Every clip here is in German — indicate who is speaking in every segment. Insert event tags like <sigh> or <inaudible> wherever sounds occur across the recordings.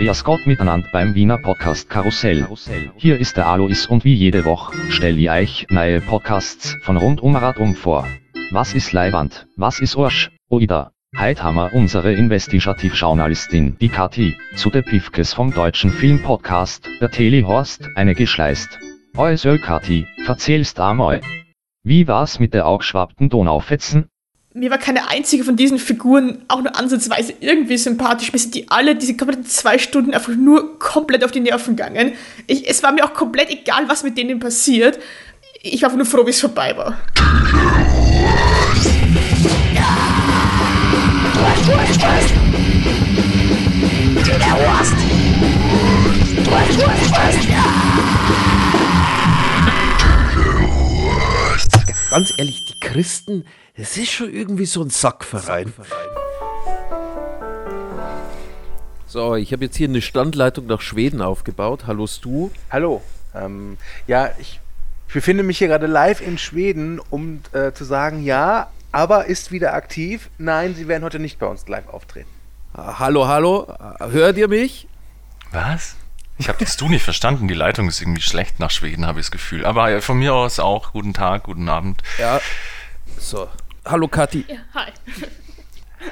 Speaker 1: Grüß Gott miteinander beim Wiener Podcast Karussell. Hier ist der Alois und wie jede Woche stell ich euch neue Podcasts von rund um Radum vor. Was ist Leiwand? Was ist Orsch? Oida. Heit haben wir unsere Investigativjournalistin, die Kathi, zu der Pifkes vom deutschen Filmpodcast, der Teli Horst, eine geschleist. Oi Söl Kathi, verzählst einmal. Wie war's mit der aufgeschwappten Donaufetzen?
Speaker 2: Mir war keine einzige von diesen Figuren auch nur ansatzweise irgendwie sympathisch. Mir sind die alle diese kompletten zwei Stunden einfach nur komplett auf die Nerven gegangen. Ich, es war mir auch komplett egal, was mit denen passiert. Ich war nur froh, wie es vorbei war.
Speaker 3: Ganz ehrlich, die Christen, das ist schon irgendwie so ein Sackverein. So, ich habe jetzt hier eine Standleitung nach Schweden aufgebaut. Hallo Stu.
Speaker 4: Hallo. Ähm, ja, ich befinde mich hier gerade live in Schweden, um äh, zu sagen, ja, aber ist wieder aktiv. Nein, sie werden heute nicht bei uns live auftreten.
Speaker 3: Ah, Hallo, hallo. Hört ihr mich?
Speaker 5: Was? Ich habe das du nicht verstanden. Die Leitung ist irgendwie schlecht nach Schweden, habe ich das Gefühl. Aber von mir aus auch guten Tag, guten Abend.
Speaker 3: Ja. So. Hallo Kathi.
Speaker 2: Ja, hi. <laughs>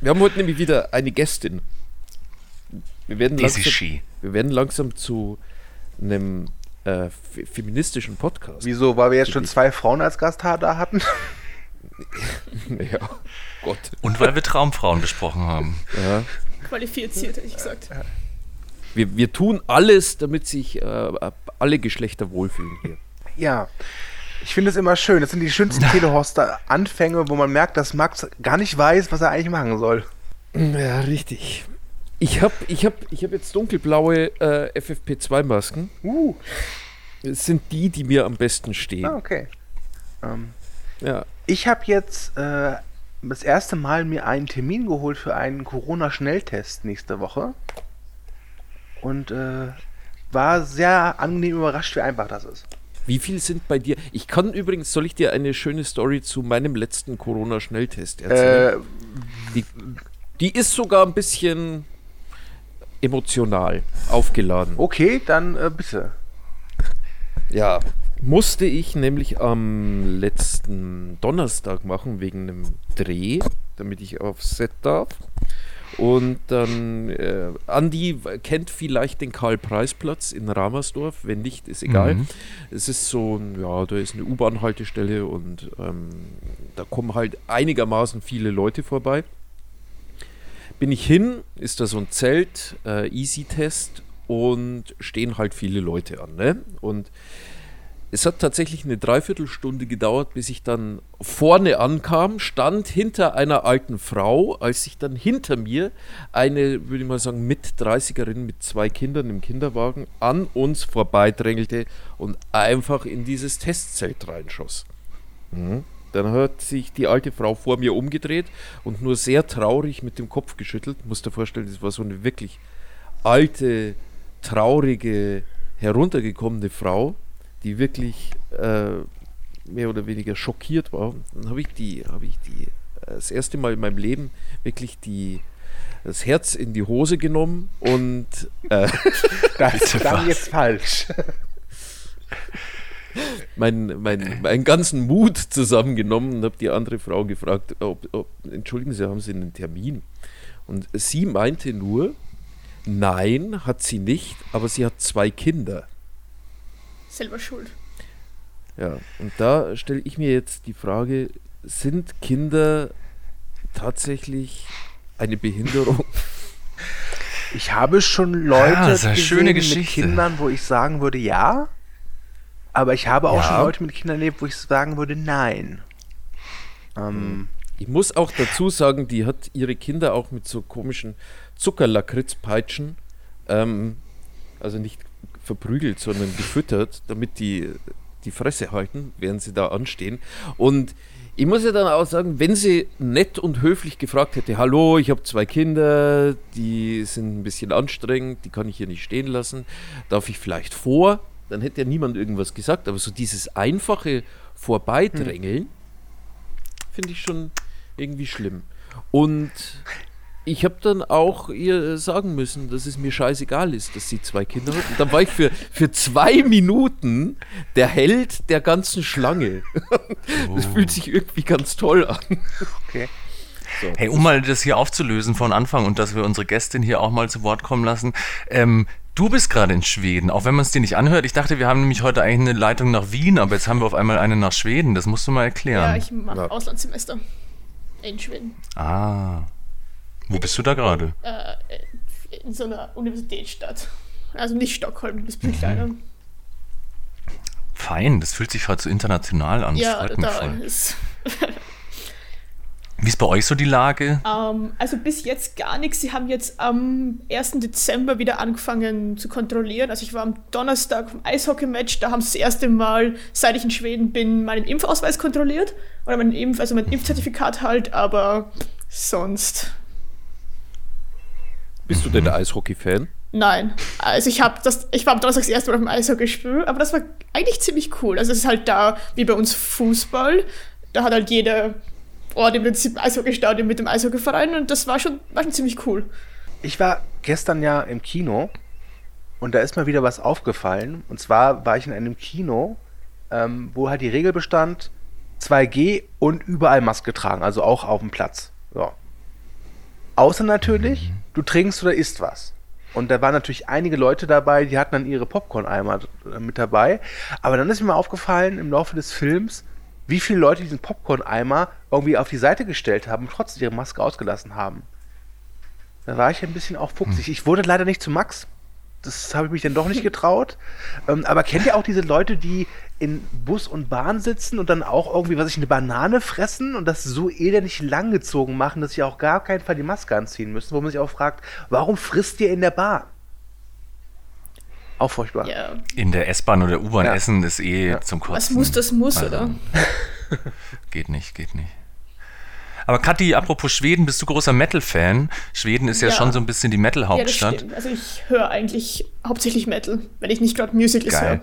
Speaker 3: Wir haben heute nämlich wieder eine Gästin. Wir werden
Speaker 5: Diese
Speaker 3: langsam,
Speaker 5: Ski.
Speaker 3: wir werden langsam zu einem äh, fe- feministischen Podcast.
Speaker 4: Wieso? Weil wir jetzt schon zwei Frauen als Gast ha- da hatten? <laughs>
Speaker 3: Ja, Gott.
Speaker 5: Und weil wir Traumfrauen besprochen haben.
Speaker 3: Ja.
Speaker 2: Qualifiziert, hätte ich gesagt.
Speaker 3: Wir, wir tun alles, damit sich äh, alle Geschlechter wohlfühlen hier.
Speaker 4: Ja. Ich finde es immer schön. Das sind die schönsten <laughs> Telehorster-Anfänge, wo man merkt, dass Max gar nicht weiß, was er eigentlich machen soll.
Speaker 3: Ja, richtig. Ich habe ich hab, ich hab jetzt dunkelblaue äh, FFP2-Masken.
Speaker 4: Uh,
Speaker 3: Es sind die, die mir am besten stehen.
Speaker 4: ah, okay. Ähm,
Speaker 3: Ja.
Speaker 4: ich habe jetzt äh, das erste Mal mir einen Termin geholt für einen Corona-Schnelltest nächste Woche. Und äh, war sehr angenehm überrascht, wie einfach das ist.
Speaker 3: Wie viel sind bei dir? Ich kann übrigens, soll ich dir eine schöne Story zu meinem letzten Corona-Schnelltest erzählen?
Speaker 4: Äh,
Speaker 3: die, die ist sogar ein bisschen emotional aufgeladen.
Speaker 4: okay, dann äh, bitte.
Speaker 3: Ja, musste ich nämlich am letzten Donnerstag machen wegen einem Dreh, damit ich aufs Set darf. Und dann, äh, Andi kennt vielleicht den Karl-Preis-Platz in Ramersdorf, wenn nicht, ist egal.
Speaker 5: Mhm.
Speaker 3: Es ist so, ein- ja, da ist eine U-Bahn-Haltestelle und ähm, da kommen halt einigermaßen viele Leute vorbei. Bin ich hin, ist da so ein Zelt, äh, Easy-Test und stehen halt viele Leute an. Ne? Und es hat tatsächlich eine Dreiviertelstunde gedauert, bis ich dann vorne ankam, stand hinter einer alten Frau, als sich dann hinter mir eine, würde ich mal sagen, mit 30erin mit zwei Kindern im Kinderwagen an uns vorbeidrängelte und einfach in dieses Testzelt reinschoss. Mhm. Dann hat sich die alte Frau vor mir umgedreht und nur sehr traurig mit dem Kopf geschüttelt. Musst dir vorstellen, das war so eine wirklich alte, traurige, heruntergekommene Frau, die wirklich äh, mehr oder weniger schockiert war. Dann habe ich die, habe ich die äh, das erste Mal in meinem Leben wirklich die das Herz in die Hose genommen und äh, <laughs>
Speaker 4: Das klang jetzt falsch.
Speaker 3: mein, mein, meinen ganzen Mut zusammengenommen und habe die andere Frau gefragt, ob, ob, entschuldigen Sie, haben Sie einen Termin? Und sie meinte nur, nein, hat sie nicht, aber sie hat zwei Kinder.
Speaker 2: Selber schuld.
Speaker 3: Ja, und da stelle ich mir jetzt die Frage, sind Kinder tatsächlich eine Behinderung? <laughs>
Speaker 4: Ich habe schon Leute
Speaker 5: Ja, das ist eine
Speaker 4: gesehen
Speaker 5: schöne
Speaker 4: mit
Speaker 5: Geschichte.
Speaker 4: Kindern, wo ich sagen würde ja. Aber ich habe auch
Speaker 3: Ja.
Speaker 4: schon Leute mit Kindern erlebt, wo ich sagen würde nein. Ähm,
Speaker 3: Ich muss auch dazu sagen, die hat ihre Kinder auch mit so komischen Zuckerlakritzpeitschen, ähm, also nicht verprügelt, sondern gefüttert, damit die die Fresse halten, während sie da anstehen. Und ich muss ja dann auch sagen, wenn sie nett und höflich gefragt hätte, hallo, ich habe zwei Kinder, die sind ein bisschen anstrengend, die kann ich hier nicht stehen lassen, darf ich vielleicht vor? Dann hätte ja niemand irgendwas gesagt, aber so dieses einfache Vorbeidrängeln, finde ich schon irgendwie schlimm. Und ich habe dann auch ihr sagen müssen, dass es mir scheißegal ist, dass sie zwei Kinder hat. Und dann war ich für, für zwei Minuten der Held der ganzen Schlange. <laughs> Das fühlt sich irgendwie ganz toll an.
Speaker 4: Okay.
Speaker 5: Hey, um mal das hier aufzulösen von Anfang und dass wir unsere Gästin hier auch mal zu Wort kommen lassen. Ähm, du bist gerade in Schweden, auch wenn man es dir nicht anhört. Ich dachte, wir haben nämlich heute eigentlich eine Leitung nach Wien, aber jetzt haben wir auf einmal eine nach Schweden. Das musst du mal
Speaker 2: Ja,
Speaker 5: erklären.
Speaker 2: ich mache
Speaker 3: Ja.
Speaker 2: Auslandssemester in Schweden.
Speaker 5: ah. Wo bist du da gerade?
Speaker 2: Äh, in so einer Universitätsstadt. Also nicht Stockholm, das ein
Speaker 5: Mhm.
Speaker 2: kleiner.
Speaker 5: Fein, das fühlt sich gerade so international an. Das
Speaker 2: Ja,
Speaker 5: freut mich
Speaker 2: da
Speaker 5: voll.
Speaker 2: ist.
Speaker 5: Wie ist bei euch so die Lage?
Speaker 2: Ähm, also bis jetzt gar nichts. Sie haben jetzt am 1. Dezember wieder angefangen zu kontrollieren. Also ich war am Donnerstag vom Eishockey-Match, da haben sie das erste Mal, seit ich in Schweden bin, meinen Impfausweis kontrolliert. Oder mein Impf, also mein Impfzertifikat halt, aber sonst.
Speaker 3: Bist du denn der Eishockey-Fan?
Speaker 2: Nein. Also ich habe das, ich war am Donnerstag das erste Mal auf dem Eishockeyspiel, aber das war eigentlich ziemlich cool. Also es ist halt da wie bei uns Fußball. Da hat halt jeder Ort im Prinzip ein Eishockeystadion mit dem Eishockeyverein und das war schon, war schon ziemlich cool.
Speaker 4: Ich war gestern ja im Kino und da ist mir wieder was aufgefallen. Und zwar war ich in einem Kino, ähm, wo halt die Regel bestand, 2G und überall Maske tragen, also auch auf dem Platz. Ja. Außer natürlich, du trinkst oder isst was. Und da waren natürlich einige Leute dabei, die hatten dann ihre Popcorn-Eimer mit dabei. Aber dann ist mir mal aufgefallen im Laufe des Films, wie viele Leute diesen Popcorn-Eimer irgendwie auf die Seite gestellt haben und trotzdem ihre Maske ausgelassen haben. Da war ich ein bisschen auch fuchsig. Ich wurde leider nicht zu Max. Das habe ich mich dann doch nicht getraut. Ähm, aber kennt ihr auch diese Leute, die in Bus und Bahn sitzen und dann auch irgendwie, was ich, eine Banane fressen und das so elendig langgezogen machen, dass sie auch gar keinen Fall die Maske anziehen müssen, wo man sich auch fragt, warum frisst ihr in der Bahn? Auch furchtbar.
Speaker 2: Ja.
Speaker 5: In der S-Bahn oder U-Bahn
Speaker 4: Ja.
Speaker 5: essen ist eh zum Kotzen.
Speaker 2: Was muss, das muss,
Speaker 5: Also,
Speaker 2: oder? <laughs>
Speaker 5: Geht nicht, geht nicht. Aber Kathi, apropos Schweden, bist du großer Metal-Fan? Schweden ist ja,
Speaker 2: Ja.
Speaker 5: schon so ein bisschen die
Speaker 2: Ja, das
Speaker 5: Metal-Hauptstadt.
Speaker 2: stimmt. Also ich höre eigentlich hauptsächlich Metal, wenn ich nicht gerade Musicals höre.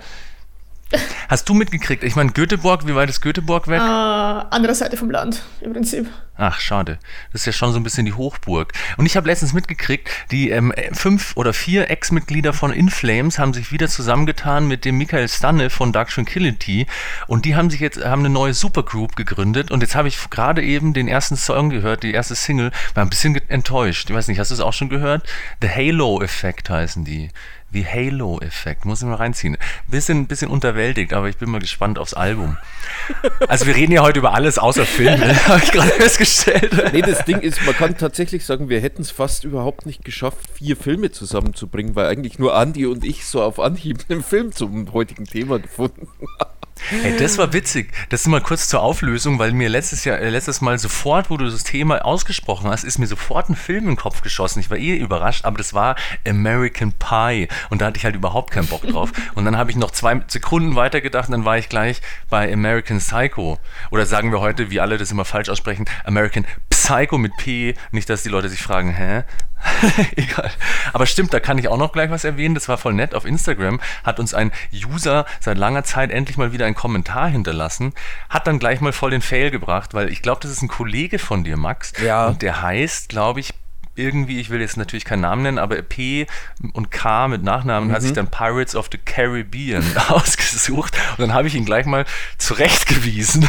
Speaker 5: Hast du mitgekriegt? Ich meine, Göteborg, wie weit ist Göteborg weg?
Speaker 2: Äh, andere Seite vom Land, im Prinzip.
Speaker 5: Ach, schade. Das ist ja schon so ein bisschen die Hochburg. Und ich habe letztens mitgekriegt, die ähm, fünf oder vier Ex-Mitglieder von In Flames haben sich wieder zusammengetan mit dem Michael Stanne von Dark Tranquility und die haben sich jetzt haben eine neue Supergroup gegründet und jetzt habe ich gerade eben den ersten Song gehört, die erste Single, war ein bisschen enttäuscht. Ich weiß nicht, hast du es auch schon gehört? The Halo Effect heißen die. The Halo Effect, muss ich mal reinziehen. Bisschen, bisschen unterwältigt, aber ich bin mal gespannt aufs Album. Also wir reden ja heute über alles außer Filme, <laughs> habe ich gerade festgestellt.
Speaker 3: Nee, das Ding ist, man kann tatsächlich sagen, wir hätten es fast überhaupt nicht geschafft, vier Filme zusammenzubringen, weil eigentlich nur Andi und ich so auf Anhieb einen Film zum heutigen Thema gefunden haben.
Speaker 5: Hey, das war witzig. Das ist mal kurz zur Auflösung, weil mir letztes Jahr, äh, letztes Mal sofort, wo du das Thema ausgesprochen hast, ist mir sofort ein Film in den Kopf geschossen. Ich war eh überrascht, aber das war American Pie und da hatte ich halt überhaupt keinen Bock drauf. Und dann habe ich noch zwei Sekunden weitergedacht und dann war ich gleich bei American Psycho. Oder sagen wir heute, wie alle das immer falsch aussprechen, American Psycho mit P. Nicht, dass die Leute sich fragen, hä? <laughs> Egal. Aber stimmt, da kann ich auch noch gleich was erwähnen. Das war voll nett. Auf Instagram hat uns ein User seit langer Zeit endlich mal wieder einen Kommentar hinterlassen. Hat dann gleich mal voll den Fail gebracht, weil ich glaube, das ist ein Kollege von dir, Max.
Speaker 3: Ja.
Speaker 5: Und der heißt, glaube ich, irgendwie, ich will jetzt natürlich keinen Namen nennen, aber P und K mit Nachnamen hat sich dann Pirates of the Caribbean <laughs> ausgesucht. Und dann habe ich ihn gleich mal zurechtgewiesen.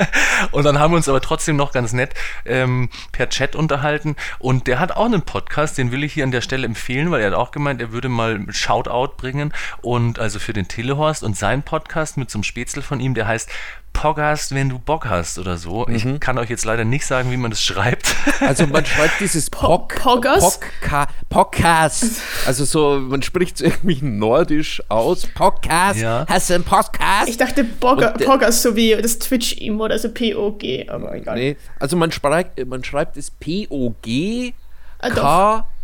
Speaker 5: <laughs> und dann haben wir uns aber trotzdem noch ganz nett ähm, per Chat unterhalten. Und der hat auch einen Podcast, den will ich hier an der Stelle empfehlen, weil er hat auch gemeint, er würde mal ein Shoutout bringen. Und also für den Telehorst und sein Podcast mit so einem Spätzle von ihm, der heißt Podcast, wenn du Bock hast oder so. Ich kann euch jetzt leider nicht sagen, wie man das schreibt. <laughs>
Speaker 3: Also man schreibt dieses Pock,
Speaker 2: Poggers?
Speaker 3: Podca Podcast. Also so, man spricht es irgendwie nordisch aus. Podcast.
Speaker 5: Ja.
Speaker 3: Hast du einen Podcast?
Speaker 2: Ich dachte Bogger,
Speaker 3: Und der-
Speaker 2: Poggers, so wie das Twitch-Emote, also P-O-G, aber egal.
Speaker 3: Nee, also man schreibt, man schreibt es P-O-G
Speaker 2: Ah.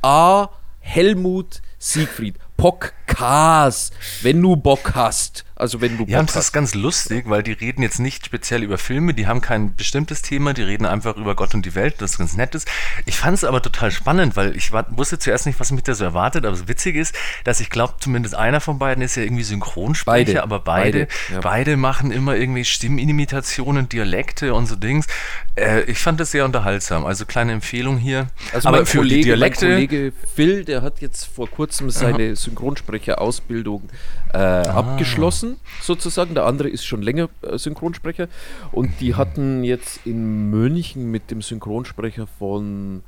Speaker 3: K-A Helmut Siegfried. Podcast. Kas, wenn du Bock hast. Also wenn du
Speaker 5: Ja,
Speaker 3: Bock
Speaker 5: das ist ganz lustig, weil die reden jetzt nicht speziell über Filme, die haben kein bestimmtes Thema, die reden einfach über Gott und die Welt, das ganz nett ist. Ich fand es aber total spannend, weil ich war, wusste zuerst nicht, was mich da so erwartet, aber das Witzige ist, dass ich glaube, zumindest einer von beiden ist ja irgendwie Synchronsprecher,
Speaker 3: Beide.
Speaker 5: aber beide,
Speaker 3: Beide,
Speaker 5: beide,
Speaker 3: ja.
Speaker 5: machen immer irgendwie Stimmenimitationen, Dialekte und so Dings. Äh, ich fand das sehr unterhaltsam, also kleine Empfehlung hier.
Speaker 3: Also
Speaker 5: aber
Speaker 3: mein,
Speaker 5: für
Speaker 3: Kollege,
Speaker 5: die Dialekte,
Speaker 3: mein Kollege Phil, der hat jetzt vor kurzem seine Synchronsprecherausbildung äh,
Speaker 5: Ah.
Speaker 3: abgeschlossen, sozusagen. Der andere ist schon länger äh, Synchronsprecher. Und die hatten jetzt in München mit dem Synchronsprecher von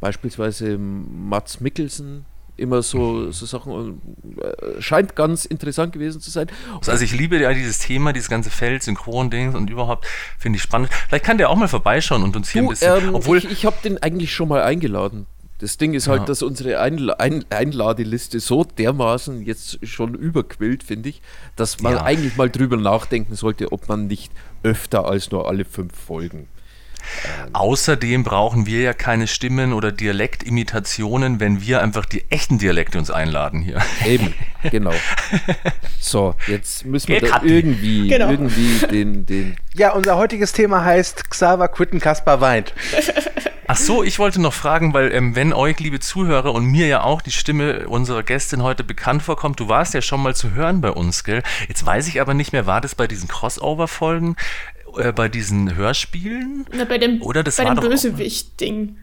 Speaker 3: beispielsweise Mats Mikkelsen immer so, so Sachen. und, Äh, scheint ganz interessant gewesen zu sein.
Speaker 5: Also ich liebe ja dieses Thema, dieses ganze Feld, Synchron-Dings und überhaupt finde ich spannend. Vielleicht kann der auch mal vorbeischauen und uns hier ein bisschen,
Speaker 3: ähm,
Speaker 5: obwohl
Speaker 3: ich, ich habe den eigentlich schon mal eingeladen. Das Ding ist halt,
Speaker 5: Ja.
Speaker 3: dass unsere Einla Ein Einladeliste so dermaßen jetzt schon überquillt, finde ich, dass man
Speaker 5: Ja.
Speaker 3: eigentlich mal drüber nachdenken sollte, ob man nicht öfter als nur alle fünf Folgen.
Speaker 5: Außerdem brauchen wir ja keine Stimmen oder Dialektimitationen, wenn wir einfach die echten Dialekte uns einladen hier.
Speaker 3: Eben, <laughs> genau. So, jetzt müssen wir da irgendwie,
Speaker 2: Genau.
Speaker 3: irgendwie den, den.
Speaker 4: Ja, unser heutiges Thema heißt Xaver Quitten Kaspar weint. <laughs>
Speaker 5: Ach so, ich wollte noch fragen, weil ähm, wenn euch, liebe Zuhörer, und mir ja auch die Stimme unserer Gästin heute bekannt vorkommt, du warst ja schon mal zu hören bei uns, gell? Jetzt weiß ich aber nicht mehr, war das bei diesen Crossover-Folgen, äh, bei diesen Hörspielen?
Speaker 2: Na, bei dem,
Speaker 5: Oder das
Speaker 2: bei
Speaker 5: war
Speaker 2: dem Bösewicht-Ding.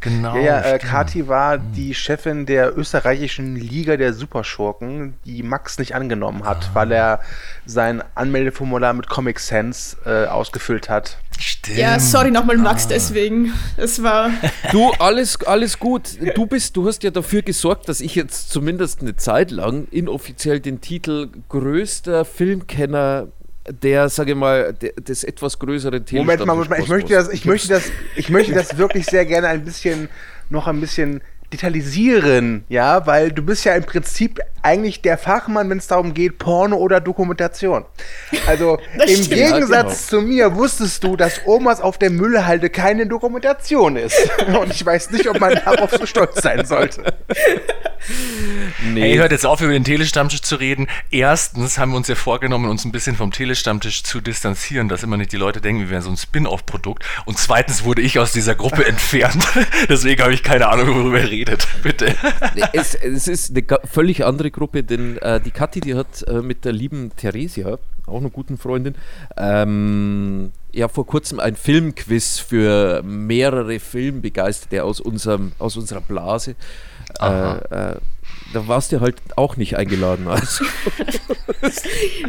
Speaker 5: Genau.
Speaker 4: Ja, ja, äh. Kati war die Chefin der österreichischen Liga der Superschurken, die Max nicht angenommen hat, weil er sein Anmeldeformular mit Comic Sans äh, ausgefüllt hat.
Speaker 5: Stimmt.
Speaker 2: Ja, sorry nochmal, Max,
Speaker 5: Ah.
Speaker 2: deswegen. Das war. <laughs>
Speaker 3: Du, alles, alles gut. Du bist, du hast ja dafür gesorgt, dass ich jetzt zumindest eine Zeit lang inoffiziell den Titel größter Filmkenner der, sage ich mal, der, des etwas größeren
Speaker 4: Moment mal, Moment mal, ich möchte das, ich möchte das, ich möchte das wirklich sehr gerne ein bisschen, noch ein bisschen detailisieren, ja, weil du bist ja im Prinzip eigentlich der Fachmann, wenn es darum geht, Porno oder Dokumentation. Also <laughs> im
Speaker 2: stimmt.
Speaker 4: Gegensatz zu mir wusstest du, dass Omas auf der Müllhalde keine Dokumentation ist. <laughs> Und ich weiß nicht, ob man darauf so stolz sein sollte.
Speaker 5: Hey, hört jetzt auf, über den Telestammtisch zu reden. Erstens haben wir uns ja vorgenommen, uns ein bisschen vom Telestammtisch zu distanzieren, dass immer nicht die Leute denken, wir wären so ein Spin-off-Produkt. Und zweitens wurde ich aus dieser Gruppe <laughs> entfernt. Deswegen habe ich keine Ahnung, worüber ihr redet. <laughs> Bitte.
Speaker 3: Es, es ist eine völlig andere Gruppe, denn äh, die Kathi, die hat äh, mit der lieben Theresia, auch einer guten Freundin, ähm, ja vor kurzem ein Filmquiz für mehrere Filmbegeisterte aus, unserem, aus unserer Blase. Äh,
Speaker 5: Aha.
Speaker 3: äh, da warst du halt auch nicht eingeladen. Also.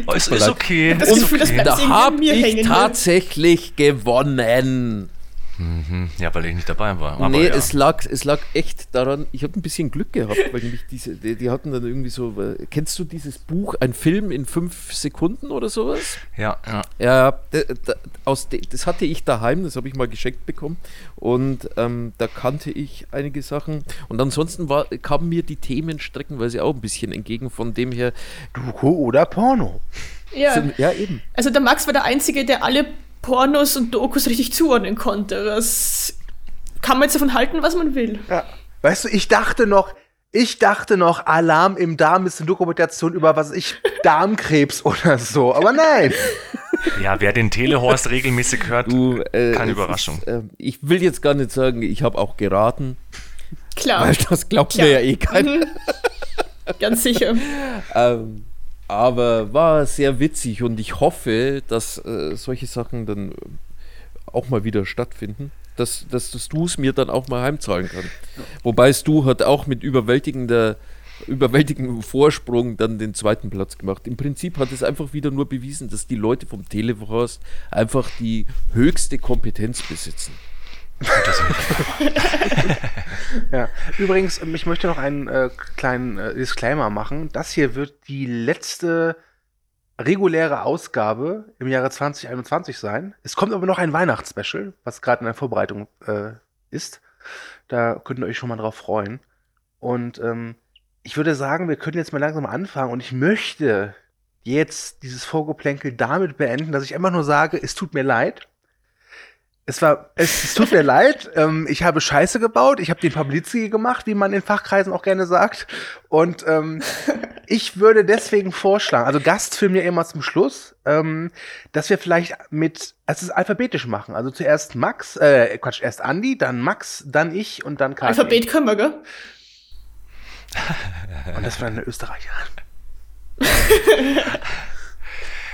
Speaker 5: Oh, ist
Speaker 3: leid.
Speaker 5: okay.
Speaker 2: Das
Speaker 5: ist
Speaker 2: Gefühl, das
Speaker 5: okay.
Speaker 3: da habe ich
Speaker 2: hängen, ne?
Speaker 3: tatsächlich gewonnen.
Speaker 5: Mhm. Ja, weil ich nicht dabei war. Aber
Speaker 3: nee,
Speaker 5: ja.
Speaker 3: es, lag, es lag echt daran, ich habe ein bisschen Glück gehabt, weil nämlich diese, die, die hatten dann irgendwie so, äh, kennst du dieses Buch, ein Film in fünf Sekunden oder sowas?
Speaker 5: ja, ja.
Speaker 3: Ja, d- d- aus de, das hatte ich daheim, das habe ich mal geschenkt bekommen und ähm, da kannte ich einige Sachen und ansonsten war, kamen mir die Themen streckenweise auch ein bisschen entgegen, von dem her,
Speaker 4: Doku oder Porno?
Speaker 2: Ja.
Speaker 3: sind, ja eben.
Speaker 2: Also der Max war der Einzige, der alle Pornos und Dokus richtig zuordnen konnte. Das kann man jetzt davon halten, was man will.
Speaker 4: Ja. Weißt du, ich dachte noch, ich dachte noch, Alarm im Darm ist eine Dokumentation über was ich, Darmkrebs oder so. Aber nein. <laughs>
Speaker 5: ja, wer den Telehorst regelmäßig hört,
Speaker 3: Du, äh,
Speaker 5: keine Überraschung.
Speaker 3: Ist, äh, ich will jetzt gar nicht sagen, ich habe auch geraten,
Speaker 2: Klar,
Speaker 3: weil das glaubt
Speaker 2: Klar.
Speaker 3: mir ja eh keiner.
Speaker 2: Mhm. ganz sicher. <laughs>
Speaker 3: Ähm, aber war sehr witzig und ich hoffe, dass äh, solche Sachen dann auch mal wieder stattfinden. Dass, dass das du es mir dann auch mal heimzahlen kann. Wobei es du hat auch mit überwältigender, überwältigendem Vorsprung dann den zweiten Platz gemacht. Im Prinzip hat es einfach wieder nur bewiesen, dass die Leute vom Televorst einfach die höchste Kompetenz besitzen. <laughs>
Speaker 4: Ja. Übrigens, ähm, ich möchte noch einen äh, kleinen äh, Disclaimer machen. Das hier wird die letzte reguläre Ausgabe im Jahre 2021 sein. Es kommt aber noch ein Weihnachtsspecial, was gerade in der Vorbereitung äh, ist. Da könnt ihr euch schon mal drauf freuen. Und ähm, ich würde sagen, wir können jetzt mal langsam anfangen und ich möchte jetzt dieses Vorgeplänkel damit beenden, dass ich einfach nur sage, es tut mir leid. Es war, es, es tut mir leid. Ähm, ich habe Scheiße gebaut. Ich habe den Publicity gemacht, wie man in Fachkreisen auch gerne sagt. Und ähm, <laughs> ich würde deswegen vorschlagen, also Gastfilm ja immer zum Schluss, ähm, dass wir vielleicht mit, also es alphabetisch machen. Also zuerst Max, äh, Quatsch, erst Andi, dann Max, dann ich und dann Kathi.
Speaker 2: Alphabet können wir, gell?
Speaker 4: Und das war eine Österreicherin. <laughs>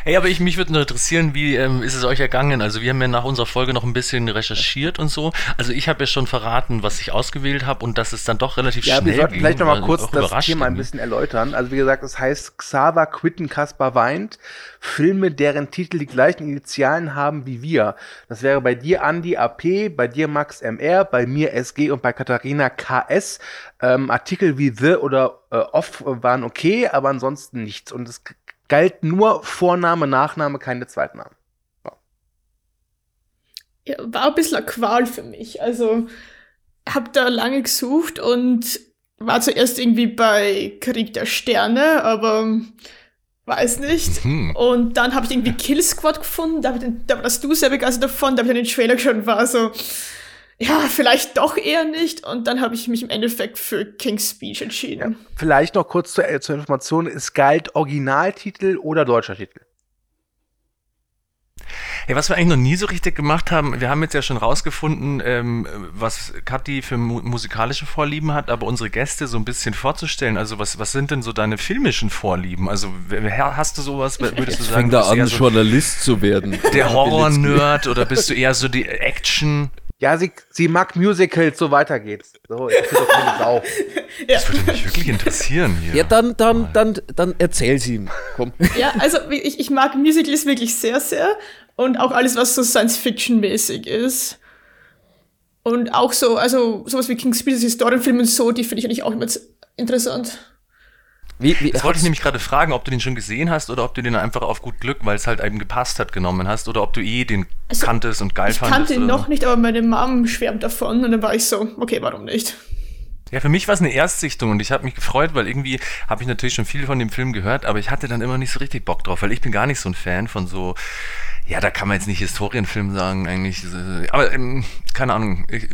Speaker 5: Hey, aber ich, mich würde nur interessieren, wie ähm, ist es euch ergangen? Also wir haben ja nach unserer Folge noch ein bisschen recherchiert und so. Also ich habe ja schon verraten, was ich ausgewählt habe und dass es dann doch relativ
Speaker 4: Ja,
Speaker 5: schnell
Speaker 4: wir sollten
Speaker 5: ging,
Speaker 4: vielleicht noch mal
Speaker 5: war
Speaker 4: kurz das Thema ein bisschen erläutern. Also wie gesagt, es heißt Xaver Quitten Kaspar weint. Filme, deren Titel die gleichen Initialen haben wie wir. Das wäre bei dir Andi AP, bei dir Max MR, bei mir SG und bei Katharina KS. Ähm, Artikel wie The oder äh, Off waren okay, aber ansonsten nichts. Und es galt nur Vorname, Nachname, keine Zweitnamen.
Speaker 2: Ja, war ein bisschen eine Qual für mich. Also, hab da lange gesucht und war zuerst irgendwie bei Krieg der Sterne, aber weiß nicht.
Speaker 5: Hm.
Speaker 2: Und dann habe ich irgendwie Kill Squad gefunden, da, hab ich den, da warst du sehr begeistert davon, da habe ich dann den Trailer geschaut und war so, ja, vielleicht doch eher nicht. Und dann habe ich mich im Endeffekt für King's Speech entschieden.
Speaker 4: Vielleicht noch kurz zur, äh, zur Information, es galt Originaltitel oder deutscher Titel.
Speaker 5: Hey, was wir eigentlich noch nie so richtig gemacht haben, wir haben jetzt ja schon rausgefunden, ähm, was Kathi für mu musikalische Vorlieben hat, aber unsere Gäste so ein bisschen vorzustellen. Also was, was sind denn so deine filmischen Vorlieben? Also hast du sowas, würdest du sagen,
Speaker 3: Fängt da an,
Speaker 5: so
Speaker 3: Journalist zu werden.
Speaker 5: der Horror-Nerd oder bist du eher so die Action?
Speaker 4: Ja, sie, sie mag Musicals, so weiter geht's. So, ich bin doch keine Sau.
Speaker 5: Das würde mich wirklich interessieren hier.
Speaker 3: Ja, dann, dann, dann, dann erzähl sie ihm. Komm. <laughs>
Speaker 2: Ja, also ich, ich mag Musicals wirklich sehr, sehr. Und auch alles, was so Science-Fiction-mäßig ist. Und auch so, also sowas wie King's Speech, Historienfilme und so, die finde ich eigentlich auch immer interessant.
Speaker 3: Wie, wie,
Speaker 5: Das wollte ich nämlich gerade fragen, ob du den schon gesehen hast oder ob du den einfach auf gut Glück, weil es halt eben gepasst hat, genommen hast oder ob du eh den
Speaker 2: Also,
Speaker 5: kanntest und geil
Speaker 2: Ich
Speaker 5: fandest.
Speaker 2: kannte ihn noch nicht, aber meine Mom schwärmt davon und dann war ich so, okay, warum nicht?
Speaker 5: Ja, für mich war es eine Erstsichtung und ich habe mich gefreut, weil irgendwie habe ich natürlich schon viel von dem Film gehört, aber ich hatte dann immer nicht so richtig Bock drauf, weil ich bin gar nicht so ein Fan von so, ja, da kann man jetzt nicht Historienfilm sagen eigentlich, aber ähm, keine Ahnung, ich,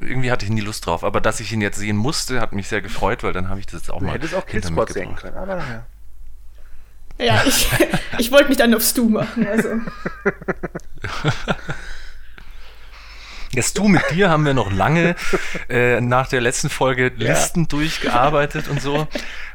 Speaker 5: irgendwie hatte ich nie Lust drauf, aber dass ich ihn jetzt sehen musste, hat mich sehr gefreut, weil dann habe ich das jetzt auch
Speaker 4: Du
Speaker 5: mal
Speaker 4: hättest auch
Speaker 5: mich
Speaker 4: sehen können, aber naja.
Speaker 2: Ja, ich, <laughs> ich wollte mich dann aufs Du machen, also.
Speaker 5: Jetzt du, mit dir haben wir noch lange <laughs> äh, nach der letzten Folge Listen durchgearbeitet und so.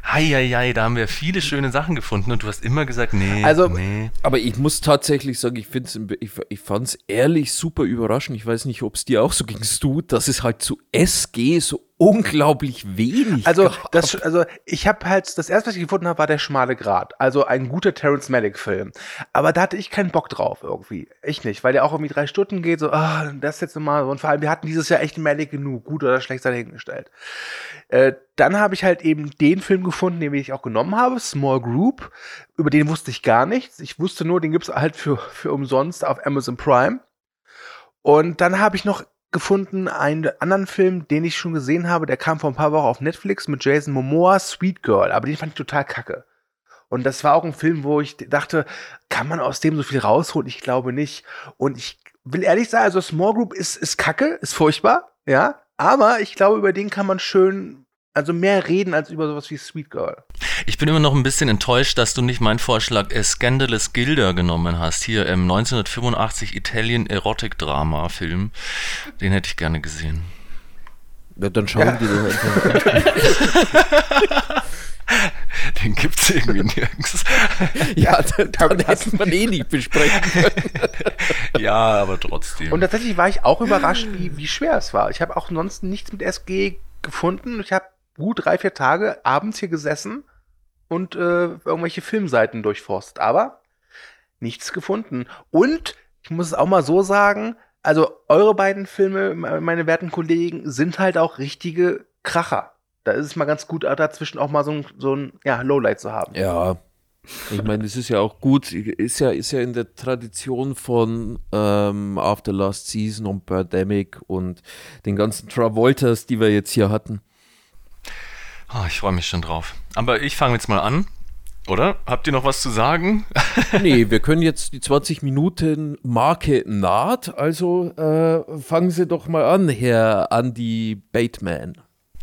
Speaker 5: Heieiei, da haben wir viele schöne Sachen gefunden und du hast immer gesagt, nee,
Speaker 4: Also-
Speaker 5: nee.
Speaker 3: Aber ich muss tatsächlich sagen, ich, find's, ich, ich fand es ehrlich super überraschend. Ich weiß nicht, ob es dir auch so ging, du, dass es halt zu SG so unglaublich wenig
Speaker 4: Also,
Speaker 3: gab.
Speaker 4: das, also ich habe halt, das erste, was ich gefunden habe, war der schmale Grat. Also ein guter Terrence Malick-Film. Aber da hatte ich keinen Bock drauf irgendwie. Ich nicht, weil der auch irgendwie drei Stunden geht, so, ah, das jetzt nochmal. Und vor allem, wir hatten dieses Jahr echt Malick genug, gut oder schlecht sei dahingestellt. Äh, dann habe ich halt eben den Film gefunden, den ich auch genommen habe, Small Group. Über den wusste ich gar nichts. Ich wusste nur, den gibt's halt für, für umsonst auf Amazon Prime. Und dann habe ich noch gefunden einen anderen Film, den ich schon gesehen habe, der kam vor ein paar Wochen auf Netflix mit Jason Momoa, Sweet Girl, aber den fand ich total kacke. Und das war auch ein Film, wo ich dachte, kann man aus dem so viel rausholen? Ich glaube nicht. Und ich will ehrlich sagen, also Small Group ist, ist kacke, ist furchtbar, ja, aber ich glaube, über den kann man schön, also mehr reden als über sowas wie Sweet Girl.
Speaker 5: Ich bin immer noch ein bisschen enttäuscht, dass du nicht meinen Vorschlag äh, Scandalous Gilda genommen hast. Hier im 1985 Italian Erotic Drama Film. Den hätte ich gerne gesehen.
Speaker 3: Ja, dann schauen
Speaker 4: Ja.
Speaker 3: die doch <laughs> <laughs>
Speaker 5: Den gibt's irgendwie nirgends. <laughs>
Speaker 3: Ja, dann hätte man eh nicht besprechen können. <laughs>
Speaker 5: ja, aber trotzdem.
Speaker 4: Und tatsächlich war ich auch überrascht, wie, wie schwer es war. Ich habe auch ansonsten nichts mit SG gefunden. Ich habe gut drei, vier Tage abends hier gesessen und äh, irgendwelche Filmseiten durchforstet, aber nichts gefunden. Und ich muss es auch mal so sagen, also eure beiden Filme, me- meine werten Kollegen, sind halt auch richtige Kracher. Da ist es mal ganz gut, dazwischen auch mal so ein, so ein ja, Lowlight zu haben.
Speaker 3: Ja. Ich meine, das ist ja auch gut. Ist ja, ist ja in der Tradition von ähm, After Last Season und Birdemic und den ganzen Travoltas, die wir jetzt hier hatten.
Speaker 5: Ah, ich freue mich schon drauf. Aber ich fange jetzt mal an. Oder? Habt ihr noch was zu sagen? <laughs>
Speaker 3: nee, wir können jetzt die 20 Minuten Marke naht. Also äh, fangen Sie doch mal an, Herr Andy Bateman.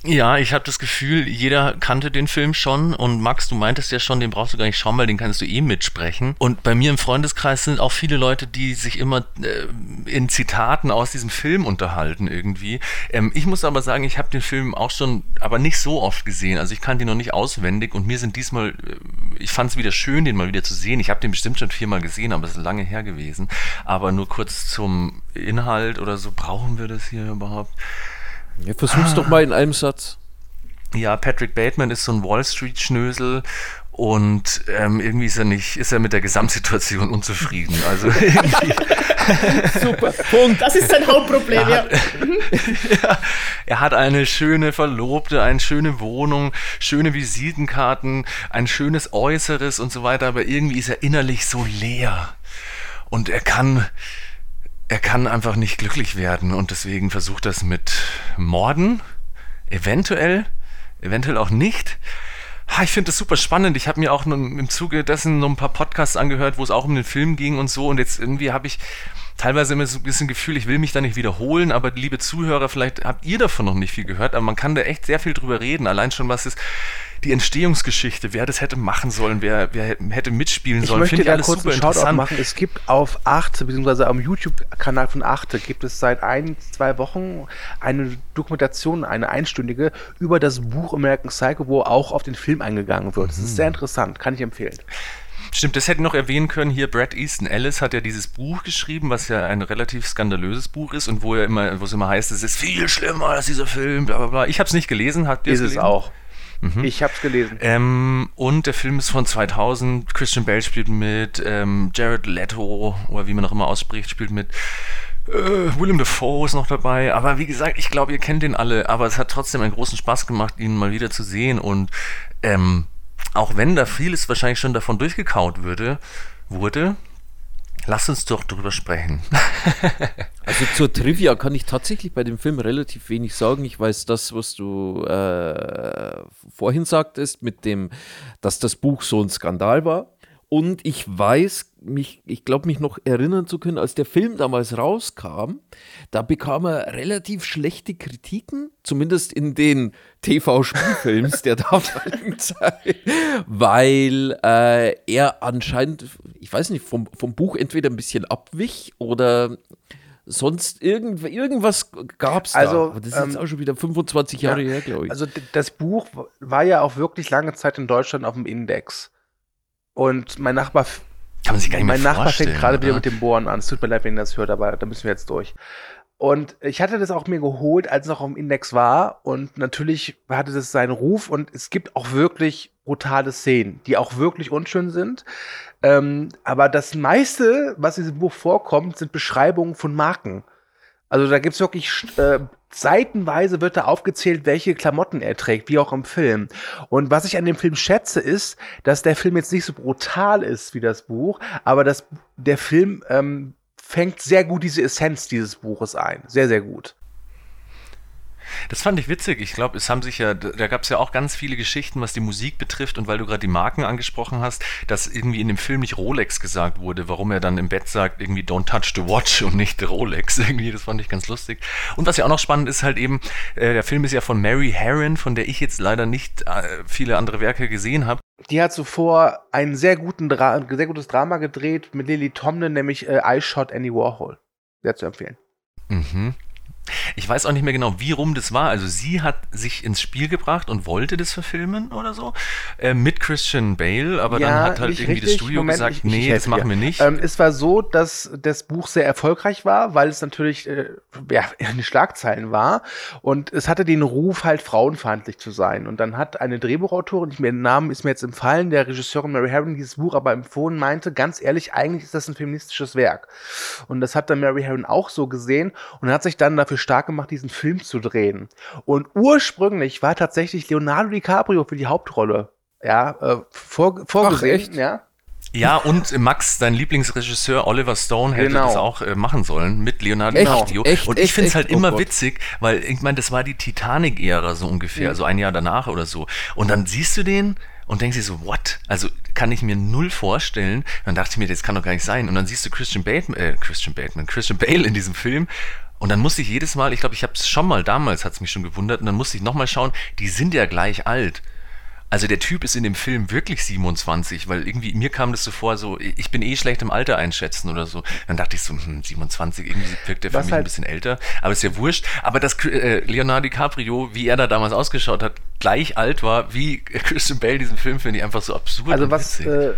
Speaker 5: Ja, ich habe das Gefühl, jeder kannte den Film schon und Max, du meintest ja schon, den brauchst du gar nicht schauen, weil den kannst du eh mitsprechen. Und bei mir im Freundeskreis sind auch viele Leute, die sich immer äh, in Zitaten aus diesem Film unterhalten irgendwie. Ähm, ich muss aber sagen, ich habe den Film auch schon, aber nicht so oft gesehen. Also ich kannte ihn noch nicht auswendig und mir sind diesmal, äh, ich fand es wieder schön, den mal wieder zu sehen. Ich habe den bestimmt schon viermal gesehen, aber es ist lange her gewesen. Aber nur kurz zum Inhalt oder so, brauchen wir das hier überhaupt?
Speaker 3: Ja, versuch's ah. doch mal in einem Satz.
Speaker 5: Ja, Patrick Bateman ist so ein Wall Street Schnösel und ähm, irgendwie ist er nicht, ist er mit der Gesamtsituation unzufrieden. Also <laughs> <laughs>
Speaker 2: Super, Punkt. Das ist sein Hauptproblem,
Speaker 5: er hat, <laughs> ja. Er hat eine schöne Verlobte, eine schöne Wohnung, schöne Visitenkarten, ein schönes Äußeres und so weiter, aber irgendwie ist er innerlich so leer. Und er kann, er kann einfach nicht glücklich werden und deswegen versucht das mit Morden, eventuell, eventuell auch nicht. Ich finde das super spannend. Ich habe mir auch im Zuge dessen noch ein paar Podcasts angehört, wo es auch um den Film ging und so. Und jetzt irgendwie habe ich teilweise immer so ein bisschen Gefühl, ich will mich da nicht wiederholen, aber liebe Zuhörer, vielleicht habt ihr davon noch nicht viel gehört, aber man kann da echt sehr viel drüber reden. Allein schon, was ist die Entstehungsgeschichte, wer das hätte machen sollen, wer, wer hätte mitspielen sollen.
Speaker 4: Ich möchte da kurz einen Shoutout machen. Es gibt auf Arte, beziehungsweise am YouTube-Kanal von Arte, gibt es seit ein, zwei Wochen eine Dokumentation, eine einstündige, über das Buch American Psycho, wo auch auf den Film eingegangen wird. Das ist mhm. sehr interessant, kann ich empfehlen.
Speaker 5: Stimmt, das hätte ich noch erwähnen können. Hier, Brad Easton Ellis hat ja dieses Buch geschrieben, was ja ein relativ skandalöses Buch ist und wo er immer, wo es immer heißt, es ist viel schlimmer als dieser Film, bla bla bla. Ich habe es nicht gelesen, habt ihr
Speaker 4: es
Speaker 5: gelesen?
Speaker 4: Ist es auch. Mhm. Ich habe es gelesen.
Speaker 5: Ähm, und der Film ist von 2000. Christian Bale spielt mit, ähm, Jared Leto, oder wie man auch immer ausspricht, spielt mit. Äh, Willem Dafoe ist noch dabei, aber wie gesagt, ich glaube, ihr kennt den alle, aber es hat trotzdem einen großen Spaß gemacht, ihn mal wieder zu sehen und ähm, auch wenn da vieles wahrscheinlich schon davon durchgekaut würde, wurde, lass uns doch drüber sprechen. <laughs>
Speaker 3: also zur Trivia kann ich tatsächlich bei dem Film relativ wenig sagen. Ich weiß das, was du äh, vorhin sagtest, mit dem, dass das Buch so ein Skandal war. Und ich weiß, mich, ich glaube mich noch erinnern zu können, als der Film damals rauskam, da bekam er relativ schlechte Kritiken, zumindest in den TV-Spielfilms der <laughs> damaligen Zeit, weil äh, er anscheinend, ich weiß nicht, vom, vom Buch entweder ein bisschen abwich oder sonst irgend, irgendwas gab es da.
Speaker 4: Also,
Speaker 3: das ist ähm, jetzt auch schon wieder 25 Jahre ja, her, glaube ich.
Speaker 4: Also das Buch war ja auch wirklich lange Zeit in Deutschland auf dem Index. Und mein Nachbar.
Speaker 5: Kann man sich gar nicht
Speaker 4: Mein Nachbar fängt gerade wieder mit dem Bohren an. Es tut mir leid, wenn ihr das hört, aber da müssen wir jetzt durch. Und ich hatte das auch mir geholt, als es noch auf dem Index war. Und natürlich hatte das seinen Ruf. Und es gibt auch wirklich brutale Szenen, die auch wirklich unschön sind. Ähm, aber das meiste, was in diesem Buch vorkommt, sind Beschreibungen von Marken. Also da gibt's wirklich äh, seitenweise wird da aufgezählt, welche Klamotten er trägt, wie auch im Film. Und was ich an dem Film schätze, ist, dass der Film jetzt nicht so brutal ist wie das Buch, aber dass der Film ähm, fängt sehr gut diese Essenz dieses Buches ein. Sehr, sehr gut.
Speaker 5: Das fand ich witzig. Ich glaube, es haben sich ja, da gab es ja auch ganz viele Geschichten, was die Musik betrifft und weil du gerade die Marken angesprochen hast, dass irgendwie in dem Film nicht Rolex gesagt wurde, warum er dann im Bett sagt, irgendwie don't touch the watch und nicht Rolex. <laughs> Irgendwie, das fand ich ganz lustig. Und was ja auch noch spannend ist, halt eben, äh, der Film ist ja von Mary Herron, von der ich jetzt leider nicht äh, viele andere Werke gesehen habe.
Speaker 4: Die hat zuvor ein sehr, guten Dra sehr gutes Drama gedreht mit Lily Tomlin, nämlich äh, I Shot Andy Warhol. Sehr zu empfehlen.
Speaker 5: Mhm. Ich weiß auch nicht mehr genau, wie rum das war. Also sie hat sich ins Spiel gebracht und wollte das verfilmen oder so äh, mit Christian Bale, aber ja, dann hat halt irgendwie richtig. das Studio Moment, gesagt, ich, ich nee, das machen wir nicht.
Speaker 4: Ähm, es war so, dass das Buch sehr erfolgreich war, weil es natürlich äh, ja, <laughs> in den Schlagzeilen war und es hatte den Ruf halt frauenfeindlich zu sein. Und dann hat eine Drehbuchautorin, ich mir den Namen ist mir jetzt empfallen, der Regisseurin Mary Herron dieses Buch aber empfohlen meinte, ganz ehrlich, eigentlich ist das ein feministisches Werk. Und das hat dann Mary Herron auch so gesehen und hat sich dann dafür stark gemacht, diesen Film zu drehen. Und ursprünglich war tatsächlich Leonardo DiCaprio für die Hauptrolle ja, äh, vor, vorgesehen. Ach, ja.
Speaker 5: Ja, und Max, dein Lieblingsregisseur Oliver Stone hätte genau. das auch äh, machen sollen mit Leonardo DiCaprio. und ich finde es halt oh immer Gott. witzig, weil ich meine, das war die Titanic-Ära so ungefähr, mhm. so ein Jahr danach oder so. Und dann siehst du den und denkst dir so, what? Also kann ich mir null vorstellen. Dann dachte ich mir, das kann doch gar nicht sein. Und dann siehst du Christian Bateman, äh, Christian Bateman, Christian Bale in diesem Film und dann musste ich jedes Mal, ich glaube, ich habe es schon mal damals, hat es mich schon gewundert, und dann musste ich nochmal schauen, die sind ja gleich alt. Also der Typ ist in dem Film wirklich 27, weil irgendwie mir kam das so vor, so ich bin eh schlecht im Alter einschätzen oder so. Dann dachte ich so, hm, 27, irgendwie wirkt der für mich
Speaker 4: halt-
Speaker 5: ein bisschen älter, aber ist ja wurscht. Aber dass äh, Leonardo DiCaprio, wie er da damals ausgeschaut hat, gleich alt war wie Christian Bale in diesem Film, finde ich einfach so absurd.
Speaker 4: Also was äh,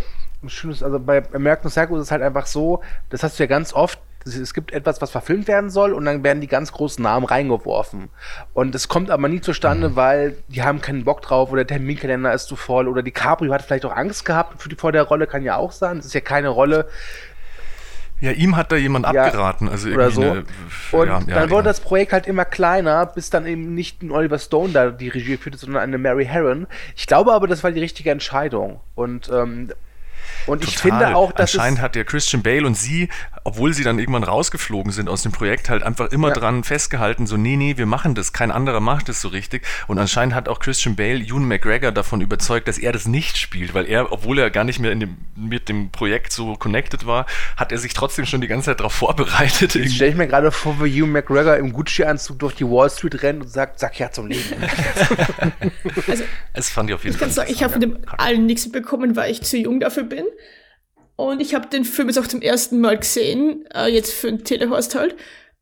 Speaker 4: schön ist, also bei American Psycho ist es halt einfach so, das hast du ja ganz oft, es- gibt etwas, was verfilmt werden soll und dann werden die ganz großen Namen reingeworfen. Und es kommt aber nie zustande,
Speaker 5: Mhm.
Speaker 4: weil die haben keinen Bock drauf oder der Terminkalender ist zu voll oder DiCaprio hat vielleicht auch Angst gehabt für die, vor der Rolle, kann ja auch sein. Es ist ja keine Rolle.
Speaker 5: ja, ihm hat da jemand
Speaker 4: Ja,
Speaker 5: abgeraten, also
Speaker 4: oder
Speaker 5: irgendwie
Speaker 4: so.
Speaker 5: eine-
Speaker 4: Und
Speaker 5: ja, ja,
Speaker 4: dann wurde
Speaker 5: ja.
Speaker 4: das Projekt halt immer kleiner, bis dann eben nicht ein Oliver Stone da die Regie führte, sondern eine Mary Harron. Ich glaube aber, das war die richtige Entscheidung. Und, ähm, und ich
Speaker 5: Total.
Speaker 4: finde auch, dass
Speaker 5: Anscheinend hat ja Christian Bale und sie, obwohl sie dann irgendwann rausgeflogen sind aus dem Projekt, halt einfach immer
Speaker 4: Ja.
Speaker 5: dran festgehalten, so, nee, nee, wir machen das, kein anderer macht das so richtig. Und anscheinend hat auch Christian Bale Ewan McGregor davon überzeugt, dass er das nicht spielt, weil er, obwohl er gar nicht mehr in dem, mit dem Projekt so connected war, hat er sich trotzdem schon die ganze Zeit darauf <laughs> vorbereitet.
Speaker 4: Jetzt stelle ich mir gerade vor, wie Hugh McGregor im Gucci-Anzug durch die Wall Street rennt und sagt, sag ja zum Leben. <laughs>
Speaker 5: Das fand ich auf jeden
Speaker 2: Ich
Speaker 5: Fall.
Speaker 2: kann sagen, ich habe von dem allen nichts bekommen, weil ich zu jung dafür bin. Und ich habe den Film jetzt auch zum ersten Mal gesehen, äh, jetzt für einen Telehorst halt.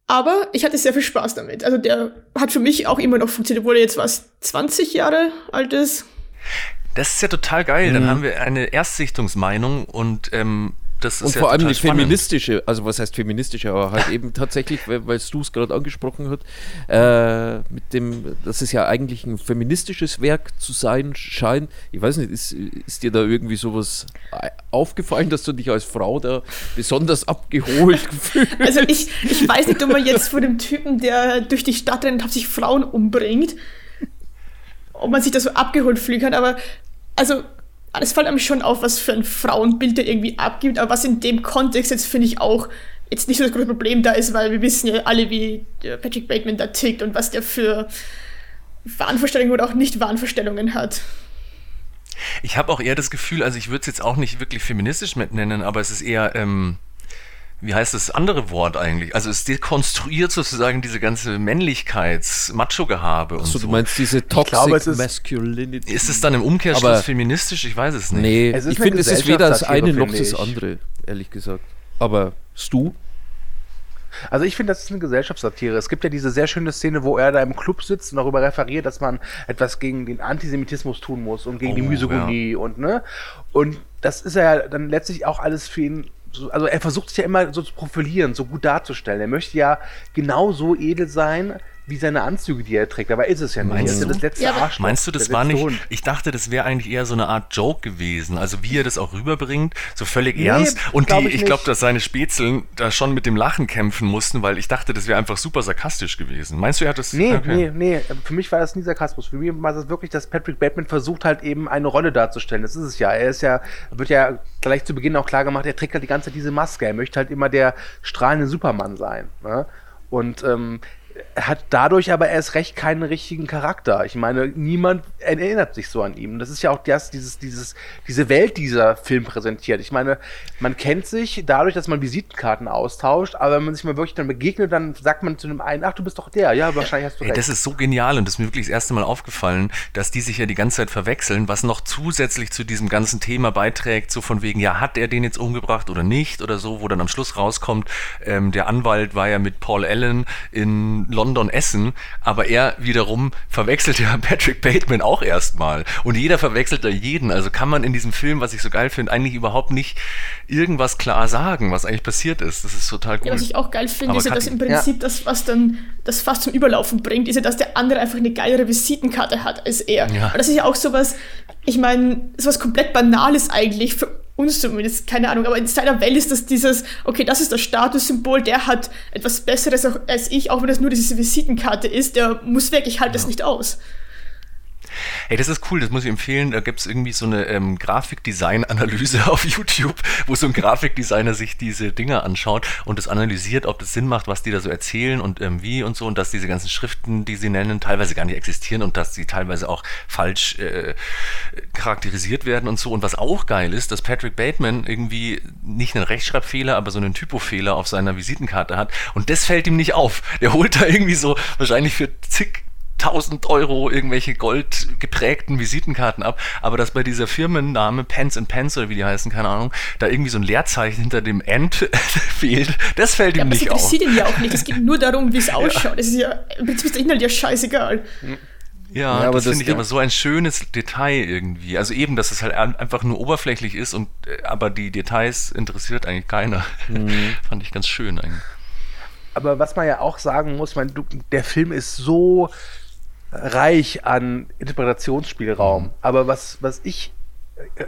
Speaker 2: Aber ich hatte sehr viel Spaß damit. Also der hat für mich auch immer noch funktioniert, obwohl er jetzt was 20 Jahre alt ist.
Speaker 5: Das ist ja total geil.
Speaker 3: Mhm.
Speaker 5: Dann haben wir eine Erstsichtungsmeinung und ähm, das ist
Speaker 3: Und
Speaker 5: ja
Speaker 3: vor allem die
Speaker 5: spannend.
Speaker 3: feministische, also was heißt feministische, aber halt eben tatsächlich, weil weil du es gerade angesprochen hast, äh, mit dem, dass es ja eigentlich ein feministisches Werk zu sein scheint. Ich weiß nicht, ist, ist dir da irgendwie sowas aufgefallen, dass du dich als Frau da besonders abgeholt <laughs> gefühlt
Speaker 2: Also ich, ich weiß nicht, ob man jetzt vor dem Typen, der durch die Stadt rennt und hauptsächlich Frauen umbringt, ob man sich da so abgeholt fühlen kann, aber also es fällt einem schon auf, was für ein Frauenbild der irgendwie abgibt, aber was in dem Kontext jetzt finde ich auch jetzt nicht so das große Problem da ist, weil wir wissen ja alle, wie der Patrick Bateman da tickt und was der für Wahnvorstellungen oder auch Nicht-Wahnvorstellungen hat.
Speaker 5: Ich habe auch eher das Gefühl, also ich würde es jetzt auch nicht wirklich feministisch mit nennen, aber es ist eher, ähm, wie heißt das andere Wort eigentlich? Also es dekonstruiert sozusagen diese ganze Männlichkeits-Macho-Gehabe und
Speaker 3: So, du meinst diese Toxic
Speaker 4: glaube, es ist-
Speaker 3: Masculinity?
Speaker 5: ist es dann im Umkehrschluss
Speaker 3: Aber-
Speaker 5: feministisch? Ich weiß es nicht.
Speaker 3: Nee,
Speaker 4: Es ist
Speaker 3: ich finde, es ist weder das eine noch das andere, ehrlich gesagt. Aber Stu?
Speaker 4: Also ich finde, das ist eine Gesellschaftssatire. Es gibt ja diese sehr schöne Szene, wo er da im Club sitzt und darüber referiert, dass man etwas gegen den Antisemitismus tun muss und gegen die
Speaker 5: Oh,
Speaker 4: Misogynie und ne. Und das ist ja dann letztlich auch alles für ihn. So, also er versucht sich ja immer so zu profilieren, so gut darzustellen. Er möchte ja genauso edel sein wie seine Anzüge, die er trägt. Aber ist es ja nicht.
Speaker 5: Meinst du?
Speaker 4: das letzte
Speaker 2: Ja.
Speaker 5: Meinst du, das war nicht,
Speaker 4: Hund.
Speaker 5: ich dachte, das wäre eigentlich eher so eine Art Joke gewesen, also wie er das auch rüberbringt, so völlig
Speaker 4: Nee,
Speaker 5: ernst. Und
Speaker 4: glaub
Speaker 5: die,
Speaker 4: ich
Speaker 5: ich glaube, dass seine Spätzeln da schon mit dem Lachen kämpfen mussten, weil ich dachte, das wäre einfach super sarkastisch gewesen. Meinst du, er hat das?
Speaker 4: Nee,
Speaker 5: okay.
Speaker 4: nee, nee. Für mich war das nie Sarkasmus. Für mich war das wirklich, dass Patrick Bateman versucht halt eben eine Rolle darzustellen. Das ist es ja. Er ist ja, wird ja gleich zu Beginn auch klar gemacht, er trägt halt die ganze Zeit diese Maske. Er möchte halt immer der strahlende Superman sein. Ne? Und ähm, hat dadurch aber erst recht keinen richtigen Charakter. Ich meine, niemand erinnert sich so an ihn. Das ist ja auch das, dieses, dieses, diese Welt, die dieser Film präsentiert. Ich meine, man kennt sich dadurch, dass man Visitenkarten austauscht, aber wenn man sich mal wirklich dann begegnet, dann sagt man zu dem einen, ach, du bist doch der. Ja, wahrscheinlich hast du
Speaker 5: Ey,
Speaker 4: recht.
Speaker 5: das ist so genial und das ist mir wirklich das erste Mal aufgefallen, dass die sich ja die ganze Zeit verwechseln, was noch zusätzlich zu diesem ganzen Thema beiträgt, so von wegen, ja, hat er den jetzt umgebracht oder nicht oder so, wo dann am Schluss rauskommt, ähm, der Anwalt war ja mit Paul Allen in London essen, aber er wiederum verwechselt ja <laughs> Patrick Bateman auch erstmal und jeder verwechselt da jeden, also kann man in diesem Film, was ich so geil finde, eigentlich überhaupt nicht irgendwas klar sagen, was eigentlich passiert ist. Das ist total cool.
Speaker 2: Ja, was ich auch geil finde, ist ja, dass im Prinzip das, was dann das fast zum Überlaufen bringt, ist ja, dass der andere einfach eine geilere Visitenkarte hat als er.
Speaker 5: Ja.
Speaker 2: Und das ist ja auch sowas, ich meine, sowas komplett Banales eigentlich für uns zumindest, keine Ahnung, aber in seiner Welt ist das dieses, okay, das ist das Statussymbol, der hat etwas Besseres als ich, auch wenn das nur diese Visitenkarte ist, der muss weg, ich halte das nicht aus.
Speaker 5: Hey, das ist cool, das muss ich empfehlen. Da gibt es irgendwie so eine ähm, Grafikdesign-Analyse <laughs> auf YouTube, wo so ein Grafikdesigner sich diese Dinger anschaut und das analysiert, ob das Sinn macht, was die da so erzählen und ähm, wie und so und dass diese ganzen Schriften, die sie nennen, teilweise gar nicht existieren und dass sie teilweise auch falsch äh, charakterisiert werden und so. Und was auch geil ist, dass Patrick Bateman irgendwie nicht einen Rechtschreibfehler, aber so einen Typofehler auf seiner Visitenkarte hat und das fällt ihm nicht auf. Der holt da irgendwie so wahrscheinlich für zig 1000 Euro irgendwelche goldgeprägten Visitenkarten ab, aber dass bei dieser Firmenname Pence and Pence oder wie die heißen, keine Ahnung, da irgendwie so ein Leerzeichen hinter dem End <laughs> fehlt, das fällt
Speaker 2: Ja,
Speaker 5: ihm nicht auf.
Speaker 2: interessiert ihn ja auch nicht. Es geht nur darum, wie es <laughs> ausschaut. Es ist ja, im Prinzip ist der Inhalt ja scheißegal.
Speaker 5: Ja,
Speaker 3: Ja, aber
Speaker 5: das
Speaker 3: das
Speaker 5: finde ich aber so ein schönes Detail irgendwie. Also eben, dass es halt einfach nur oberflächlich ist und äh, aber die Details interessiert eigentlich keiner.
Speaker 3: Mhm. <laughs>
Speaker 5: Fand ich ganz schön eigentlich.
Speaker 4: Aber was man ja auch sagen muss, man, du, der Film ist so reich an Interpretationsspielraum. Aber was, was ich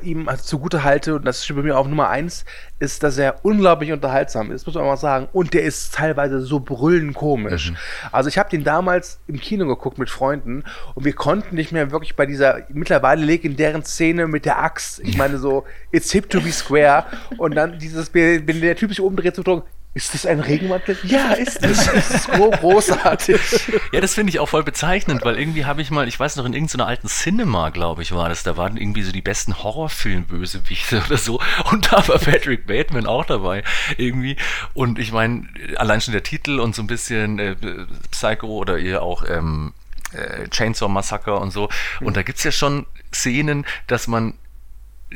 Speaker 4: ihm also zugute halte, und das steht bei mir auf Nummer eins, ist, dass er unglaublich unterhaltsam ist, muss man mal sagen. Und der ist teilweise so brüllend komisch. Also ich habe den damals im Kino geguckt mit Freunden und wir konnten nicht mehr wirklich bei dieser mittlerweile legendären Szene mit der Axt, ich meine so, it's hip to be square und dann dieses, wenn der Typ sich umdreht, zu drücken, ist das ein Regenmantel? Ja, ist es. Das ist so großartig.
Speaker 5: Ja, das finde ich auch voll bezeichnend, weil irgendwie habe ich mal, ich weiß noch, in irgendeiner alten Cinema, glaube ich, war das, da waren irgendwie so die besten Horrorfilm-Bösewichte <laughs> oder so und da war Patrick Bateman auch dabei irgendwie und ich meine, allein schon der Titel und so ein bisschen äh, Psycho oder ihr auch ähm, äh, Chainsaw Massacre und so und da gibt es ja schon Szenen, dass man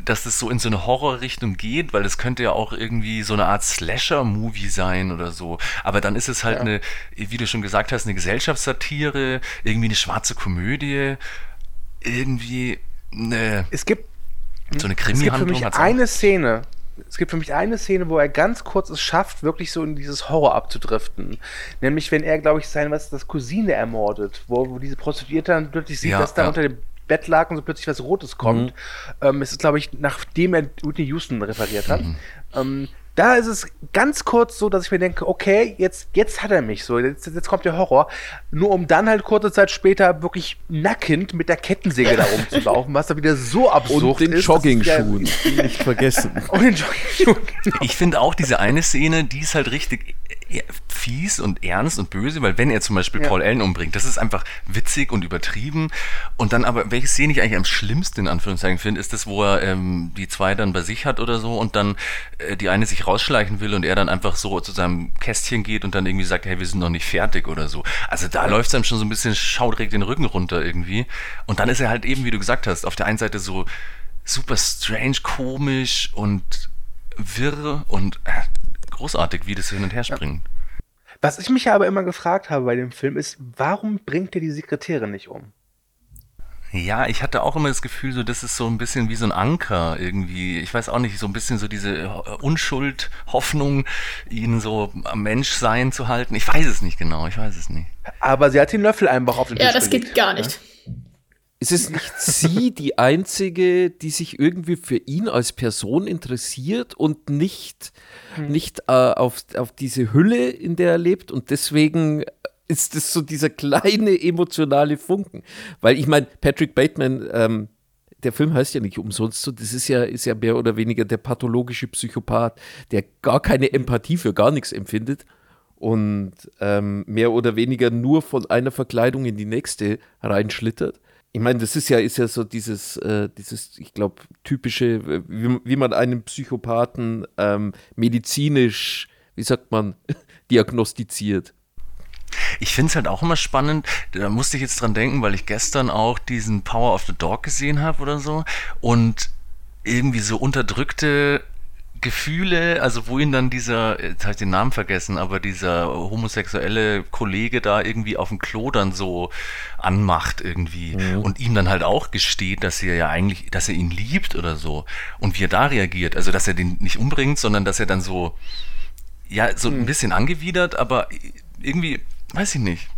Speaker 5: dass es so in so eine Horrorrichtung geht, weil es könnte ja auch irgendwie so eine Art Slasher-Movie sein oder so. Aber dann ist es halt eine, wie du schon gesagt hast, eine Gesellschaftssatire, irgendwie eine schwarze Komödie, irgendwie eine,
Speaker 4: Es gibt,
Speaker 5: so eine
Speaker 4: es gibt für mich eine Szene, es gibt für mich eine Szene, wo er ganz kurz es schafft, wirklich so in dieses Horror abzudriften. Nämlich, wenn er, glaube ich, sein, was das, Cousine ermordet, wo, wo diese Prostituierte dann plötzlich sieht,
Speaker 5: Ja,
Speaker 4: dass da
Speaker 5: ja.
Speaker 4: unter dem Bett lag und so plötzlich was Rotes kommt. Ähm, es ist, glaube ich, nachdem er Whitney Houston referiert hat. Ähm, da ist es ganz kurz so, dass ich mir denke, okay, jetzt, jetzt hat er mich so, jetzt, jetzt kommt der Horror. Nur um dann halt kurze Zeit später wirklich nackend mit der Kettensäge da rumzulaufen, was da wieder so absurd
Speaker 3: Und den
Speaker 4: ist. ist ja-
Speaker 3: Jogging-Schuhen, die nicht vergessen. <laughs>
Speaker 4: Und den Jogging-Schuhen, genau.
Speaker 5: Ich finde auch diese eine Szene, die ist halt richtig fies und ernst und böse, weil wenn er zum Beispiel
Speaker 4: Ja.
Speaker 5: Paul Allen umbringt, das ist einfach witzig und übertrieben. Und dann aber, welche Szene ich eigentlich am schlimmsten in Anführungszeichen finde, ist das, wo er ähm, die zwei dann bei sich hat oder so und dann äh, die eine sich rausschleichen will und er dann einfach so zu seinem Kästchen geht und dann irgendwie sagt, hey, wir sind noch nicht fertig oder so. Also da läuft es einem schon so ein bisschen schaudrig den Rücken runter irgendwie. Und dann ist er halt eben, wie du gesagt hast, auf der einen Seite so super strange, komisch und wirr und äh, großartig, wie das hin und her springt.
Speaker 4: Was ich mich ja aber immer gefragt habe bei dem Film ist, warum bringt er die Sekretärin nicht um?
Speaker 5: Ja, ich hatte auch immer das Gefühl, so das ist so ein bisschen wie so ein Anker irgendwie. Ich weiß auch nicht, so ein bisschen so diese äh, Unschuld, Hoffnung, ihn so am Menschsein zu halten. Ich weiß es nicht genau, ich weiß es nicht.
Speaker 4: Aber sie hat den Löffel einfach auf den
Speaker 2: Ja,
Speaker 4: Tisch
Speaker 2: das
Speaker 4: gelegt.
Speaker 2: geht gar nicht.
Speaker 3: Ist es nicht sie, die einzige, die sich irgendwie für ihn als Person interessiert und nicht, nicht äh, auf, auf diese Hülle, in der er lebt und deswegen ist es so dieser kleine emotionale Funken. Weil ich meine, Patrick Bateman, ähm, der Film heißt ja nicht umsonst so, das ist ja, ist ja mehr oder weniger der pathologische Psychopath, der gar keine Empathie für gar nichts empfindet und ähm, mehr oder weniger nur von einer Verkleidung in die nächste reinschlittert. Ich meine, das ist ja, ist ja so dieses, äh, dieses, ich glaube, typische, äh, wie, wie man einen Psychopathen ähm, medizinisch, wie sagt man, <laughs> diagnostiziert.
Speaker 5: Ich finde es halt auch immer spannend, da musste ich jetzt dran denken, weil ich gestern auch diesen Power of the Dog gesehen habe oder so und irgendwie so unterdrückte Gefühle, also wo ihn dann dieser, jetzt habe ich den Namen vergessen, aber dieser homosexuelle Kollege da irgendwie auf dem Klo dann so anmacht irgendwie und ihm dann halt auch gesteht, dass er ja eigentlich, dass er ihn liebt oder so und wie er da reagiert, also dass er den nicht umbringt, sondern dass er dann so, ja, so ein bisschen angewidert, aber irgendwie, weiß ich nicht.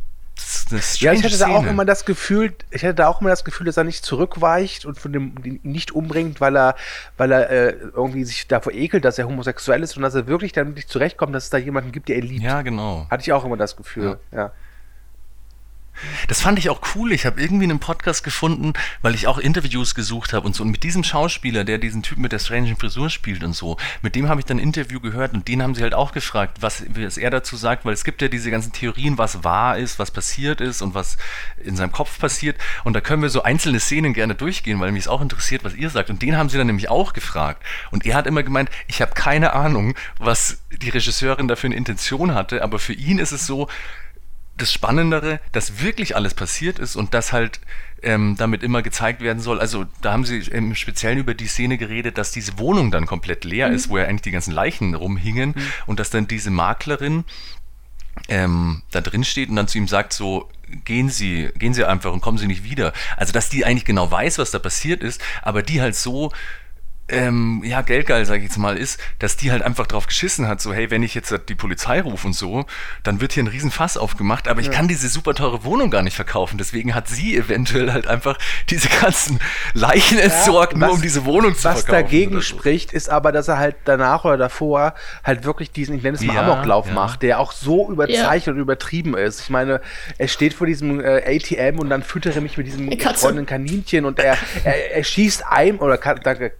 Speaker 4: Ja, ich hatte da auch
Speaker 5: Szene.
Speaker 4: immer das Gefühl, ich hatte da auch immer das Gefühl, dass er nicht zurückweicht und von dem ihn nicht umbringt, weil er, weil er äh, irgendwie sich davor ekelt, dass er homosexuell ist und dass er wirklich damit nicht zurechtkommt, dass es da jemanden gibt, der ihn liebt.
Speaker 5: Ja, genau.
Speaker 4: Hatte ich auch immer das Gefühl, ja.
Speaker 5: Das fand ich auch cool. Ich habe irgendwie einen Podcast gefunden, weil ich auch Interviews gesucht habe und so. Und mit diesem Schauspieler, der diesen Typen mit der strangen Frisur spielt und so, mit dem habe ich dann ein Interview gehört und den haben sie halt auch gefragt, was, was er dazu sagt, weil es gibt ja diese ganzen Theorien, was wahr ist, was passiert ist und was in seinem Kopf passiert. Und da können wir so einzelne Szenen gerne durchgehen, weil mich es auch interessiert, was ihr sagt. Und den haben sie dann nämlich auch gefragt. Und er hat immer gemeint, ich habe keine Ahnung, was die Regisseurin dafür eine Intention hatte, aber für ihn ist es so, das Spannendere, dass wirklich alles passiert ist und das halt ähm, damit immer gezeigt werden soll. Also da haben sie im Speziellen über die Szene geredet, dass diese Wohnung dann komplett leer mhm. ist, wo ja eigentlich die ganzen Leichen rumhingen mhm. und dass dann diese Maklerin ähm, da drin steht und dann zu ihm sagt so, gehen Sie, gehen Sie einfach und kommen Sie nicht wieder. Also dass die eigentlich genau weiß, was da passiert ist, aber die halt so ähm, ja, geldgeil, sag ich jetzt mal, ist, dass die halt einfach drauf geschissen hat, so, hey, wenn ich jetzt die Polizei rufe und so, dann wird hier ein Riesenfass aufgemacht, aber ich kann diese super teure Wohnung gar nicht verkaufen. Deswegen hat sie eventuell halt einfach diese ganzen Leichen entsorgt, ja, nur um diese Wohnung zu
Speaker 4: was
Speaker 5: verkaufen.
Speaker 4: Was dagegen so. spricht, ist aber, dass er halt danach oder davor halt wirklich diesen, ich nenne es mal ja, Amoklauf ja. macht, der auch so überzeichnet und übertrieben ist. Ich meine, er steht vor diesem äh, ATM und dann füttert er mich mit diesem gefrorenen Kaninchen und er, er, er schießt ein, oder kann, danke,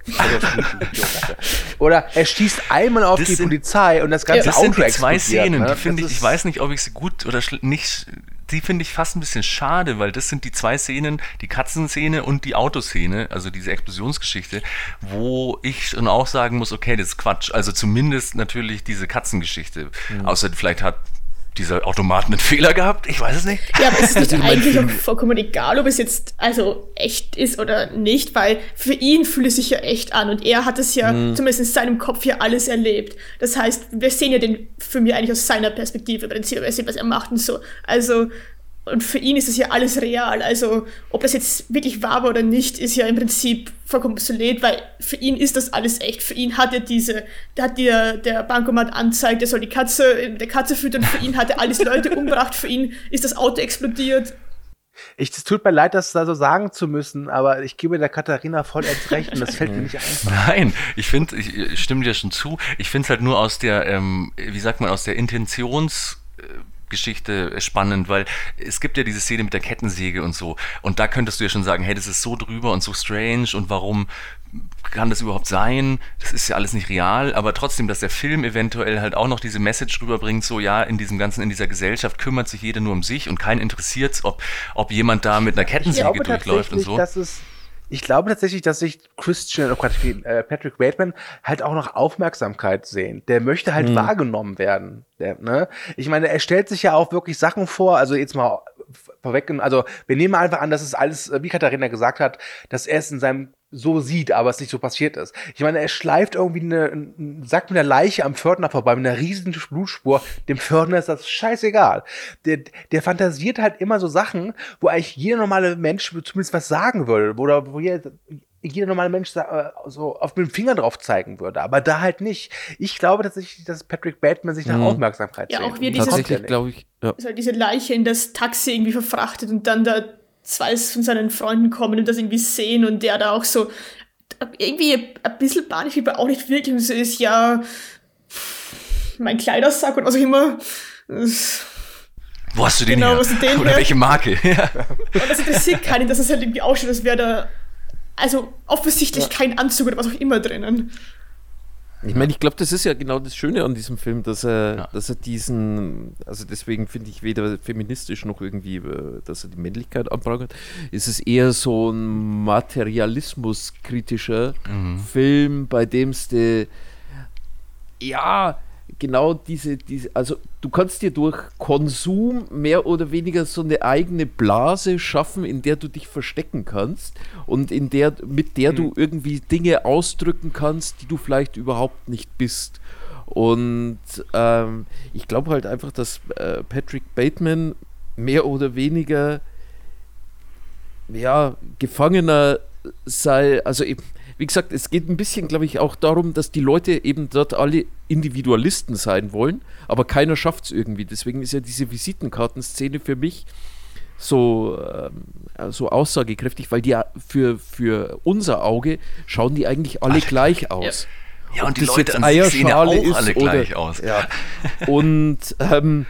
Speaker 4: <laughs> Oder er schießt einmal auf das die sind, Polizei und das ganze
Speaker 5: das Auto sind die zwei Szenen, ne? die finde ich, ich weiß nicht, ob ich sie gut oder nicht die finde ich fast ein bisschen schade, weil das sind die zwei Szenen, die Katzenszene und die Autoszene, also diese Explosionsgeschichte, wo ich schon auch sagen muss, okay, das ist Quatsch. Also zumindest natürlich diese Katzengeschichte. Mhm. Außer vielleicht hat dieser Automat einen Fehler gehabt? Ich weiß es nicht.
Speaker 2: Ja, aber es ist <laughs> nicht eigentlich auch vollkommen egal, ob es jetzt also echt ist oder nicht, weil für ihn fühlt es sich ja echt an und er hat es ja mhm. zumindest in seinem Kopf hier alles erlebt. Das heißt, wir sehen ja den Film ja eigentlich aus seiner Perspektive, beziehungsweise was er macht und so. Also und für ihn ist das ja alles real. Also, ob das jetzt wirklich wahr war oder nicht, ist ja im Prinzip vollkommen obsolet, weil für ihn ist das alles echt. Für ihn hat er diese, hat der, der Bankomat anzeigt, er soll die Katze, der Katze füttern. Für ihn hat er alles Leute umgebracht. Für ihn ist das Auto explodiert.
Speaker 4: Ich, es tut mir leid, das da so sagen zu müssen, aber ich gebe der Katharina vollends recht und das fällt mir nicht ein.
Speaker 5: Nein, ich finde, ich, ich stimme dir schon zu. Ich finde es halt nur aus der, ähm, wie sagt man, aus der Intentions- äh, Geschichte spannend, weil es gibt ja diese Szene mit der Kettensäge und so. Und da könntest du ja schon sagen, hey, das ist so drüber und so strange und warum kann das überhaupt sein? Das ist ja alles nicht real, aber trotzdem, dass der Film eventuell halt auch noch diese Message rüberbringt, so ja, in diesem ganzen, in dieser Gesellschaft kümmert sich jeder nur um sich und keinen interessiert es, ob, ob jemand da mit einer Kettensäge durchläuft und so.
Speaker 4: Dass es ich glaube tatsächlich, dass sich Christian, oh Gott, äh, Patrick Bateman halt auch noch Aufmerksamkeit sehen. Der möchte halt mhm. wahrgenommen werden. Der, ne? Ich meine, er stellt sich ja auch wirklich Sachen vor, also jetzt mal vorweg, also wir nehmen einfach an, dass es alles, wie Katharina gesagt hat, dass er es in seinem so sieht, aber es nicht so passiert ist. Ich meine, er schleift irgendwie eine, einen Sack mit einer Leiche am Pförtner vorbei, mit einer riesigen Blutspur. Dem Pförtner ist das scheißegal. Der, der fantasiert halt immer so Sachen, wo eigentlich jeder normale Mensch zumindest was sagen würde, oder wo jeder, jeder normale Mensch äh, so auf den Finger drauf zeigen würde, aber da halt nicht. Ich glaube tatsächlich, dass Patrick Bateman sich nach mhm. Aufmerksamkeit
Speaker 2: Ja, auch wie dieses,
Speaker 3: Tatsächlich, glaube ich.
Speaker 2: Ja. Also diese Leiche in das Taxi irgendwie verfrachtet und dann da zwei von seinen Freunden kommen und das irgendwie sehen und der da auch so irgendwie ein bisschen panisch, aber auch nicht wirklich. Und so ist ja mein Kleidersack und was auch immer.
Speaker 5: Wo hast du den genau, her? Was den <laughs> Oder her? welche Marke? <laughs> ja.
Speaker 2: Und das interessiert keinen, dass es halt irgendwie ausschaut, als wäre da also offensichtlich ja. kein Anzug oder was auch immer drinnen.
Speaker 3: Ich meine, ich glaube, das ist ja genau das Schöne an diesem Film, dass er, ja. dass er diesen, also deswegen finde ich weder feministisch noch irgendwie, äh, dass er die Männlichkeit anprangert, ist es eher so ein materialismuskritischer mhm. Film, bei dem es ja, genau diese, diese, also du kannst dir durch Konsum mehr oder weniger so eine eigene Blase schaffen, in der du dich verstecken kannst und in der, mit der mhm. du irgendwie Dinge ausdrücken kannst, die du vielleicht überhaupt nicht bist. Und ähm, ich glaube halt einfach, dass äh, Patrick Bateman mehr oder weniger ja, Gefangener sei, also eben wie gesagt, es geht ein bisschen, glaube ich, auch darum, dass die Leute eben dort alle Individualisten sein wollen, aber keiner schafft es irgendwie. Deswegen ist ja diese Visitenkartenszene für mich so, äh, so aussagekräftig, weil die ja für, für unser Auge schauen die eigentlich alle Ach, gleich aus.
Speaker 5: Ja, ja und die Leute an sich sehen ja auch alle
Speaker 3: gleich
Speaker 5: oder, aus.
Speaker 3: Ja. Und ähm,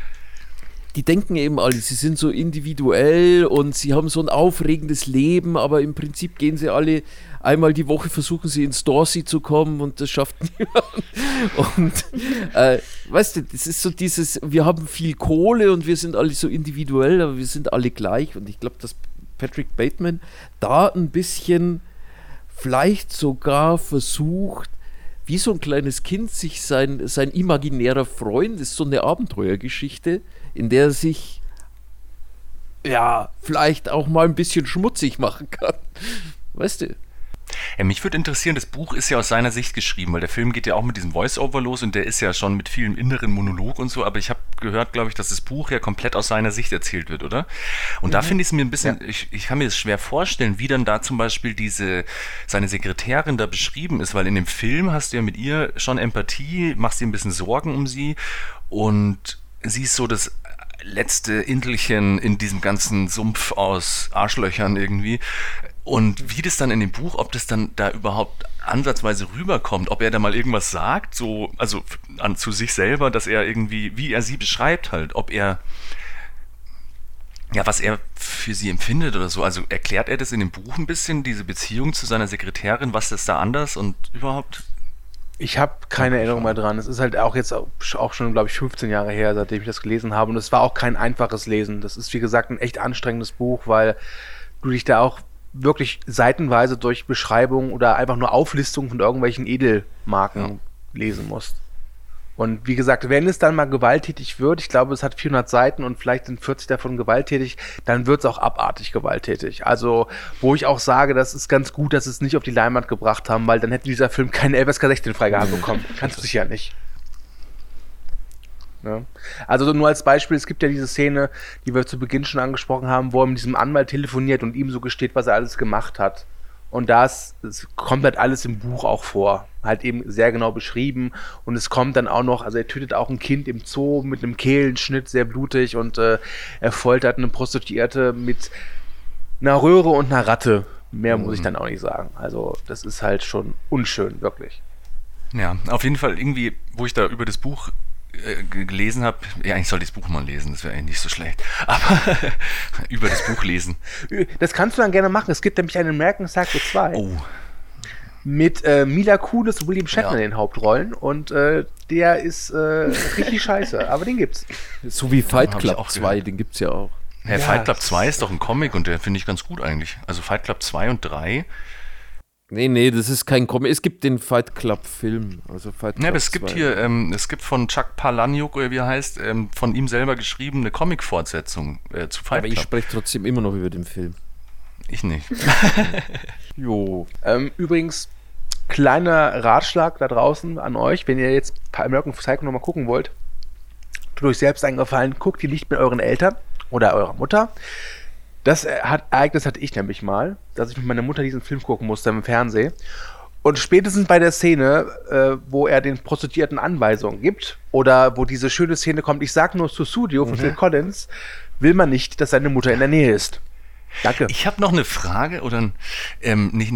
Speaker 3: die denken eben alle, sie sind so individuell und sie haben so ein aufregendes Leben, aber im Prinzip gehen sie alle einmal die Woche versuchen sie ins Dorsey zu kommen und das schafft <laughs> niemand. Und äh, weißt du, das ist so dieses, wir haben viel Kohle und wir sind alle so individuell, aber wir sind alle gleich. Und ich glaube, dass Patrick Bateman da ein bisschen vielleicht sogar versucht, wie so ein kleines Kind sich sein, sein imaginärer Freund, das ist so eine Abenteuergeschichte, in der er sich ja, vielleicht auch mal ein bisschen schmutzig machen kann. Weißt du?
Speaker 5: Ja, mich würde interessieren, das Buch ist ja aus seiner Sicht geschrieben, weil der Film geht ja auch mit diesem Voice-Over los und der ist ja schon mit vielen inneren Monolog und so, aber ich habe gehört, glaube ich, dass das Buch ja komplett aus seiner Sicht erzählt wird, oder? Und mhm. da finde ich es mir ein bisschen, ja. ich, ich kann mir das schwer vorstellen, wie dann da zum Beispiel diese, seine Sekretärin da beschrieben ist, weil in dem Film hast du ja mit ihr schon Empathie, machst dir ein bisschen Sorgen um sie und sie ist so das letzte Intelchen in diesem ganzen Sumpf aus Arschlöchern irgendwie. Und wie das dann in dem Buch, ob das dann da überhaupt ansatzweise rüberkommt, ob er da mal irgendwas sagt, so, also an, zu sich selber, dass er irgendwie, wie er sie beschreibt halt, ob er, ja, was er für sie empfindet oder so. Also erklärt er das in dem Buch ein bisschen, diese Beziehung zu seiner Sekretärin, was ist da anders und überhaupt?
Speaker 4: Ich habe keine Erinnerung mehr dran. Es ist halt auch jetzt auch schon, glaube ich, 15 Jahre her, seitdem ich das gelesen habe. Und es war auch kein einfaches Lesen. Das ist, wie gesagt, ein echt anstrengendes Buch, weil du dich da auch wirklich seitenweise durch Beschreibungen oder einfach nur Auflistungen von irgendwelchen Edelmarken ja. lesen musst. Und wie gesagt, wenn es dann mal gewalttätig wird, ich glaube, es hat 400 Seiten und vielleicht sind 40 davon gewalttätig, dann wird es auch abartig gewalttätig. Also, wo ich auch sage, das ist ganz gut, dass es nicht auf die Leinwand gebracht haben, weil dann hätte dieser Film keine LSK 16 Freigabe bekommen. Kannst du sicher nicht. Ne? Also nur als Beispiel, es gibt ja diese Szene, die wir zu Beginn schon angesprochen haben, wo er mit diesem Anwalt telefoniert und ihm so gesteht, was er alles gemacht hat. Und das, das kommt halt alles im Buch auch vor. Halt eben sehr genau beschrieben. Und es kommt dann auch noch, also er tötet auch ein Kind im Zoo mit einem Kehlenschnitt, sehr blutig. Und äh, er foltert eine Prostituierte mit einer Röhre und einer Ratte. Mehr mhm. muss ich mhm. dann auch nicht sagen. Also das ist halt schon unschön, wirklich.
Speaker 5: Ja, auf jeden Fall irgendwie, wo ich da über das Buch gelesen habe, ja, eigentlich sollte ich das Buch mal lesen, das wäre eigentlich nicht so schlecht. Aber <laughs> über das Buch lesen.
Speaker 4: Das kannst du dann gerne machen. Es gibt nämlich einen American Psycho 2. Oh. Mit äh, Mila Kunis und William Shatner ja. in den Hauptrollen. Und äh, der ist äh, richtig scheiße, aber den gibt's.
Speaker 3: So wie Fight Club 2, den gibt's ja auch.
Speaker 5: Ja, Fight Club 2 ist doch ein Comic und der finde ich ganz gut eigentlich. Also Fight Club 2 und 3
Speaker 3: Nee, nee, das ist kein Comic. Es gibt den Fight Club Film. Also Fight Club
Speaker 5: ja, aber es 2. gibt hier, ähm, es gibt von Chuck Palahniuk, oder wie er heißt, ähm, von ihm selber geschrieben, eine Comic-Fortsetzung äh, zu Fight
Speaker 3: aber Club. Aber ich spreche trotzdem immer noch über den Film.
Speaker 5: Ich nicht. <laughs>
Speaker 4: jo. Ähm, übrigens, kleiner Ratschlag da draußen an euch, wenn ihr jetzt American Psycho nochmal gucken wollt, tut euch selbst eingefallen, guckt ihr nicht mit euren Eltern oder eurer Mutter, das äh, hat, Ereignis hatte ich nämlich mal, dass ich mit meiner Mutter diesen Film gucken musste im Fernsehen. Und spätestens bei der Szene, äh, wo er den Prostituierten Anweisungen gibt, oder wo diese schöne Szene kommt, ich sag nur zu Studio von mhm. Phil Collins, will man nicht, dass seine Mutter in der Nähe ist.
Speaker 5: Danke. Ich habe noch eine Frage oder ähm, nicht,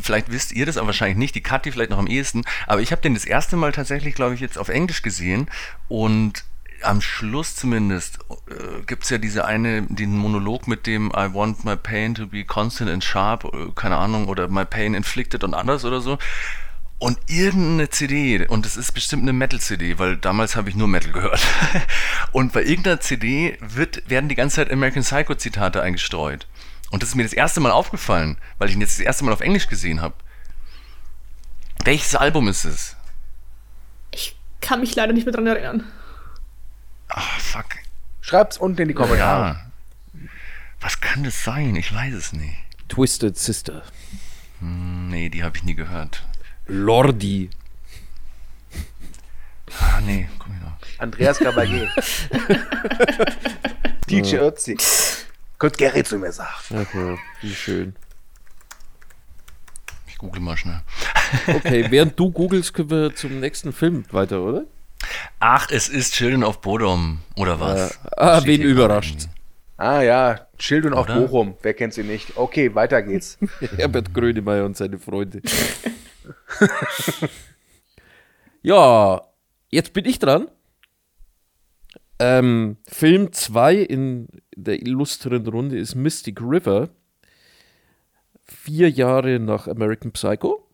Speaker 5: vielleicht wisst ihr das, aber wahrscheinlich nicht. Die Kathi vielleicht noch am ehesten. Aber ich habe den das erste Mal tatsächlich, glaube ich, jetzt auf Englisch gesehen und am Schluss zumindest äh, gibt es ja diese eine, den Monolog mit dem I want my pain to be constant and sharp, äh, keine Ahnung, oder my pain inflicted und anders oder so. Und irgendeine CD, und es ist bestimmt eine Metal-CD, weil damals habe ich nur Metal gehört. <laughs> und bei irgendeiner CD wird, werden die ganze Zeit American Psycho-Zitate eingestreut. Und das ist mir das erste Mal aufgefallen, weil ich ihn jetzt das erste Mal auf Englisch gesehen habe. Welches Album ist es?
Speaker 2: Ich kann mich leider nicht mehr dran erinnern.
Speaker 5: Ach, fuck.
Speaker 4: Schreibt's unten in die Kommentare.
Speaker 5: Ja. Was kann das sein? Ich weiß es nicht.
Speaker 3: Twisted Sister.
Speaker 5: Hm, nee, die habe ich nie gehört.
Speaker 3: Lordi.
Speaker 5: Ah, nee, komm
Speaker 4: hier noch. Andreas Gabagé. <laughs> <laughs> DJ Ötzi. Könnt Gary zu mir sagen.
Speaker 3: Okay, wie schön.
Speaker 5: Ich google mal schnell.
Speaker 3: Okay, <laughs> während du googelst, können wir zum nächsten Film weiter, oder?
Speaker 5: Ach, es ist Children of Bodom, oder was?
Speaker 3: Äh, ah, wen überrascht.
Speaker 4: Ah ja, Children of Bochum, wer kennt sie nicht? Okay, weiter geht's. <laughs>
Speaker 3: Herbert Grönemeyer und seine Freunde. <laughs> ja, jetzt bin ich dran. Ähm, Film 2 in der illustren Runde ist Mystic River. Vier Jahre nach American Psycho.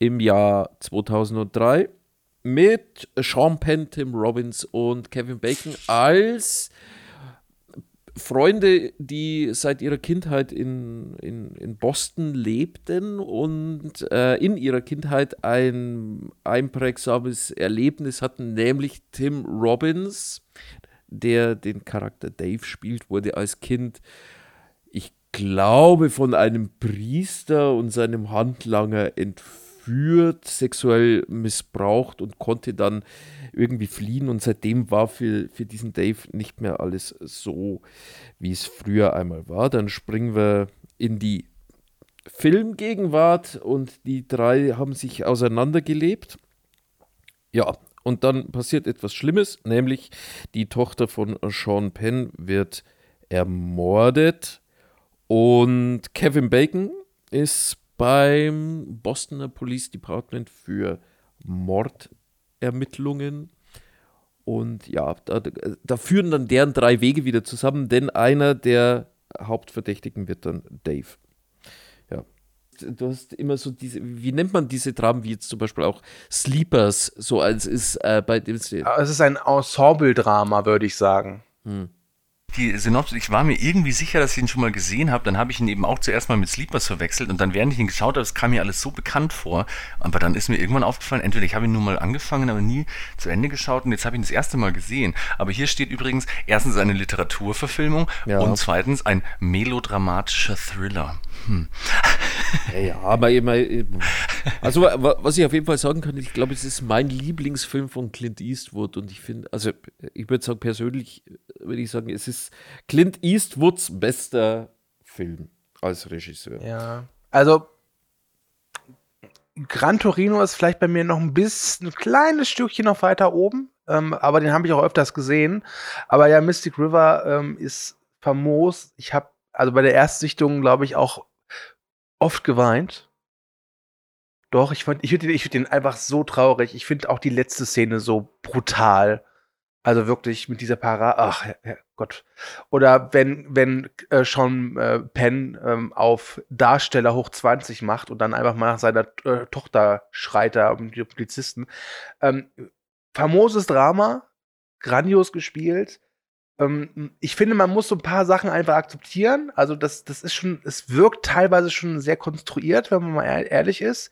Speaker 3: Im Jahr 2003 mit Sean Penn, Tim Robbins und Kevin Bacon als Freunde, die seit ihrer Kindheit in, in, in Boston lebten und äh, in ihrer Kindheit ein einprägsames Erlebnis hatten, nämlich Tim Robbins, der den Charakter Dave spielt, wurde als Kind, ich glaube, von einem Priester und seinem Handlanger entführt entführt, sexuell missbraucht und konnte dann irgendwie fliehen. Und seitdem war für, für diesen Dave nicht mehr alles so, wie es früher einmal war. Dann springen wir in die Filmgegenwart und die drei haben sich auseinandergelebt. Ja, und dann passiert etwas Schlimmes, nämlich die Tochter von Sean Penn wird ermordet und Kevin Bacon ist beim Bostoner Police Department für Mordermittlungen. Und ja, da, da, führen dann deren drei Wege wieder zusammen, denn einer der Hauptverdächtigen wird dann Dave. Ja. Du hast immer so diese, wie nennt man diese Dramen, wie jetzt zum Beispiel auch Sleepers, so als ist äh, bei dem. Es
Speaker 4: ist ein Ensemble-Drama, würde ich sagen. Hm
Speaker 5: die Synopsis, ich war mir irgendwie sicher, dass ich ihn schon mal gesehen habe. Dann habe ich ihn eben auch zuerst mal mit Sleepers verwechselt und dann, während ich ihn geschaut habe, das kam mir alles so bekannt vor. Aber dann ist mir irgendwann aufgefallen, entweder ich habe ihn nur mal angefangen, aber nie zu Ende geschaut und jetzt habe ich ihn das erste Mal gesehen. Aber hier steht übrigens erstens eine Literaturverfilmung ja. und zweitens ein melodramatischer Thriller. Hm.
Speaker 3: Ja, aber immer, also was ich auf jeden Fall sagen kann, ich glaube, es ist mein Lieblingsfilm von Clint Eastwood und ich finde, also ich würde sagen, persönlich würde ich sagen, es ist Clint Eastwoods bester Film als Regisseur.
Speaker 4: Ja, also Gran Torino ist vielleicht bei mir noch ein bisschen, ein kleines Stückchen noch weiter oben, ähm, aber den habe ich auch öfters gesehen. Aber ja, Mystic River ähm, ist famos. Ich habe also bei der Erstsichtung, glaube ich, auch oft geweint. Doch, ich fand, ich finde ich find den einfach so traurig. Ich finde auch die letzte Szene so brutal. Also wirklich mit dieser Para, ach Gott. Oder wenn, wenn äh, Sean äh, Penn ähm, auf Darsteller hoch 20 macht und dann einfach mal nach seiner äh, Tochter schreit da um die Polizisten. Ähm, famoses Drama, grandios gespielt. Ähm, ich finde, man muss so ein paar Sachen einfach akzeptieren. Also das, das ist schon, es wirkt teilweise schon sehr konstruiert, wenn man mal ehrlich ist.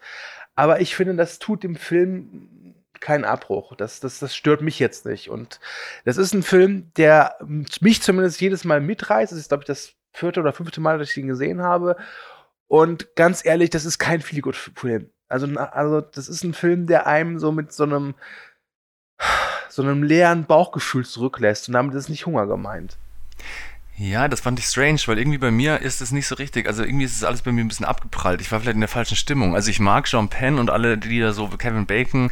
Speaker 4: Aber ich finde, das tut dem Film keinen Abbruch. Das, das, das stört mich jetzt nicht. Und das ist ein Film, der mich zumindest jedes Mal mitreißt. Das ist, glaube ich, das vierte oder fünfte Mal, dass ich ihn gesehen habe. Und ganz ehrlich, das ist kein Feelgood-Film. Also, also, das ist ein Film, der einem so mit so einem so einem leeren Bauchgefühl zurücklässt. Und damit ist nicht Hunger gemeint.
Speaker 5: Ja, das fand ich strange, weil irgendwie bei mir ist es nicht so richtig. Also irgendwie ist es alles bei mir ein bisschen abgeprallt. Ich war vielleicht in der falschen Stimmung. Also ich mag John Penn und alle, die da so, Kevin Bacon,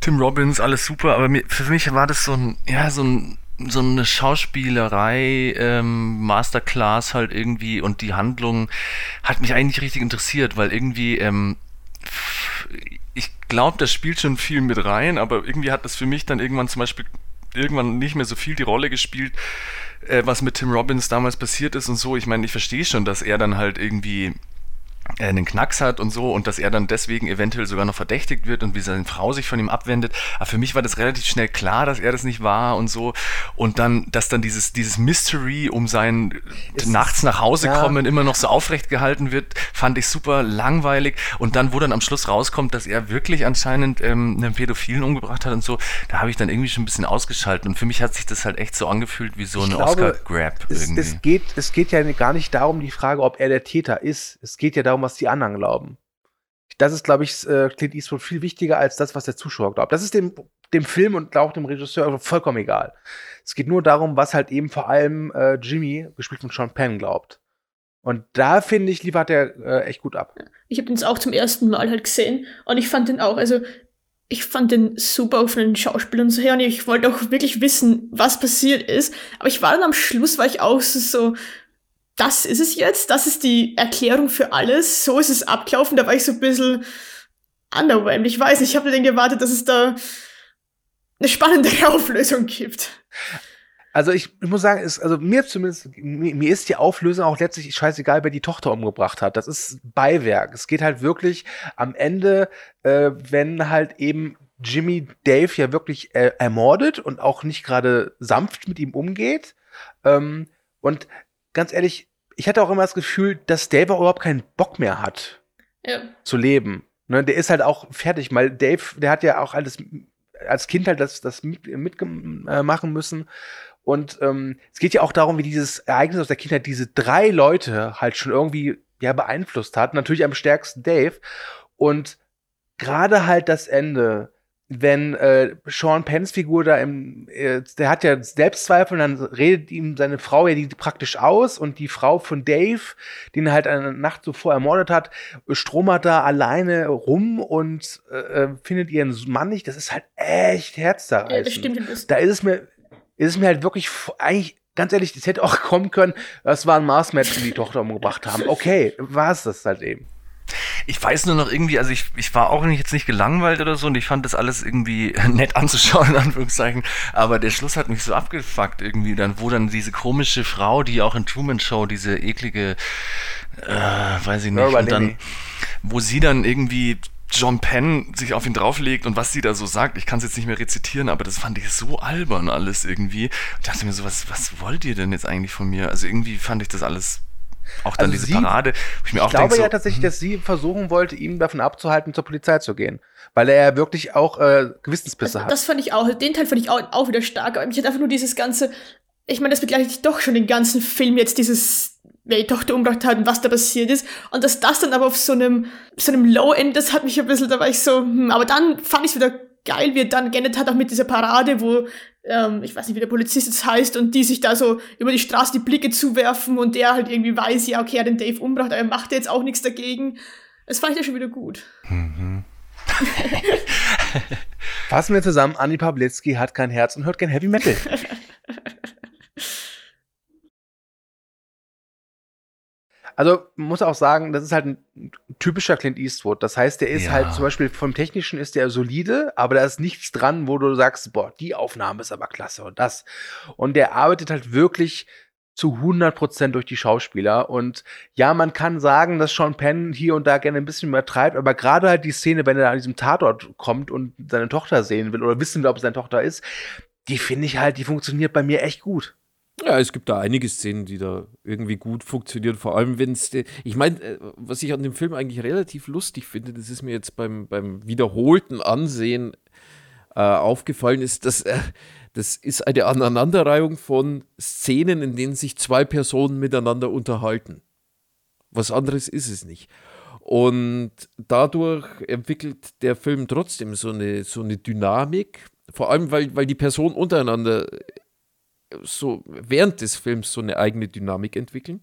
Speaker 5: Tim Robbins, alles super, aber für mich war das so ein, ja, so ein, so eine Schauspielerei, ähm, Masterclass halt irgendwie und die Handlung hat mich eigentlich richtig interessiert, weil irgendwie, ähm, ich glaube, das spielt schon viel mit rein, aber irgendwie hat das für mich dann irgendwann zum Beispiel irgendwann nicht mehr so viel die Rolle gespielt, äh, was mit Tim Robbins damals passiert ist und so. Ich meine, ich verstehe schon, dass er dann halt irgendwie einen Knacks hat und so und dass er dann deswegen eventuell sogar noch verdächtigt wird und wie seine Frau sich von ihm abwendet. Aber für mich war das relativ schnell klar, dass er das nicht war und so. Und dann, dass dann dieses, dieses Mystery um sein es nachts nach Hause ja. kommen immer noch so aufrecht gehalten wird, fand ich super langweilig. Und dann, wo dann am Schluss rauskommt, dass er wirklich anscheinend ähm, einen Pädophilen umgebracht hat und so, da habe ich dann irgendwie schon ein bisschen ausgeschaltet. Und für mich hat sich das halt echt so angefühlt wie so eine Oscar-Grab
Speaker 4: irgendwie. Es geht, es geht ja gar nicht darum, die Frage, ob er der Täter ist. Es geht ja darum, was die anderen glauben. Das ist, glaube ich, äh, Clint Eastwood viel wichtiger als das, was der Zuschauer glaubt. Das ist dem, dem Film und auch dem Regisseur vollkommen egal. Es geht nur darum, was halt eben vor allem äh, Jimmy, gespielt von Sean Penn, glaubt. Und da finde ich, liefert er äh, echt gut ab.
Speaker 2: Ich habe den auch zum ersten Mal halt gesehen und ich fand den auch, also ich fand den super von den Schauspielern so her und ich wollte auch wirklich wissen, was passiert ist. Aber ich war dann am Schluss, war ich auch so, so das ist es jetzt, das ist die Erklärung für alles, so ist es abgelaufen, da war ich so ein bisschen underwhelmed. Ich weiß nicht, ich habe dann gewartet, dass es da eine spannendere <laughs> Auflösung gibt.
Speaker 4: Also ich, ich muss sagen, ist, also mir zumindest, mir, mir ist die Auflösung auch letztlich scheißegal, wer die Tochter umgebracht hat. Das ist Beiwerk. Es geht halt wirklich am Ende, äh, wenn halt eben Jimmy Dave ja wirklich äh, ermordet und auch nicht gerade sanft mit ihm umgeht. Ähm, und ganz ehrlich, ich hatte auch immer das Gefühl, dass Dave auch überhaupt keinen Bock mehr hat
Speaker 2: Ja.
Speaker 4: zu leben. Ne, der ist halt auch fertig, weil Dave, der hat ja auch alles als Kind halt das, das mitmachen mit, machen müssen. Und ähm, es geht ja auch darum, wie dieses Ereignis aus der Kindheit diese drei Leute halt schon irgendwie ja beeinflusst hat. Natürlich am stärksten Dave. Und gerade halt das Ende, wenn äh, Sean Penns Figur da im, äh, der hat ja Selbstzweifel, und dann redet ihm seine Frau ja die praktisch aus und die Frau von Dave, den er halt eine Nacht zuvor ermordet hat, stromert da alleine rum und äh, äh findet ihren Mann nicht. Das ist halt echt herzzerreißend.
Speaker 2: Ja, das stimmt ein.
Speaker 4: Da ist es mir, ist es mir halt wirklich eigentlich ganz ehrlich, das hätte auch <laughs> kommen können. Das waren Mars-Menschen, die die Tochter umgebracht haben. Okay, war es das halt eben.
Speaker 5: Ich weiß nur noch irgendwie, also ich, ich war auch nicht, jetzt nicht gelangweilt oder so und ich fand das alles irgendwie <laughs> nett anzuschauen, in Anführungszeichen. Aber der Schluss hat mich so abgefuckt irgendwie, dann, wo dann diese komische Frau, die auch in Truman Show, diese eklige, äh, weiß ich nicht,
Speaker 4: Laura
Speaker 5: und dann, wo sie dann irgendwie John Penn sich auf ihn drauflegt und was sie da so sagt, ich kann es jetzt nicht mehr rezitieren, aber das fand ich so albern alles irgendwie. Ich dachte mir so, was, was wollt ihr denn jetzt eigentlich von mir? Also irgendwie fand ich das alles, auch dann
Speaker 4: Also
Speaker 5: diese
Speaker 4: sie-
Speaker 5: Parade, wo ich mir
Speaker 4: Ich
Speaker 5: auch
Speaker 4: glaube
Speaker 5: denke, so,
Speaker 4: ja tatsächlich, dass sie versuchen wollte, ihn davon abzuhalten, zur Polizei zu gehen. Weil er ja wirklich auch äh, Gewissensbisse hat.
Speaker 2: Das fand ich auch, den Teil fand ich auch, auch wieder stark, aber mich hat einfach nur dieses ganze, ich meine, das begleitet doch schon den ganzen Film jetzt, dieses, wer die Tochter umgebracht hat und was da passiert ist. Und dass das dann aber auf so einem, so einem Low-End, das hat mich ein bisschen, da war ich so, hm, aber dann fand ich es wieder geil, wie er dann geendet hat, auch mit dieser Parade, wo, ähm, ich weiß nicht, wie der Polizist jetzt heißt, und die sich da so über die Straße die Blicke zuwerfen und der halt irgendwie weiß, ja, okay, er hat den Dave umgebracht, aber er macht jetzt auch nichts dagegen. Das fand ich ja schon wieder gut. <laughs>
Speaker 4: Fassen wir zusammen, Anni Pawlitzki hat kein Herz und hört kein Heavy Metal. <laughs> Also muss auch sagen, das ist halt ein typischer Clint Eastwood. Das heißt, der ist
Speaker 5: Ja.
Speaker 4: halt zum Beispiel vom Technischen ist der solide, aber da ist nichts dran, wo du sagst, boah, die Aufnahme ist aber klasse und das. Und der arbeitet halt wirklich zu 100% durch die Schauspieler. Und ja, man kann sagen, dass Sean Penn hier und da gerne ein bisschen übertreibt, aber gerade halt die Szene, wenn er an diesem Tatort kommt und seine Tochter sehen will oder wissen will, ob es seine Tochter ist, die finde ich halt, die funktioniert bei mir echt gut.
Speaker 3: Ja, es gibt da einige Szenen, die da irgendwie gut funktionieren. Vor allem, wenn es. Ich meine, äh, was ich an dem Film eigentlich relativ lustig finde, das ist mir jetzt beim, beim wiederholten Ansehen äh, aufgefallen, ist, dass äh, das ist eine Aneinanderreihung von Szenen, in denen sich zwei Personen miteinander unterhalten. Was anderes ist es nicht. Und dadurch entwickelt der Film trotzdem so eine, so eine Dynamik. Vor allem, weil, weil die Personen untereinander so während des Films so eine eigene Dynamik entwickeln.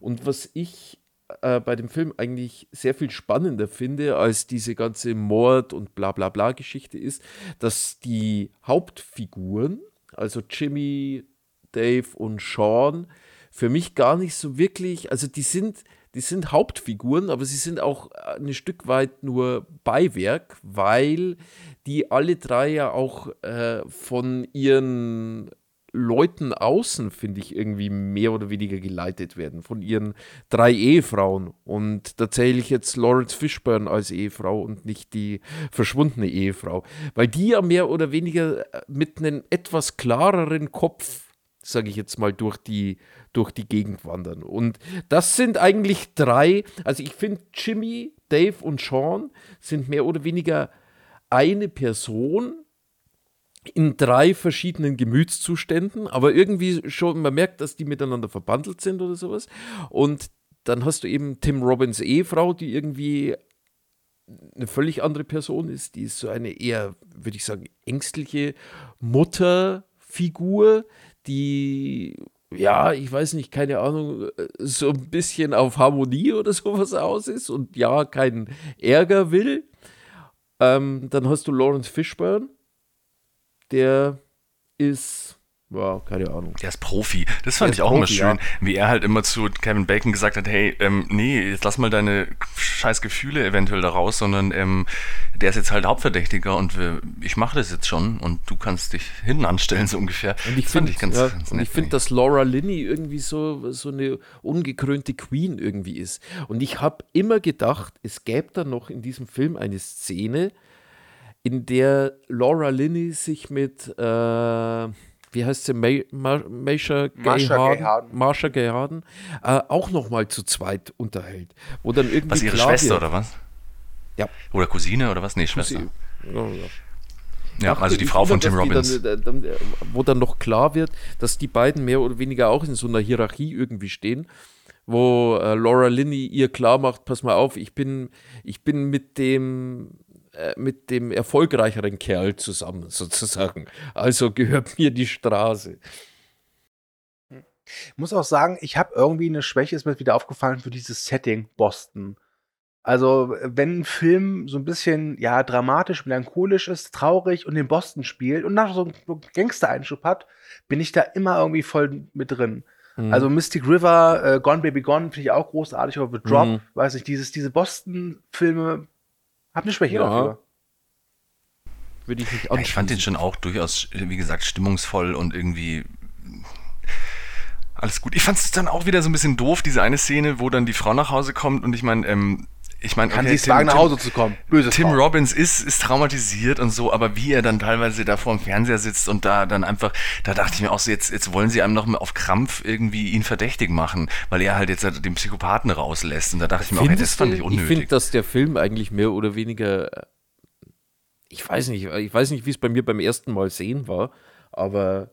Speaker 3: Und was ich äh, bei dem Film eigentlich sehr viel spannender finde als diese ganze Mord- und bla bla bla Geschichte ist, dass die Hauptfiguren, also Jimmy, Dave und Sean, für mich gar nicht so wirklich, also die sind, die sind Hauptfiguren, aber sie sind auch ein Stück weit nur Beiwerk, weil die alle drei ja auch äh, von ihren Leuten außen, finde ich, irgendwie mehr oder weniger geleitet werden, von ihren drei Ehefrauen. Und da zähle ich jetzt Lawrence Fishburne als Ehefrau und nicht die verschwundene Ehefrau. Weil die ja mehr oder weniger äh, mit einem etwas klareren Kopf, sage ich jetzt mal, durch die, durch die Gegend wandern. Und das sind eigentlich drei, also ich finde Jimmy, Dave und Sean sind mehr oder weniger eine Person, in drei verschiedenen Gemütszuständen, aber irgendwie schon, man merkt, dass die miteinander verbandelt sind oder sowas. Und dann hast du eben Tim Robbins Ehefrau, die irgendwie eine völlig andere Person ist. Die ist so eine eher, würde ich sagen, ängstliche Mutterfigur, die, ja, ich weiß nicht, keine Ahnung, so ein bisschen auf Harmonie oder sowas aus ist und ja, keinen Ärger will. Ähm, dann hast du Lawrence Fishburne, der ist Ja, keine Ahnung.
Speaker 5: Der ist Profi. Das fand ich auch immer
Speaker 3: Profi,
Speaker 5: schön,
Speaker 3: ja.
Speaker 5: wie er halt immer zu Kevin Bacon gesagt hat, hey, ähm, nee, jetzt lass mal deine scheiß Gefühle eventuell da raus, sondern ähm, der ist jetzt halt Hauptverdächtiger und wir, ich mache das jetzt schon und du kannst dich hinten anstellen, so ungefähr.
Speaker 3: Und ich finde, ja, ich finde, dass Laura Linney irgendwie so, so eine ungekrönte Queen irgendwie ist. Und ich habe immer gedacht, es gäbe da noch in diesem Film eine Szene, in der Laura Linney sich mit, äh, wie heißt sie, Marsha Gay
Speaker 4: Marsha Gay
Speaker 3: Harden,
Speaker 4: Harden.
Speaker 3: Marsha Gay Harden äh, auch nochmal zu zweit unterhält. Wo dann irgendwie
Speaker 5: Was, ihre Schwester
Speaker 3: wird,
Speaker 5: oder was?
Speaker 3: Ja.
Speaker 5: Oder Cousine oder was? Nee, Schwester.
Speaker 3: Sie, ja, ja.
Speaker 5: Ja, also die Frau von Tim Robbins.
Speaker 3: Dann, äh, dann, äh, wo dann noch klar wird, dass die beiden mehr oder weniger auch in so einer Hierarchie irgendwie stehen, wo äh, Laura Linney ihr klar macht, pass mal auf, ich bin, ich bin mit dem mit dem erfolgreicheren Kerl zusammen, <laughs> sozusagen. Also gehört mir die Straße.
Speaker 4: Ich muss auch sagen, ich habe irgendwie eine Schwäche, ist mir wieder aufgefallen für dieses Setting Boston. Also, wenn ein Film so ein bisschen, ja, dramatisch, melancholisch ist, traurig und in Boston spielt und nach so einem Gangster-Einschub hat, bin ich da immer irgendwie voll mit drin.
Speaker 3: Mhm.
Speaker 4: Also Mystic River, äh, Gone Baby Gone finde ich auch großartig, aber The Drop,
Speaker 3: Mhm.
Speaker 4: weiß nicht, dieses, diese Boston-Filme, hab eine Schwäche
Speaker 3: Ja.
Speaker 4: dafür.
Speaker 3: würde ich nicht
Speaker 5: Ja, ich fand den schon auch durchaus, wie gesagt, stimmungsvoll und irgendwie alles gut. Ich fand es dann auch wieder so ein bisschen doof, diese eine Szene, wo dann die Frau nach Hause kommt und ich meine, ähm, ich meine,
Speaker 4: Kann
Speaker 5: okay,
Speaker 4: sie es
Speaker 5: Tim-
Speaker 4: wagen, nach Hause zu kommen? Böse
Speaker 5: Tim
Speaker 4: Frau.
Speaker 5: Robbins ist, ist traumatisiert und so, aber wie er dann teilweise da vor dem Fernseher sitzt und da dann einfach, da dachte ich mir auch so, jetzt, jetzt wollen sie einem noch mal auf Krampf irgendwie ihn verdächtig machen, weil er halt jetzt halt den Psychopathen rauslässt. Und da dachte ich mir auch, hey, das fand ich
Speaker 3: Ich
Speaker 5: unnötig.
Speaker 3: finde, dass der Film eigentlich mehr oder weniger, äh, ich weiß nicht, ich weiß nicht, wie es bei mir beim ersten Mal sehen war, aber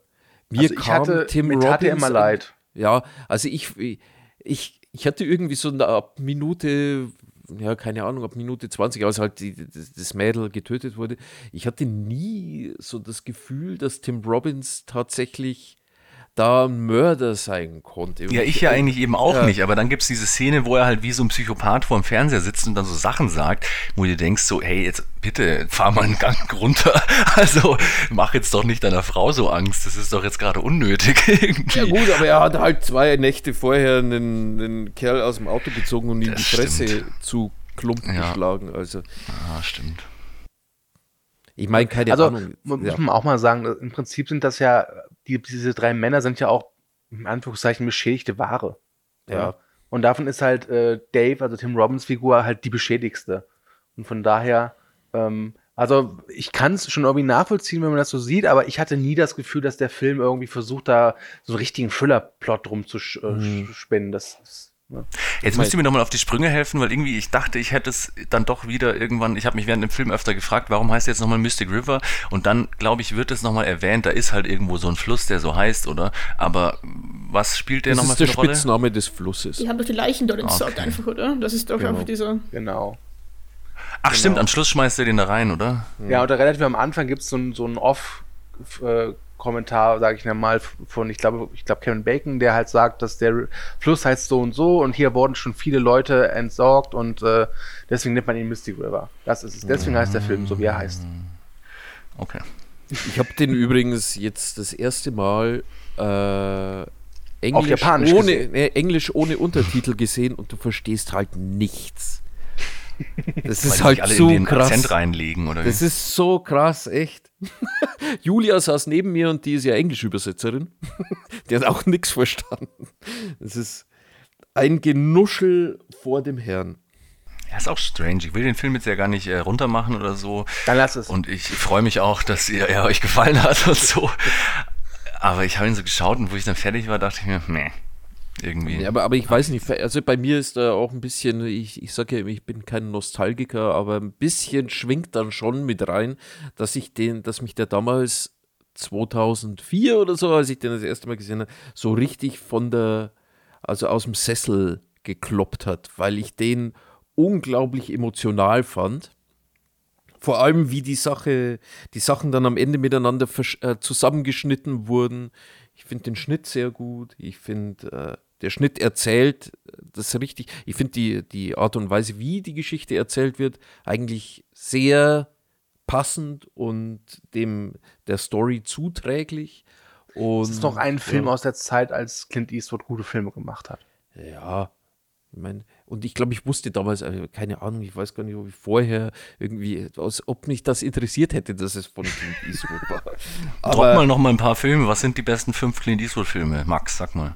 Speaker 3: mir
Speaker 4: Also ich
Speaker 3: kam
Speaker 4: hatte,
Speaker 3: Tim Robbins
Speaker 4: er immer
Speaker 3: an-
Speaker 4: leid.
Speaker 3: Ja, also ich, ich, ich hatte irgendwie so eine, Minute, ja, keine Ahnung, ab Minute 20, als halt die, das, das Mädel getötet wurde, ich hatte nie so das Gefühl, dass Tim Robbins tatsächlich da ein Mörder sein konnte.
Speaker 5: Ja, ich ja eigentlich eben auch
Speaker 3: Ja.
Speaker 5: nicht, aber dann gibt es diese Szene, wo er halt wie so ein Psychopath vor dem Fernseher sitzt und dann so Sachen sagt, wo du denkst so, hey, jetzt bitte fahr mal einen Gang <laughs> runter. Also mach jetzt doch nicht deiner Frau so Angst, das ist doch jetzt gerade unnötig <laughs> irgendwie.
Speaker 3: Ja gut, aber er hat halt zwei Nächte vorher einen, einen Kerl aus dem Auto gezogen und ihm die Fresse
Speaker 5: stimmt.
Speaker 3: zu Klumpen
Speaker 5: Ja.
Speaker 3: geschlagen. Also
Speaker 5: Ah, stimmt.
Speaker 3: ich meine, keine
Speaker 4: Also
Speaker 3: Ahnung.
Speaker 4: mu-
Speaker 3: Ja.
Speaker 4: muss man auch mal sagen, im Prinzip sind das ja, die, diese drei Männer sind ja auch in Anführungszeichen beschädigte Ware.
Speaker 3: Ja.
Speaker 4: Und davon ist halt äh, Dave, also Tim Robbins Figur, halt die beschädigste. Und von daher, ähm, also ich kann es schon irgendwie nachvollziehen, wenn man das so sieht, aber ich hatte nie das Gefühl, dass der Film irgendwie versucht, da so einen richtigen Thriller-Plot drum zu sch äh,
Speaker 3: Mhm.
Speaker 4: spinnen. Das ist, ne?
Speaker 5: Jetzt müsst ihr mir nochmal auf die Sprünge helfen, weil irgendwie ich dachte, ich hätte es dann doch wieder irgendwann, ich habe mich während dem Film öfter gefragt, warum heißt der jetzt nochmal Mystic River? Und dann, glaube ich, wird es nochmal erwähnt, da ist halt irgendwo so ein Fluss, der so heißt, oder? Aber was spielt der
Speaker 3: Das
Speaker 5: nochmal
Speaker 3: ist
Speaker 5: für
Speaker 3: der
Speaker 5: eine Rolle?
Speaker 3: Spitzname des Flusses.
Speaker 2: Die haben doch die Leichen dort entsorgt
Speaker 5: Okay.
Speaker 2: einfach, oder? Das ist doch
Speaker 3: Genau.
Speaker 2: einfach dieser.
Speaker 4: Genau.
Speaker 5: Ach stimmt, am Schluss schmeißt er den da rein, oder?
Speaker 4: Ja, und relativ am Anfang gibt es so, ein- so einen Off-Kommentar, sage ich mal, von, ich glaube, ich glaube Kevin Bacon, der halt sagt, dass der Fluss heißt so und so und hier wurden schon viele Leute entsorgt und äh, deswegen nennt man ihn Mystic River. Das ist es. Deswegen heißt der Film so, wie er heißt.
Speaker 5: Okay.
Speaker 3: Ich habe den übrigens jetzt das erste Mal äh, Englisch,
Speaker 4: Japanisch
Speaker 3: ohne, äh, Englisch ohne Untertitel gesehen und du verstehst halt nichts. <laughs> Das ist halt so
Speaker 5: in den
Speaker 3: krass.
Speaker 5: Akzent reinlegen, oder?
Speaker 3: Das
Speaker 5: wie?
Speaker 3: ist so krass, echt. <laughs> Julia saß neben mir und die ist ja Englischübersetzerin. <laughs> die hat auch nichts verstanden. Das ist ein Genuschel vor dem Herrn.
Speaker 5: Ja, ist auch strange. Ich will den Film jetzt ja gar nicht äh, runtermachen oder so.
Speaker 4: Dann lass es.
Speaker 5: Und ich freue mich auch, dass ihr, er euch gefallen hat und so. Aber ich habe ihn so geschaut und wo ich dann fertig war, dachte ich mir, meh, irgendwie.
Speaker 3: Ja, aber, aber ich weiß nicht, also bei mir ist da auch ein bisschen, ich, ich sage ja, ich bin kein Nostalgiker, aber ein bisschen schwingt dann schon mit rein, dass ich den, dass mich der damals 2004 oder so, als ich den das erste Mal gesehen habe, so richtig von der, also aus dem Sessel gekloppt hat, weil ich den unglaublich emotional fand. Vor allem, wie die Sache, die Sachen dann am Ende miteinander äh, zusammengeschnitten wurden. Ich finde den Schnitt sehr gut. Ich finde, äh, der Schnitt erzählt äh, das richtig. Ich finde die, die Art und Weise, wie die Geschichte erzählt wird, eigentlich sehr passend und dem der Story zuträglich. Und,
Speaker 4: Es ist noch ein Film
Speaker 3: ja.
Speaker 4: aus der Zeit, als Clint Eastwood gute Filme gemacht hat.
Speaker 3: Ja, ich mein, und ich glaube, ich wusste damals, äh, keine Ahnung, ich weiß gar nicht, ob ich vorher irgendwie, als ob mich das interessiert hätte, dass es von Clint Eastwood war. <laughs>
Speaker 5: Drop
Speaker 3: Aber,
Speaker 5: mal noch mal ein paar Filme. Was sind die besten fünf Clint Eastwood-Filme? Max, sag mal.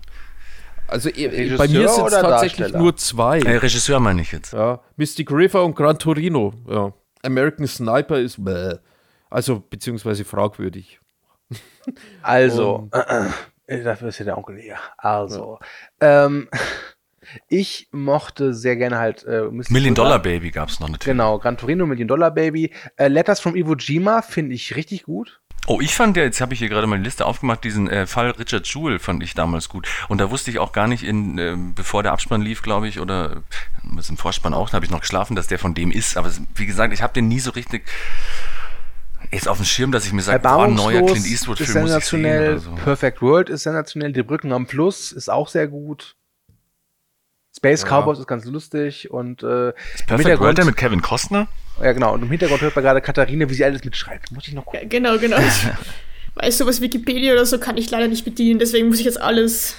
Speaker 3: Also
Speaker 4: Regisseur
Speaker 3: bei mir sind es tatsächlich
Speaker 4: Darsteller?
Speaker 3: nur zwei.
Speaker 5: Äh, Regisseur meine ich jetzt.
Speaker 3: Ja, Mystic River und Gran Torino. Ja. American Sniper ist bäh. Also, beziehungsweise fragwürdig. <laughs>
Speaker 4: Also,
Speaker 3: Und-
Speaker 4: äh, dafür ist ja der Onkel hier. Also, ähm, <laughs> ich mochte sehr gerne halt äh.
Speaker 5: Million. Dollar Baby gab es noch natürlich.
Speaker 4: Genau, Gran Torino, Million Dollar Baby. Äh, Letters from Iwo Jima finde ich richtig gut.
Speaker 5: Oh, ich fand ja, jetzt habe ich hier gerade meine Liste aufgemacht, diesen äh, Fall Richard Jewell fand ich damals gut. Und da wusste ich auch gar nicht, in, ähm, bevor der Abspann lief, glaube ich, oder äh, im Vorspann auch, da habe ich noch geschlafen, dass der von dem ist. Aber es, wie gesagt, ich habe den nie so richtig jetzt auf dem Schirm, dass ich mir sage, boah, ein neuer Clint
Speaker 4: ist
Speaker 5: Eastwood-Film muss ich sehen. so.
Speaker 4: Perfect World ist sensationell. Die Brücken am Plus ist auch sehr gut. Space
Speaker 3: Ja.
Speaker 4: Cowboys ist ganz lustig und äh, im
Speaker 5: Perfect
Speaker 4: Hintergrund-
Speaker 5: World der mit Kevin Costner?
Speaker 4: ja genau und im Hintergrund hört man gerade Katharina, wie sie alles mitschreibt. Muss ich noch gucken.
Speaker 2: Ja, genau, genau. <laughs> Weil sowas Wikipedia oder so kann ich leider nicht bedienen, deswegen muss ich jetzt alles.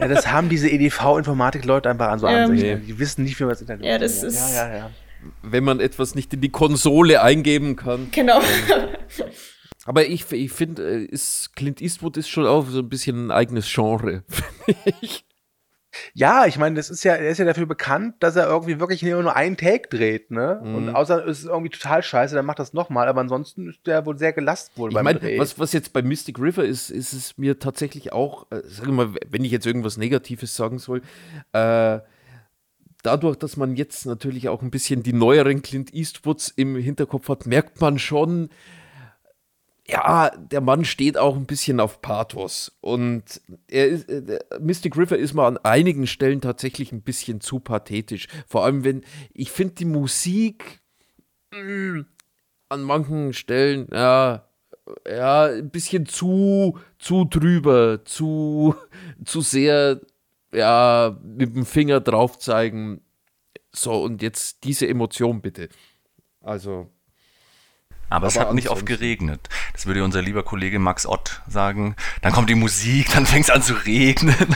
Speaker 4: Ja, das haben diese EDV-Informatik-Leute einfach an so
Speaker 2: Ja.
Speaker 4: an sich.
Speaker 3: Nee.
Speaker 4: Die wissen nicht, wie man das Internet
Speaker 2: Ja, das ist-
Speaker 4: Ja, ja, ja.
Speaker 3: Wenn man etwas nicht in die Konsole eingeben kann.
Speaker 2: Genau. <laughs>
Speaker 3: Aber ich, ich finde, äh, Clint Eastwood ist schon auch so ein bisschen ein eigenes Genre. <laughs> finde ich.
Speaker 4: Ja, ich meine, das ist ja, er ist ja dafür bekannt, dass er irgendwie wirklich nur einen Take dreht, ne?
Speaker 3: Mhm.
Speaker 4: Und außer es ist irgendwie total scheiße, dann macht das nochmal. Aber ansonsten ist der wohl sehr gelassen wohl
Speaker 3: Ich
Speaker 4: beim
Speaker 3: meine,
Speaker 4: Dreh.
Speaker 3: was, was jetzt bei Mystic River ist, ist es mir tatsächlich auch, äh, sag mal, wenn ich jetzt irgendwas Negatives sagen soll, äh, dadurch, dass man jetzt natürlich auch ein bisschen die neueren Clint Eastwoods im Hinterkopf hat, merkt man schon, ja, der Mann steht auch ein bisschen auf Pathos. Und er ist, äh, Mystic River ist mal an einigen Stellen tatsächlich ein bisschen zu pathetisch. Vor allem, wenn ich finde die Musik mh, an manchen Stellen, ja, ja, ein bisschen zu, zu drüber, zu, zu sehr, ja, mit dem Finger drauf zeigen. So, und jetzt diese Emotion bitte. Also,
Speaker 5: Aber, es
Speaker 3: Aber
Speaker 5: hat nicht oft geregnet. Das würde unser lieber Kollege Max Ott sagen. Dann kommt die Musik, dann fängt es an zu regnen. <laughs>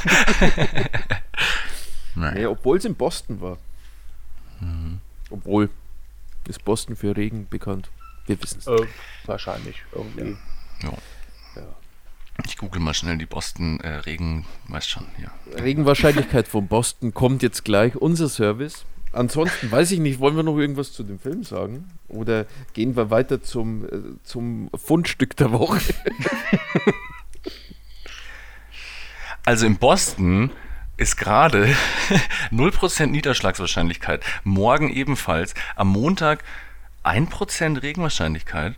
Speaker 5: Nein.
Speaker 3: nee, obwohl es in Boston war. Obwohl, ist Boston für Regen bekannt. Wir wissen es.
Speaker 4: äh, wahrscheinlich irgendwie.
Speaker 5: Ich google mal schnell die Boston äh, Regen, weiß schon, ja.
Speaker 3: Regenwahrscheinlichkeit von Boston kommt jetzt gleich. Unser Service. Ansonsten weiß ich nicht, wollen wir noch irgendwas zu dem Film sagen? Oder gehen wir weiter zum, äh, zum Fundstück der Woche? <laughs>
Speaker 5: Also in Boston ist gerade <laughs> 0% Niederschlagswahrscheinlichkeit. Morgen ebenfalls. Am Montag 1% Regenwahrscheinlichkeit.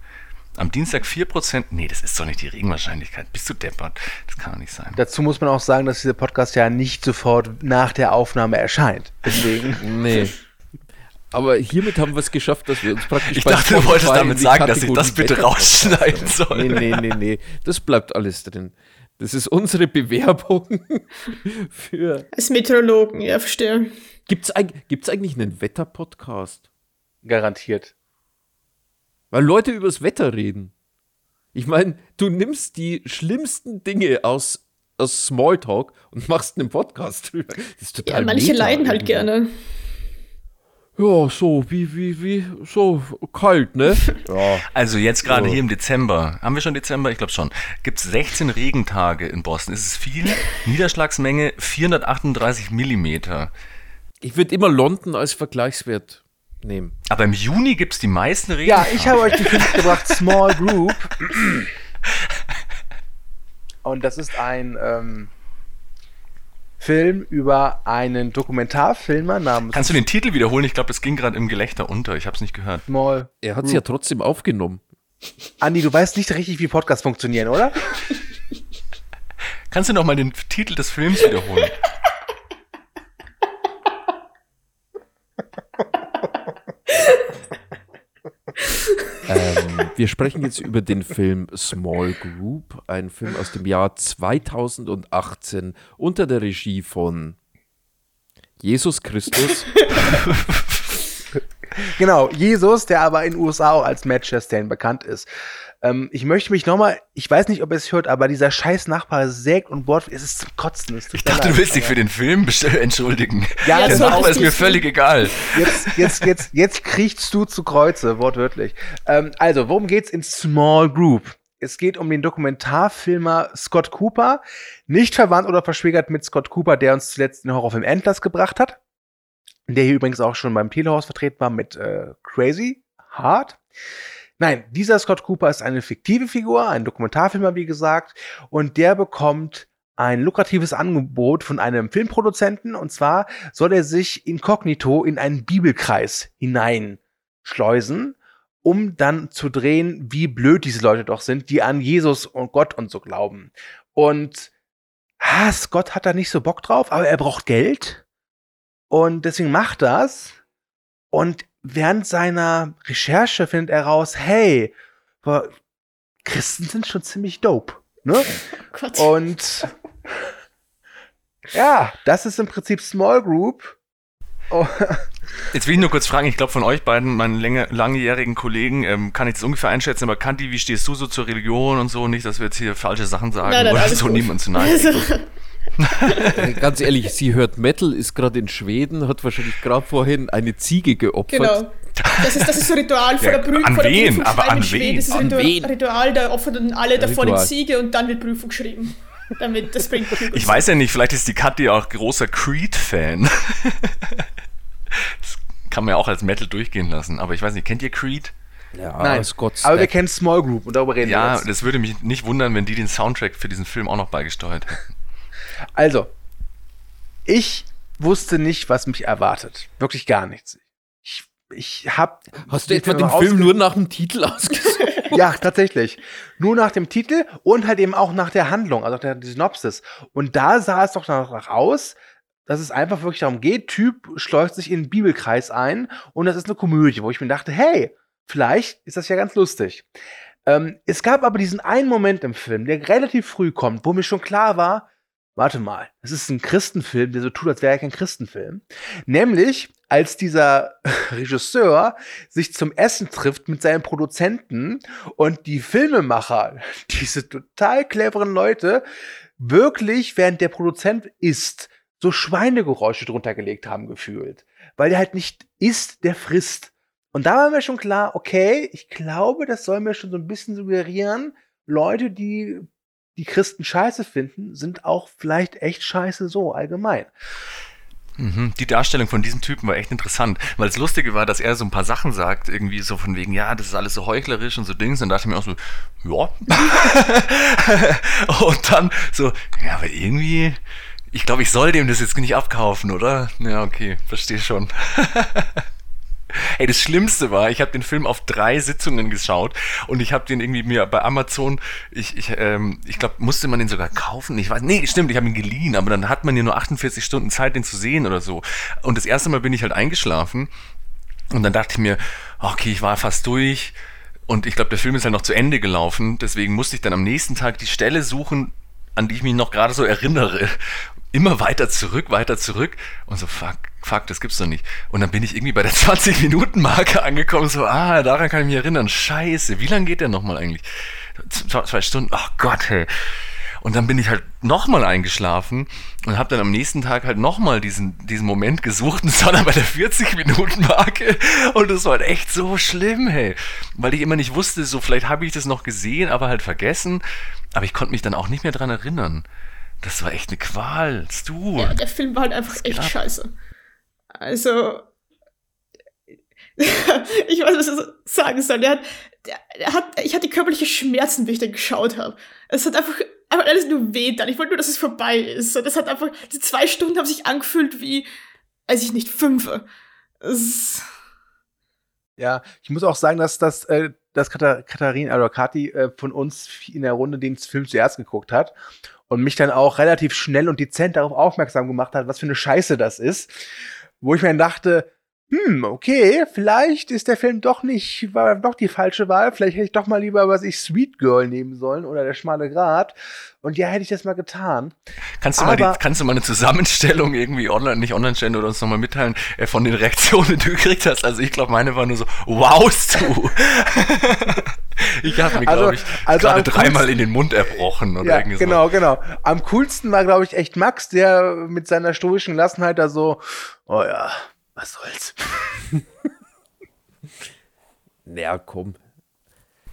Speaker 5: Am Dienstag 4%. Nee, das ist doch nicht die Regenwahrscheinlichkeit. Bist du deppert? Das kann doch nicht sein.
Speaker 4: Dazu muss man auch sagen, dass dieser Podcast ja nicht sofort nach der Aufnahme erscheint. Deswegen. <laughs>
Speaker 3: Nee. Aber hiermit haben wir es geschafft, dass wir uns praktisch
Speaker 5: Ich dachte, du wolltest damit sagen, dass ich das bitte rausschneiden <laughs> soll.
Speaker 3: Nee, nee, nee, nee. Das bleibt alles drin. Das ist unsere Bewerbung <laughs> für.
Speaker 2: Als Meteorologen, ja, verstehe.
Speaker 3: Gibt's, eig gibt's eigentlich einen Wetter-Podcast?
Speaker 4: Garantiert.
Speaker 3: Weil Leute übers Wetter reden. Ich meine, du nimmst die schlimmsten Dinge aus, aus Smalltalk und machst einen Podcast drüber. Das ist
Speaker 2: Ja,
Speaker 3: total
Speaker 2: manche
Speaker 3: meta
Speaker 2: leiden halt
Speaker 3: irgendwie.
Speaker 2: gerne.
Speaker 3: Ja, so, wie, wie, wie, so kalt, ne? <laughs> ja.
Speaker 5: Also jetzt gerade
Speaker 3: So.
Speaker 5: hier im Dezember, haben wir schon Dezember? Ich glaube schon. Gibt es 16 Regentage in Boston. Ist es viel? <laughs> Niederschlagsmenge 438 Millimeter.
Speaker 3: Ich würde immer London als Vergleichswert nehmen.
Speaker 5: Aber im Juni gibt es die meisten
Speaker 4: Ja,
Speaker 5: Regentage.
Speaker 4: ich habe euch die Film gebracht, Small Group. Und das ist ein ähm, Film über einen Dokumentarfilmer namens
Speaker 5: Kannst du den Titel wiederholen? Ich glaube, das ging gerade im Gelächter unter. Ich habe es nicht gehört.
Speaker 4: Small.
Speaker 3: Er hat es ja trotzdem aufgenommen.
Speaker 4: Andi, du weißt nicht richtig, wie Podcasts funktionieren, oder?
Speaker 5: Kannst du noch mal den Titel des Films wiederholen? <laughs>
Speaker 3: ähm, wir sprechen jetzt über den Film Small Group, ein Film aus dem Jahr 2018 unter der Regie von Jesus Christus. <laughs>
Speaker 4: Genau, Jesus, der aber in den USA auch als Matt Chastain bekannt ist. Ähm, ich möchte mich nochmal, ich weiß nicht, ob ihr es hört, aber dieser scheiß Nachbar sägt und bohrt, es ist zum Kotzen. Tut
Speaker 5: Ich dachte,
Speaker 4: leid,
Speaker 5: du willst dich für den Film <laughs> entschuldigen.
Speaker 4: Ja,
Speaker 2: Ja,
Speaker 5: Der
Speaker 2: das
Speaker 5: Nachbar ist mir völlig egal.
Speaker 4: Jetzt, jetzt, jetzt, jetzt kriechst du zu Kreuze, wortwörtlich. Ähm, also, worum geht's in Small Group? Es geht um den Dokumentarfilmer Scott Cooper, nicht verwandt oder verschwägert mit Scott Cooper, der uns zuletzt den Horrorfilm Endless gebracht hat. Der hier übrigens auch schon beim Telehaus vertreten war mit äh, Crazy Heart. Nein, dieser Scott Cooper ist eine fiktive Figur, ein Dokumentarfilmer, wie gesagt, und der bekommt ein lukratives Angebot von einem Filmproduzenten, und zwar soll er sich inkognito in einen Bibelkreis hineinschleusen, um dann zu drehen, wie blöd diese Leute doch sind, die an Jesus und Gott und so glauben. Und ah, Scott hat da nicht so Bock drauf, aber er braucht Geld. Und deswegen macht das. Und während seiner Recherche findet er raus, hey, Christen sind schon ziemlich dope. Ne? <laughs>
Speaker 2: Oh Gott.
Speaker 4: Und ja, das ist im Prinzip Small Group. Oh,
Speaker 5: Jetzt will ich nur kurz fragen, ich glaube von euch beiden, meinen länger, langjährigen Kollegen, ähm, kann ich das ungefähr einschätzen, aber Kanti, wie stehst du so zur Religion und so? Nicht, dass wir jetzt hier falsche Sachen sagen
Speaker 2: Nein, nein,
Speaker 5: oder so
Speaker 2: gut.
Speaker 5: niemand zu nahe.
Speaker 2: Also,
Speaker 3: Ganz ehrlich, sie hört Metal, ist gerade in Schweden, hat wahrscheinlich gerade vorhin eine Ziege geopfert.
Speaker 2: genau. Das ist, das ist so Ritual vor
Speaker 5: Ja,
Speaker 2: der Prüfung.
Speaker 5: an
Speaker 2: vor der
Speaker 5: wen?
Speaker 2: Prüfung
Speaker 5: Aber an wen?
Speaker 2: Das ist ein Ritual,
Speaker 3: wen?
Speaker 2: Ritual, da opfern dann alle davon
Speaker 3: Ritual.
Speaker 2: die Ziege und dann wird Prüfung geschrieben. Damit das bringt.
Speaker 5: Ich weiß ja nicht, vielleicht ist die Kathi auch großer Creed-Fan. das kann man ja auch als Metal durchgehen lassen, aber ich weiß nicht, kennt ihr Creed?
Speaker 3: Ja,
Speaker 4: Nein,
Speaker 3: Scott
Speaker 4: aber wir kennen Small Group und darüber reden wir
Speaker 5: Ja,
Speaker 4: jetzt.
Speaker 5: das würde mich nicht wundern, wenn die den Soundtrack für diesen Film auch noch beigesteuert hätten.
Speaker 4: Also, ich wusste nicht, was mich erwartet. Wirklich gar nichts. Ich, ich hab.
Speaker 3: Hast du etwa den Film nur nach dem Titel <laughs> ausgesucht?
Speaker 4: Ja, tatsächlich. Nur nach dem Titel und halt eben auch nach der Handlung, also der Synopsis. Und da sah es doch danach aus, dass es einfach wirklich darum geht, Typ schleust sich in den Bibelkreis ein und das ist eine Komödie, wo ich mir dachte, hey, vielleicht ist das ja ganz lustig. Ähm, es gab aber diesen einen Moment im Film, der relativ früh kommt, wo mir schon klar war, warte mal, es ist ein Christenfilm, der so tut, als wäre er kein Christenfilm. Nämlich, als dieser <laughs> Regisseur sich zum Essen trifft mit seinen Produzenten und die Filmemacher, <laughs> diese total cleveren Leute, wirklich, während der Produzent isst, so Schweinegeräusche drunter gelegt haben gefühlt. Weil der halt nicht isst, der frisst. Und da war mir schon klar, okay, ich glaube, das soll mir schon so ein bisschen suggerieren, Leute, die die Christen scheiße finden, sind auch vielleicht echt scheiße so allgemein.
Speaker 5: Mhm. Die Darstellung von diesem Typen war echt interessant, weil das Lustige war, dass er so ein paar Sachen sagt, irgendwie so von wegen, ja, das ist alles so heuchlerisch und so Dings, und dachte ich mir auch so, ja. <laughs> und dann so, ja, aber irgendwie, ich glaube, ich soll dem das jetzt nicht abkaufen, oder? Ja, okay, verstehe schon. <laughs> Ey, das Schlimmste war, ich habe den Film auf drei Sitzungen geschaut und ich habe den irgendwie mir bei Amazon, ich, ich, ähm, ich glaube, musste man den sogar kaufen. Ich weiß, nee, stimmt, ich habe ihn geliehen, aber dann hat man ja nur 48 Stunden Zeit, den zu sehen oder so. Und das erste Mal bin ich halt eingeschlafen und dann dachte ich mir, okay, ich war fast durch und ich glaube, der Film ist halt noch zu Ende gelaufen, deswegen musste ich dann am nächsten Tag die Stelle suchen, an die ich mich noch gerade so erinnere. Immer weiter zurück, weiter zurück und so, fuck, fuck, das gibt's doch nicht. Und dann bin ich irgendwie bei der <laughs> 20-Minuten-Marke angekommen, so, ah, daran kann ich mich erinnern. Scheiße, wie lange geht der nochmal eigentlich? Zwei, Stunden, ach Gott, hey. Und dann bin ich halt nochmal eingeschlafen und habe dann am nächsten Tag halt nochmal diesen, diesen Moment gesucht <laughs> und es war dann bei der 40-Minuten-Marke und das war halt echt so schlimm, hey. Weil ich immer nicht wusste, so vielleicht habe ich das noch gesehen, aber halt vergessen. Aber ich konnte mich dann auch nicht mehr dran erinnern. Das war echt eine Qual. Du.
Speaker 2: Ja, der Film war halt einfach echt
Speaker 5: ab?
Speaker 2: scheiße. Also, <laughs> ich weiß, was ich sagen soll. Der hat, der, der hat, ich hatte körperliche Schmerzen, wie ich den geschaut habe. Es hat einfach, einfach alles nur weh dann. Ich wollte nur, dass es vorbei ist. Und das hat einfach, die zwei Stunden haben sich angefühlt wie, weiß ich nicht, fünf. Es,
Speaker 4: Ja, ich muss auch sagen, dass das, äh, dass Katha- Katharina Kathi äh, von uns in der Runde den Film zuerst geguckt hat und mich dann auch relativ schnell und dezent darauf aufmerksam gemacht hat, was für eine Scheiße das ist. Wo ich mir dann dachte, hm, okay, vielleicht ist der Film doch nicht, war doch die falsche Wahl. Vielleicht hätte ich doch mal lieber, was ich, Sweet Girl nehmen sollen oder der schmale Grat. Und ja, hätte ich das mal getan.
Speaker 5: Kannst du, mal die,
Speaker 4: Aber-
Speaker 5: kannst du mal eine Zusammenstellung irgendwie online, nicht online stellen oder uns nochmal mitteilen, äh, von den Reaktionen, die du gekriegt hast? Also ich glaube, meine war nur so, wowst du? <laughs> <laughs> Ich habe mir,
Speaker 4: Also-
Speaker 5: glaube ich,
Speaker 4: also
Speaker 5: gerade dreimal in den Mund erbrochen oder
Speaker 4: Ja,
Speaker 5: irgendwie
Speaker 4: genau, genau. Am coolsten war, glaube ich, echt Max, der mit seiner stoischen Gelassenheit da so, oh ja, was soll's. <laughs>
Speaker 3: Naja, komm.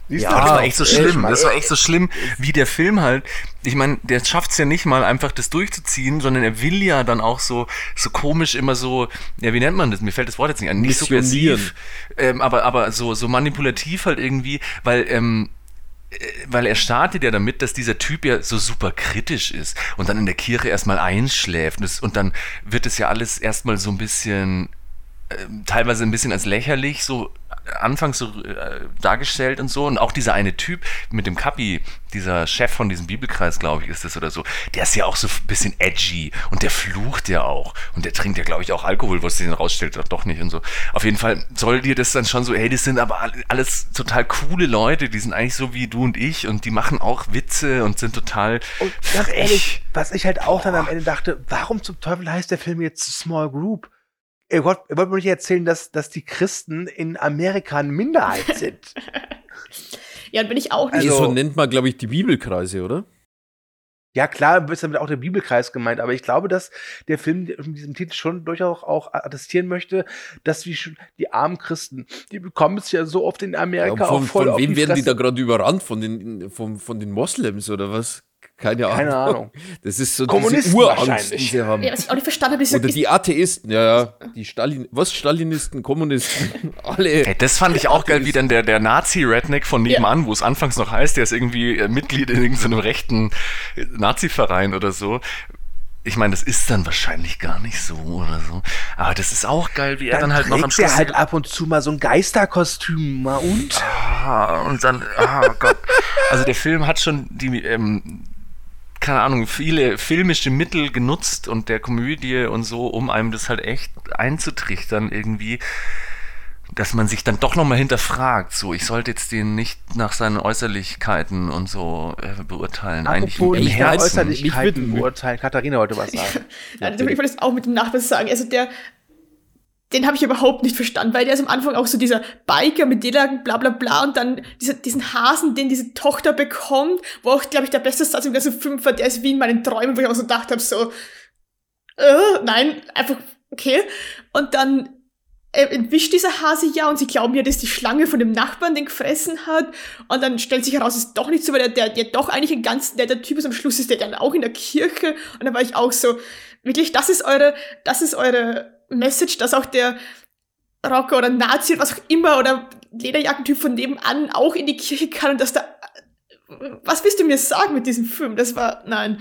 Speaker 4: Siehst
Speaker 3: Ja?
Speaker 5: Das war echt so schlimm. Das war echt so schlimm, wie der Film halt. Ich meine, der schafft es ja nicht mal einfach das durchzuziehen, sondern er will ja dann auch so so komisch immer so, ja wie nennt man das? Mir fällt das Wort jetzt nicht an. Nicht subversiv, ähm, aber aber so so manipulativ halt irgendwie, weil ähm, äh, weil er startet ja damit, dass dieser Typ ja so super kritisch ist und dann in der Kirche erstmal einschläft und, dann wird es ja alles erstmal so ein bisschen teilweise ein bisschen als lächerlich so anfangs so äh, dargestellt und so und auch dieser eine Typ mit dem Kapi, dieser Chef von diesem Bibelkreis, glaube ich, ist das oder so, der ist ja auch so ein bisschen edgy und der flucht ja auch und der trinkt ja, glaube ich, auch Alkohol, was sich dann rausstellt, doch, doch nicht und so. Auf jeden Fall soll dir das dann schon so, hey, das sind aber all- alles total coole Leute, die sind eigentlich so wie du und ich und die machen auch Witze und sind total
Speaker 4: Und ganz
Speaker 5: frech.
Speaker 4: ehrlich, was ich halt auch dann am Ende dachte, warum zum Teufel heißt der Film jetzt Small Group? Ihr wollt, ihr wollt mir nicht erzählen, dass, dass die Christen in Amerika eine Minderheit <laughs> sind.
Speaker 2: Ja, bin ich auch nicht.
Speaker 4: Also-
Speaker 3: so nennt man, glaube ich, die Bibelkreise, oder?
Speaker 4: Ja, klar, ist damit auch der Bibelkreis gemeint, aber ich glaube, dass der Film mit diesem Titel schon durchaus auch attestieren möchte, dass wie schon die armen Christen, die bekommen es ja so oft in
Speaker 3: Ja,
Speaker 4: Amerika
Speaker 3: und von
Speaker 4: auch voll
Speaker 3: von
Speaker 4: auf
Speaker 3: wem werden die da gerade überrannt? Von den, von, von den Moslems oder was? Keine Ahnung.
Speaker 4: Keine Ahnung.
Speaker 3: Das ist so
Speaker 4: Kommunisten
Speaker 3: diese Urangst, die sie haben.
Speaker 2: Ja, was ich auch nicht verstanden habe, ist,
Speaker 3: Oder die Atheisten, ja, ja. Die Stalin, was? Stalinisten, Kommunisten, <laughs> alle.
Speaker 5: Hey, das fand ich auch geil, wie dann der, der Nazi-Redneck von nebenan, wo es anfangs noch heißt, der ist irgendwie äh, Mitglied in irgendeinem rechten äh, Nazi-Verein oder so. Ich meine, das ist dann wahrscheinlich gar nicht so oder so. Aber das ist auch geil, wie er dann,
Speaker 4: Dann
Speaker 5: halt noch am
Speaker 4: trägt
Speaker 5: Schluss.
Speaker 4: er halt ab und zu mal so ein Geisterkostüm, mal und?
Speaker 5: Ah, und dann, ah Gott. Also der Film hat schon die, ähm, keine Ahnung, viele filmische Mittel genutzt und der Komödie und so, um einem das halt echt einzutrichtern irgendwie, dass man sich dann doch nochmal hinterfragt, so, ich sollte jetzt den nicht nach seinen Äußerlichkeiten und so äh, beurteilen. Eigentlich
Speaker 4: Apropos
Speaker 5: im
Speaker 4: nicht nach
Speaker 5: Herzen.
Speaker 4: Äußerlichkeiten beurteilen. Katharina wollte was <laughs> sagen.
Speaker 2: Nein, ich wollte das auch mit dem Nachbar sagen. Also der, den habe ich überhaupt nicht verstanden, weil der ist am Anfang auch so dieser Biker mit Delagen, bla bla bla und dann dieser, diesen Hasen, den diese Tochter bekommt, wo auch, glaube ich, der beste Satz im ganzen Film war, der ist wie in meinen Träumen, wo ich auch so gedacht habe, so, äh, nein, einfach, okay. Und dann äh, entwischt dieser Hase ja und sie glauben ja, dass die Schlange von dem Nachbarn den gefressen hat. Und dann stellt sich heraus, es ist doch nicht so, weil der, der, der doch eigentlich ein ganz netter Typ ist. Am Schluss ist der dann auch in der Kirche. Und dann war ich auch so, wirklich, das ist eure, das ist eure Message, dass auch der Rocker oder Nazi oder was auch immer oder Lederjackentyp von nebenan auch in die Kirche kann und dass da, was willst du mir sagen mit diesem Film? Das war, nein.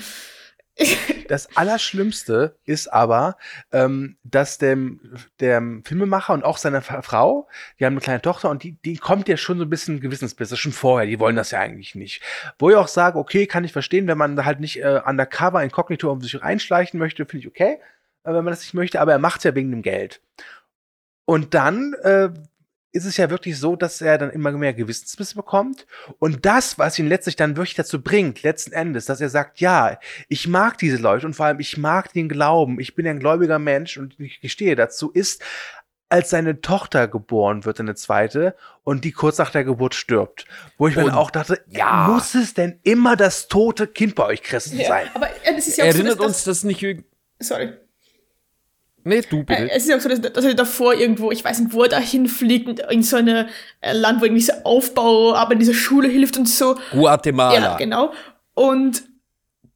Speaker 2: <laughs>
Speaker 4: Das Allerschlimmste ist aber, ähm, dass dem, dem Filmemacher und auch seine Fa- Frau, die haben eine kleine Tochter und die, die kommt ja schon so ein bisschen Gewissensbisse, schon vorher, die wollen das ja eigentlich nicht. Wo ich auch sage, okay, kann ich verstehen, wenn man da halt nicht äh, undercover, inkognito um sich reinschleichen möchte, finde ich okay, äh, wenn man das nicht möchte, aber er macht es ja wegen dem Geld. Und dann äh, ist es ja wirklich so, dass er dann immer mehr Gewissensbisse bekommt. Und das, was ihn letztlich dann wirklich dazu bringt, letzten Endes, dass er sagt, ja, ich mag diese Leute und vor allem ich mag den Glauben, ich bin ein gläubiger Mensch und ich gestehe dazu, ist, als seine Tochter geboren wird, eine zweite, und die kurz nach der Geburt stirbt. Wo ich mir
Speaker 3: Und-
Speaker 4: dann auch dachte,
Speaker 3: ja.
Speaker 4: muss es denn immer das tote Kind bei euch Christen
Speaker 2: Ja,
Speaker 4: sein?
Speaker 2: aber äh, das ist ja auch
Speaker 3: Erinnert
Speaker 2: so, dass,
Speaker 3: uns das nicht
Speaker 2: sorry.
Speaker 3: Nee, du
Speaker 2: Äh,
Speaker 3: bitte.
Speaker 2: Es ist ja auch so, dass, dass er davor irgendwo, ich weiß nicht, wo er da hinfliegt, in so eine äh, Land, wo irgendwie so Aufbau, aber in dieser Schule hilft und so.
Speaker 3: Guatemala.
Speaker 2: Ja, genau. Und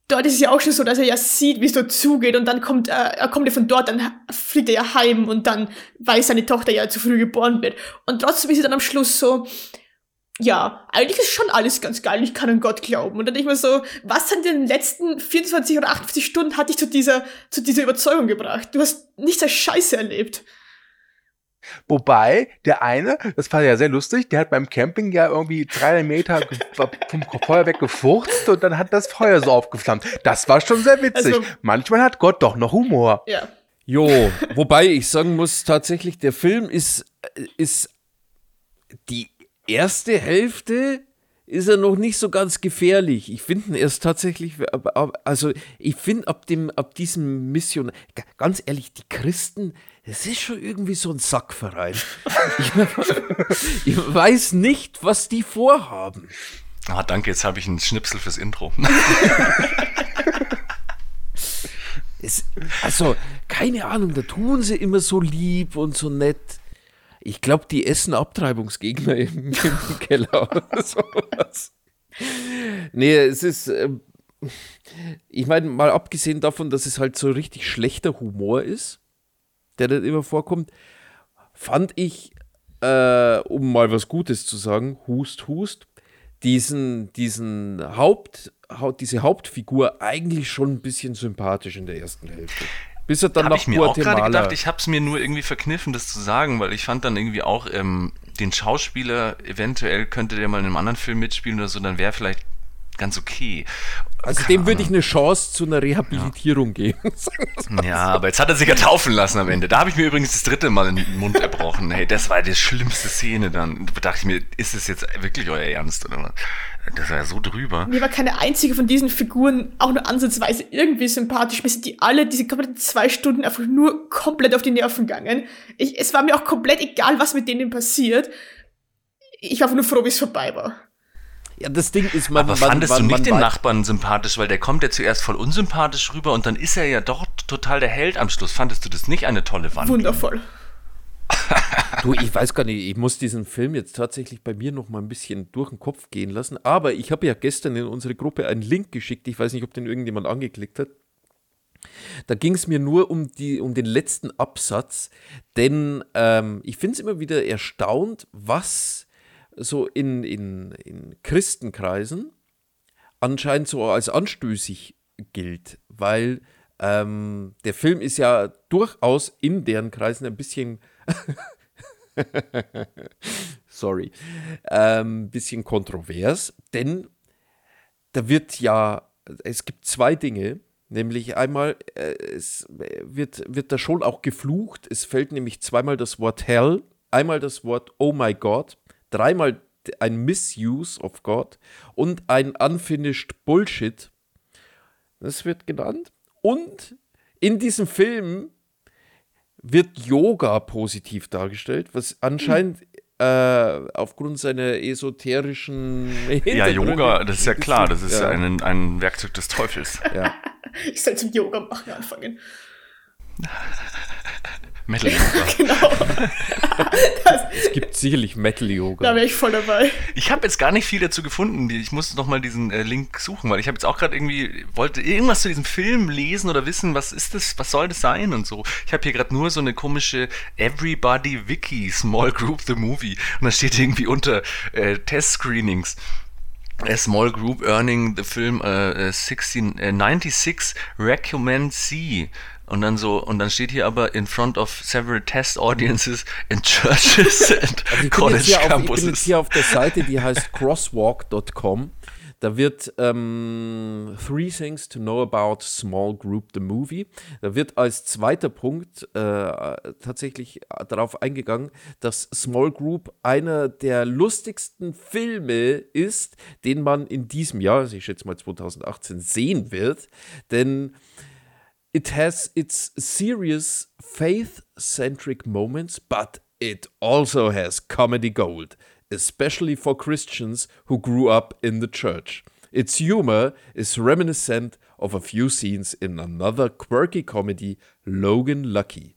Speaker 2: dort ist es ja auch schon so, dass er ja sieht, wie es dort zugeht und dann kommt, äh, er kommt ja von dort, dann fliegt er ja heim und dann weiß seine Tochter ja zu früh geboren wird. Und trotzdem ist sie dann am Schluss so, ja, eigentlich ist schon alles ganz geil, ich kann an Gott glauben. Und dann denke ich mir so, was hat in den letzten 24 oder 48 Stunden hat dich zu dieser, zu dieser Überzeugung gebracht? Du hast nichts als Scheiße erlebt.
Speaker 4: Wobei, der eine, das war ja sehr lustig, der hat beim Camping ja irgendwie drei Meter <laughs> vom Feuer weg gefurzt und dann hat das Feuer so aufgeflammt. Das war schon sehr witzig.
Speaker 2: Also-
Speaker 4: Manchmal hat Gott doch noch Humor.
Speaker 2: Ja.
Speaker 3: Jo, wobei ich sagen muss, tatsächlich, der Film ist, ist die erste Hälfte ist er noch nicht so ganz gefährlich. Ich finde ihn erst tatsächlich, also ich finde ab dem, ab diesem Mission, ganz ehrlich, die Christen, das ist schon irgendwie so ein Sackverein. ich, <laughs> ich weiß nicht, was die vorhaben.
Speaker 5: Ah, danke, jetzt habe ich einen Schnipsel fürs Intro. <laughs>
Speaker 3: es, also, keine Ahnung, da tun sie immer so lieb und so nett. Ich glaube, die essen Abtreibungsgegner <laughs> im, im Keller oder sowas. Nee, es ist. Äh, ich meine, mal abgesehen davon, dass es halt so richtig schlechter Humor ist, der dann immer vorkommt, fand ich, äh, um mal was Gutes zu sagen, Hust, Hust, diesen, diesen Haupt, diese Hauptfigur eigentlich schon ein bisschen sympathisch in der ersten Hälfte. Bis er dann
Speaker 5: hab nach ich mir auch gerade gedacht, ich habe es mir nur irgendwie verkniffen, das zu sagen, weil ich fand dann irgendwie auch ähm, den Schauspieler, eventuell könnte der mal in einem anderen Film mitspielen oder so, dann wäre vielleicht ganz okay.
Speaker 3: Also dem würde ich eine Chance zu einer Rehabilitierung ja. geben. <laughs>
Speaker 5: ja, aber jetzt hat er sich ja taufen lassen am Ende. Da habe ich mir übrigens das dritte Mal in den Mund erbrochen. Hey, das war die schlimmste Szene dann. Da dachte ich mir, ist das jetzt wirklich euer Ernst oder was? Das war ja so drüber.
Speaker 2: Mir war keine einzige von diesen Figuren auch nur ansatzweise irgendwie sympathisch. Mir sind die alle diese kompletten zwei Stunden einfach nur komplett auf die Nerven gegangen. Ich, es war mir auch komplett egal, was mit denen passiert. Ich war einfach nur froh, wie es vorbei war.
Speaker 3: Ja, das Ding ist, man.
Speaker 5: Aber man, fandest man, du nicht den Nachbarn sympathisch, weil der kommt ja zuerst voll unsympathisch rüber und dann ist er ja doch total der Held am Schluss. Fandest du das nicht eine tolle Wand?
Speaker 2: Wundervoll. <laughs>
Speaker 3: du, ich weiß gar nicht, ich muss diesen Film jetzt tatsächlich bei mir noch mal ein bisschen durch den Kopf gehen lassen. Aber ich habe ja gestern in unsere Gruppe einen Link geschickt. Ich weiß nicht, ob den irgendjemand angeklickt hat. Da ging es mir nur um, die, um den letzten Absatz, denn ähm, ich finde es immer wieder erstaunt, was so in, in, in Christenkreisen anscheinend so als anstößig gilt, weil ähm, der Film ist ja durchaus in deren Kreisen ein bisschen <laughs> <laughs> sorry, ähm, bisschen kontrovers, denn da wird ja, es gibt zwei Dinge, nämlich einmal, äh, es wird, wird da schon auch geflucht, es fällt nämlich zweimal das Wort Hell, einmal das Wort Oh my God, dreimal ein Misuse of God und ein Unfinished Bullshit. Das wird genannt. Und in diesem Film wird Yoga positiv dargestellt, was anscheinend hm. äh, aufgrund seiner esoterischen
Speaker 5: Ja, Yoga, das ist ja klar, das ist ja, ein, ein Werkzeug des Teufels.
Speaker 2: Ja. <laughs> Ich soll zum Yoga machen anfangen. <laughs>
Speaker 5: Metal <laughs> Yoga. genau. <laughs>
Speaker 3: es gibt sicherlich Metal Yoga.
Speaker 2: Da wäre ich voll dabei.
Speaker 5: Ich habe jetzt gar nicht viel dazu gefunden. Ich musste noch mal diesen äh, Link suchen, weil ich habe jetzt auch gerade irgendwie wollte irgendwas zu diesem Film lesen oder wissen, was ist das, was soll das sein und so. Ich habe hier gerade nur so eine komische Everybody Wiki Small Group the Movie und da steht irgendwie unter äh, Test Screenings. A small group earning the film uh, 16, uh, 96 recommend C und dann so, und dann steht hier aber in front of several test audiences in churches <laughs> and also college
Speaker 3: campuses.
Speaker 5: Auf,
Speaker 3: ich bin jetzt hier auf der Seite, die heißt crosswalk.com. Da wird ähm, Three Things to Know About Small Group the Movie. Da wird als zweiter Punkt äh, tatsächlich darauf eingegangen, dass Small Group einer der lustigsten Filme ist, den man in diesem Jahr, also ich schätze mal 2018, sehen wird. Denn it has its serious faith centric moments, but it also has comedy gold, especially for Christians who grew up in the church. Its humor is reminiscent of a few scenes in another quirky comedy, Logan Lucky.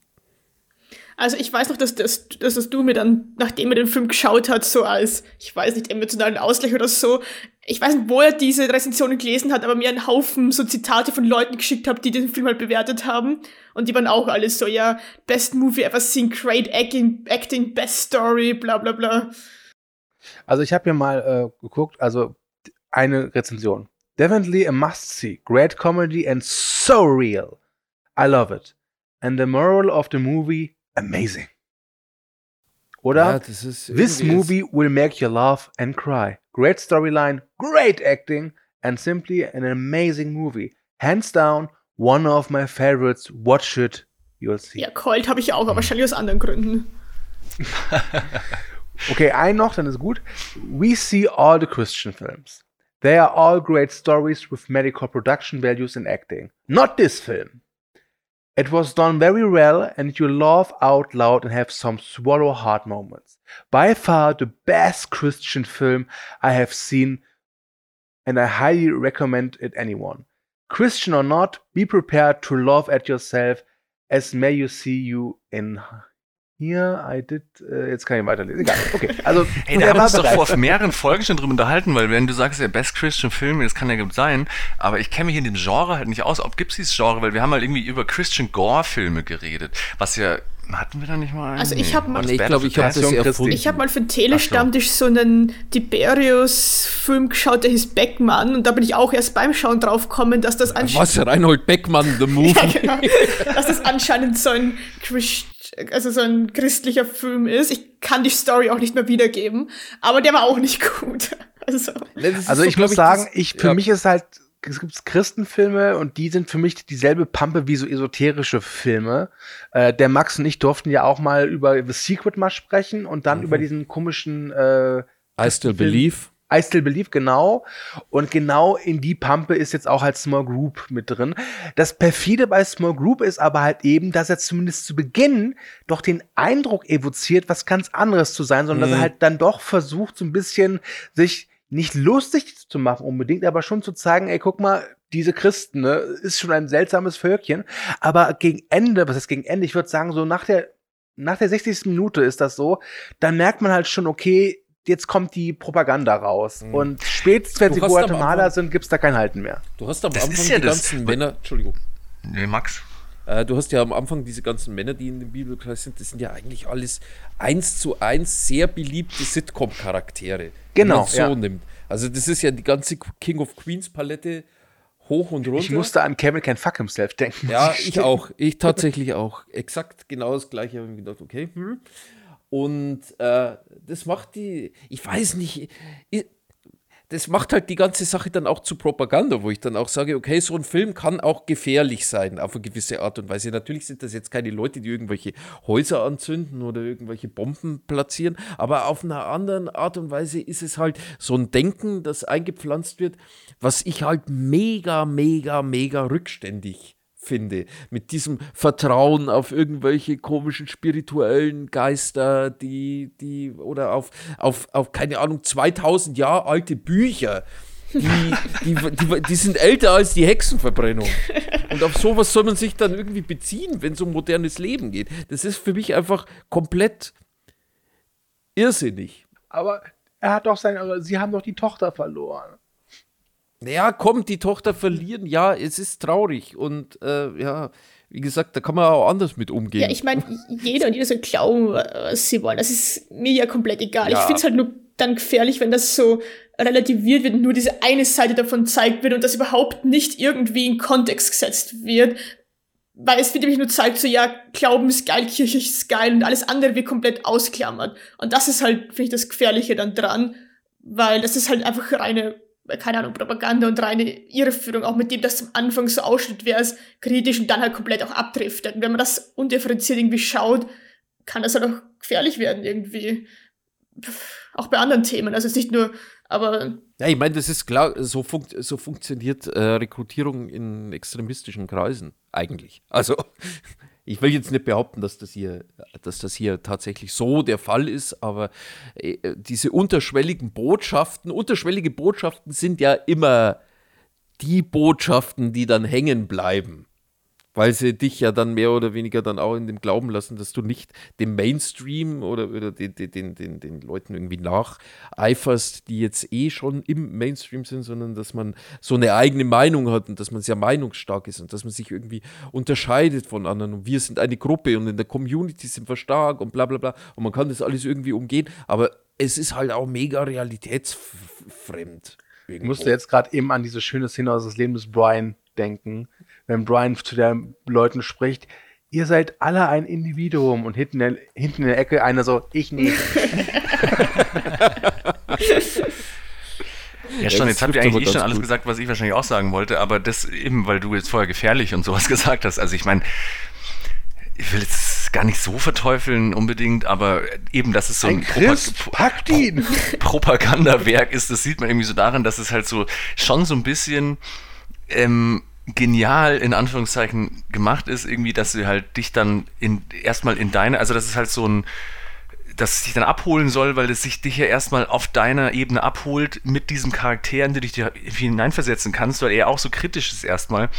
Speaker 2: Also ich weiß noch, dass, dass, dass, du mir dann, nachdem er den Film geschaut hat, so als, ich weiß nicht, emotionalen Ausgleich oder so, ich weiß nicht, wo er diese Rezensionen gelesen hat, aber mir einen Haufen so Zitate von Leuten geschickt hat, die den Film halt bewertet haben. Und die waren auch alles so, ja, best movie ever seen, great acting, acting best story, bla bla bla.
Speaker 4: Also ich habe hier mal äh, geguckt, also eine Rezension. Definitely a must-see. Great comedy and so real. I love it. And the moral of the movie, amazing. Oder? Ja, This movie will make you laugh and cry. Great storyline, great acting, and simply an amazing movie. Hands down, one of my favorites. Watch it, you'll see.
Speaker 2: Ja, Colt habe ich auch, aber wahrscheinlich aus anderen Gründen. <laughs>
Speaker 4: Okay, ein noch, dann ist gut. We see all the Christian films. They are all great stories with medical production values and acting. Not this film. It was done very well, and you laugh out loud and have some swallow hard moments. By far the best Christian film I have seen, and I highly recommend it anyone. Christian or not, be prepared to laugh at yourself as may you see you in hier, I did, äh, jetzt kann ich weiterlesen. Egal, okay. Also, <laughs>
Speaker 5: Ey, da haben wir uns doch vor mehreren Folgen schon drüber unterhalten, weil wenn du sagst, der Best Christian Film, das kann ja sein, aber ich kenne mich in dem Genre halt nicht aus. Ob gibt es dieses Genre, weil wir haben halt irgendwie über Christian Gore-Filme geredet, was ja hatten wir da nicht mal einen?
Speaker 2: Also ich habe mal,
Speaker 3: Nee, ich glaube, ich habe das erfunden.
Speaker 2: ich habe mal für den Telestammtisch so einen Tiberius-Film geschaut, der hieß Beckmann und da bin ich auch erst beim Schauen drauf gekommen, dass das anscheinend,
Speaker 3: Was, Reinhold Beckmann, The <laughs> Movie?
Speaker 2: ja, genau, dass das anscheinend so ein Christ also so ein christlicher Film ist. Ich kann die Story auch nicht mehr wiedergeben, aber der war auch nicht <laughs> gut. Also,
Speaker 4: Also
Speaker 3: so,
Speaker 4: ich muss sagen,
Speaker 3: das-
Speaker 4: ich, für
Speaker 3: ja.
Speaker 4: mich ist halt, es gibt Christenfilme und die sind für mich dieselbe Pampe wie so esoterische Filme. Äh, der Max und ich durften ja auch mal über The Secret mal sprechen und dann über diesen komischen äh,
Speaker 3: I Still Believe.
Speaker 4: I Still Believe, genau. Und genau in die Pampe ist jetzt auch halt Small Group mit drin. Das perfide bei Small Group ist aber halt eben, dass er zumindest zu Beginn doch den Eindruck evoziert, was ganz anderes zu sein, sondern dass er halt dann doch versucht, so ein bisschen sich nicht lustig zu machen unbedingt, aber schon zu zeigen, ey, guck mal, diese Christen, ne, ist schon ein seltsames Völkchen. Aber gegen Ende, was ist gegen Ende? Ich würde sagen, so nach der, nach der 60. Minute ist das so, dann merkt man halt schon, okay, jetzt kommt die Propaganda raus. Und spätestens, wenn
Speaker 3: Du
Speaker 4: sie Guatemala
Speaker 3: Anfang-
Speaker 4: sind, gibt's da kein Halten mehr.
Speaker 3: Du hast am
Speaker 5: Das
Speaker 3: Anfang
Speaker 5: ja
Speaker 3: die
Speaker 5: das-
Speaker 3: ganzen Männer, Entschuldigung,
Speaker 5: Nee, Max.
Speaker 3: äh, du hast ja am Anfang diese ganzen Männer, die in dem Bibelkreis sind, das sind ja eigentlich alles eins zu eins sehr beliebte Sitcom-Charaktere.
Speaker 4: Genau,
Speaker 3: so
Speaker 4: ja.
Speaker 3: nimmt. Also das ist ja die ganze King of Queens Palette hoch und runter.
Speaker 4: Ich musste an Kevin Can Fuck Himself denken.
Speaker 3: Ja, <laughs> ich auch. Ich tatsächlich auch. Exakt genau das gleiche. habe ich mir gedacht, okay. Hm. Und äh, das macht die, ich weiß nicht, ich, das macht halt die ganze Sache dann auch zu Propaganda, wo ich dann auch sage, okay, so ein Film kann auch gefährlich sein, auf eine gewisse Art und Weise. Natürlich sind das jetzt keine Leute, die irgendwelche Häuser anzünden oder irgendwelche Bomben platzieren, aber auf einer anderen Art und Weise ist es halt so ein Denken, das eingepflanzt wird, was ich halt mega, mega, mega rückständig finde. Mit diesem Vertrauen auf irgendwelche komischen spirituellen Geister, die, die, oder auf, auf, auf keine Ahnung, 2000 Jahre alte Bücher. Die, die, die, die sind älter als die Hexenverbrennung. Und auf sowas soll man sich dann irgendwie beziehen, wenn es um modernes Leben geht. Das ist für mich einfach komplett irrsinnig.
Speaker 4: Aber er hat doch sein, aber sie haben doch die Tochter verloren.
Speaker 3: Naja, komm, die Tochter verlieren, ja, es ist traurig. Und äh, ja, wie gesagt, da kann man auch anders mit umgehen.
Speaker 2: ja, ich meine, jeder und jeder soll glauben, was sie wollen. Das ist mir ja komplett egal.
Speaker 3: Ja.
Speaker 2: Ich finde es halt nur dann gefährlich, wenn das so relativiert wird und nur diese eine Seite davon zeigt wird und das überhaupt nicht irgendwie in Kontext gesetzt wird. Weil es wird nämlich nur zeigt, so ja, Glauben ist geil, Kirche ist geil und alles andere wird komplett ausklammert. Und das ist halt, finde ich, das Gefährliche dann dran, weil das ist halt einfach reine, keine Ahnung, Propaganda und reine Irreführung, auch mit dem das am Anfang so ausschaut, wäre es kritisch und dann halt komplett auch abdriftet. Und wenn man das undifferenziert irgendwie schaut, kann das halt auch gefährlich werden irgendwie. Auch bei anderen Themen, also es ist nicht nur, aber
Speaker 3: Ja, ich meine, das ist klar, so, funkt, so funktioniert äh, Rekrutierung in extremistischen Kreisen eigentlich. Also, ich will jetzt nicht behaupten, dass das hier, dass das hier tatsächlich so der Fall ist, aber äh, diese unterschwelligen Botschaften, unterschwellige Botschaften sind ja immer die Botschaften, die dann hängen bleiben. Weil sie dich ja dann mehr oder weniger dann auch in dem Glauben lassen, dass du nicht dem Mainstream oder, oder den, den, den, den, Leuten irgendwie nacheiferst, die jetzt eh schon im Mainstream sind, sondern dass man so eine eigene Meinung hat und dass man sehr meinungsstark ist und dass man sich irgendwie unterscheidet von anderen. Und wir sind eine Gruppe und in der Community sind wir stark und bla bla bla. Und man kann das alles irgendwie umgehen, aber es ist halt auch mega realitätsfremd.
Speaker 4: Ich musste jetzt gerade eben an diese schöne Szene aus das Leben des Brian denken, wenn Brian zu den Leuten spricht, ihr seid alle ein Individuum und hinten, in der- hinten in der Ecke einer so, ich nicht. <laughs>
Speaker 5: Ja, schon, jetzt habt ihr eigentlich eh schon alles
Speaker 3: gut.
Speaker 5: gesagt, was ich wahrscheinlich auch sagen wollte, aber das eben, weil du jetzt vorher gefährlich und sowas <laughs> gesagt hast. Also ich meine, ich will jetzt gar nicht so verteufeln unbedingt, aber eben, dass es so ein,
Speaker 4: Ein Christ,
Speaker 5: Propa-
Speaker 4: packt ihn! <laughs>
Speaker 5: Propagandawerk ist, das sieht man irgendwie so daran, dass es halt so schon so ein bisschen ähm, genial in Anführungszeichen gemacht ist, irgendwie, dass sie halt dich dann in erstmal in deine, also das ist halt so ein dass es dich dann abholen soll, weil es sich dich ja erstmal auf deiner Ebene abholt mit diesem Charakter, in den du dich hineinversetzen kannst, weil er auch so kritisch ist erstmal.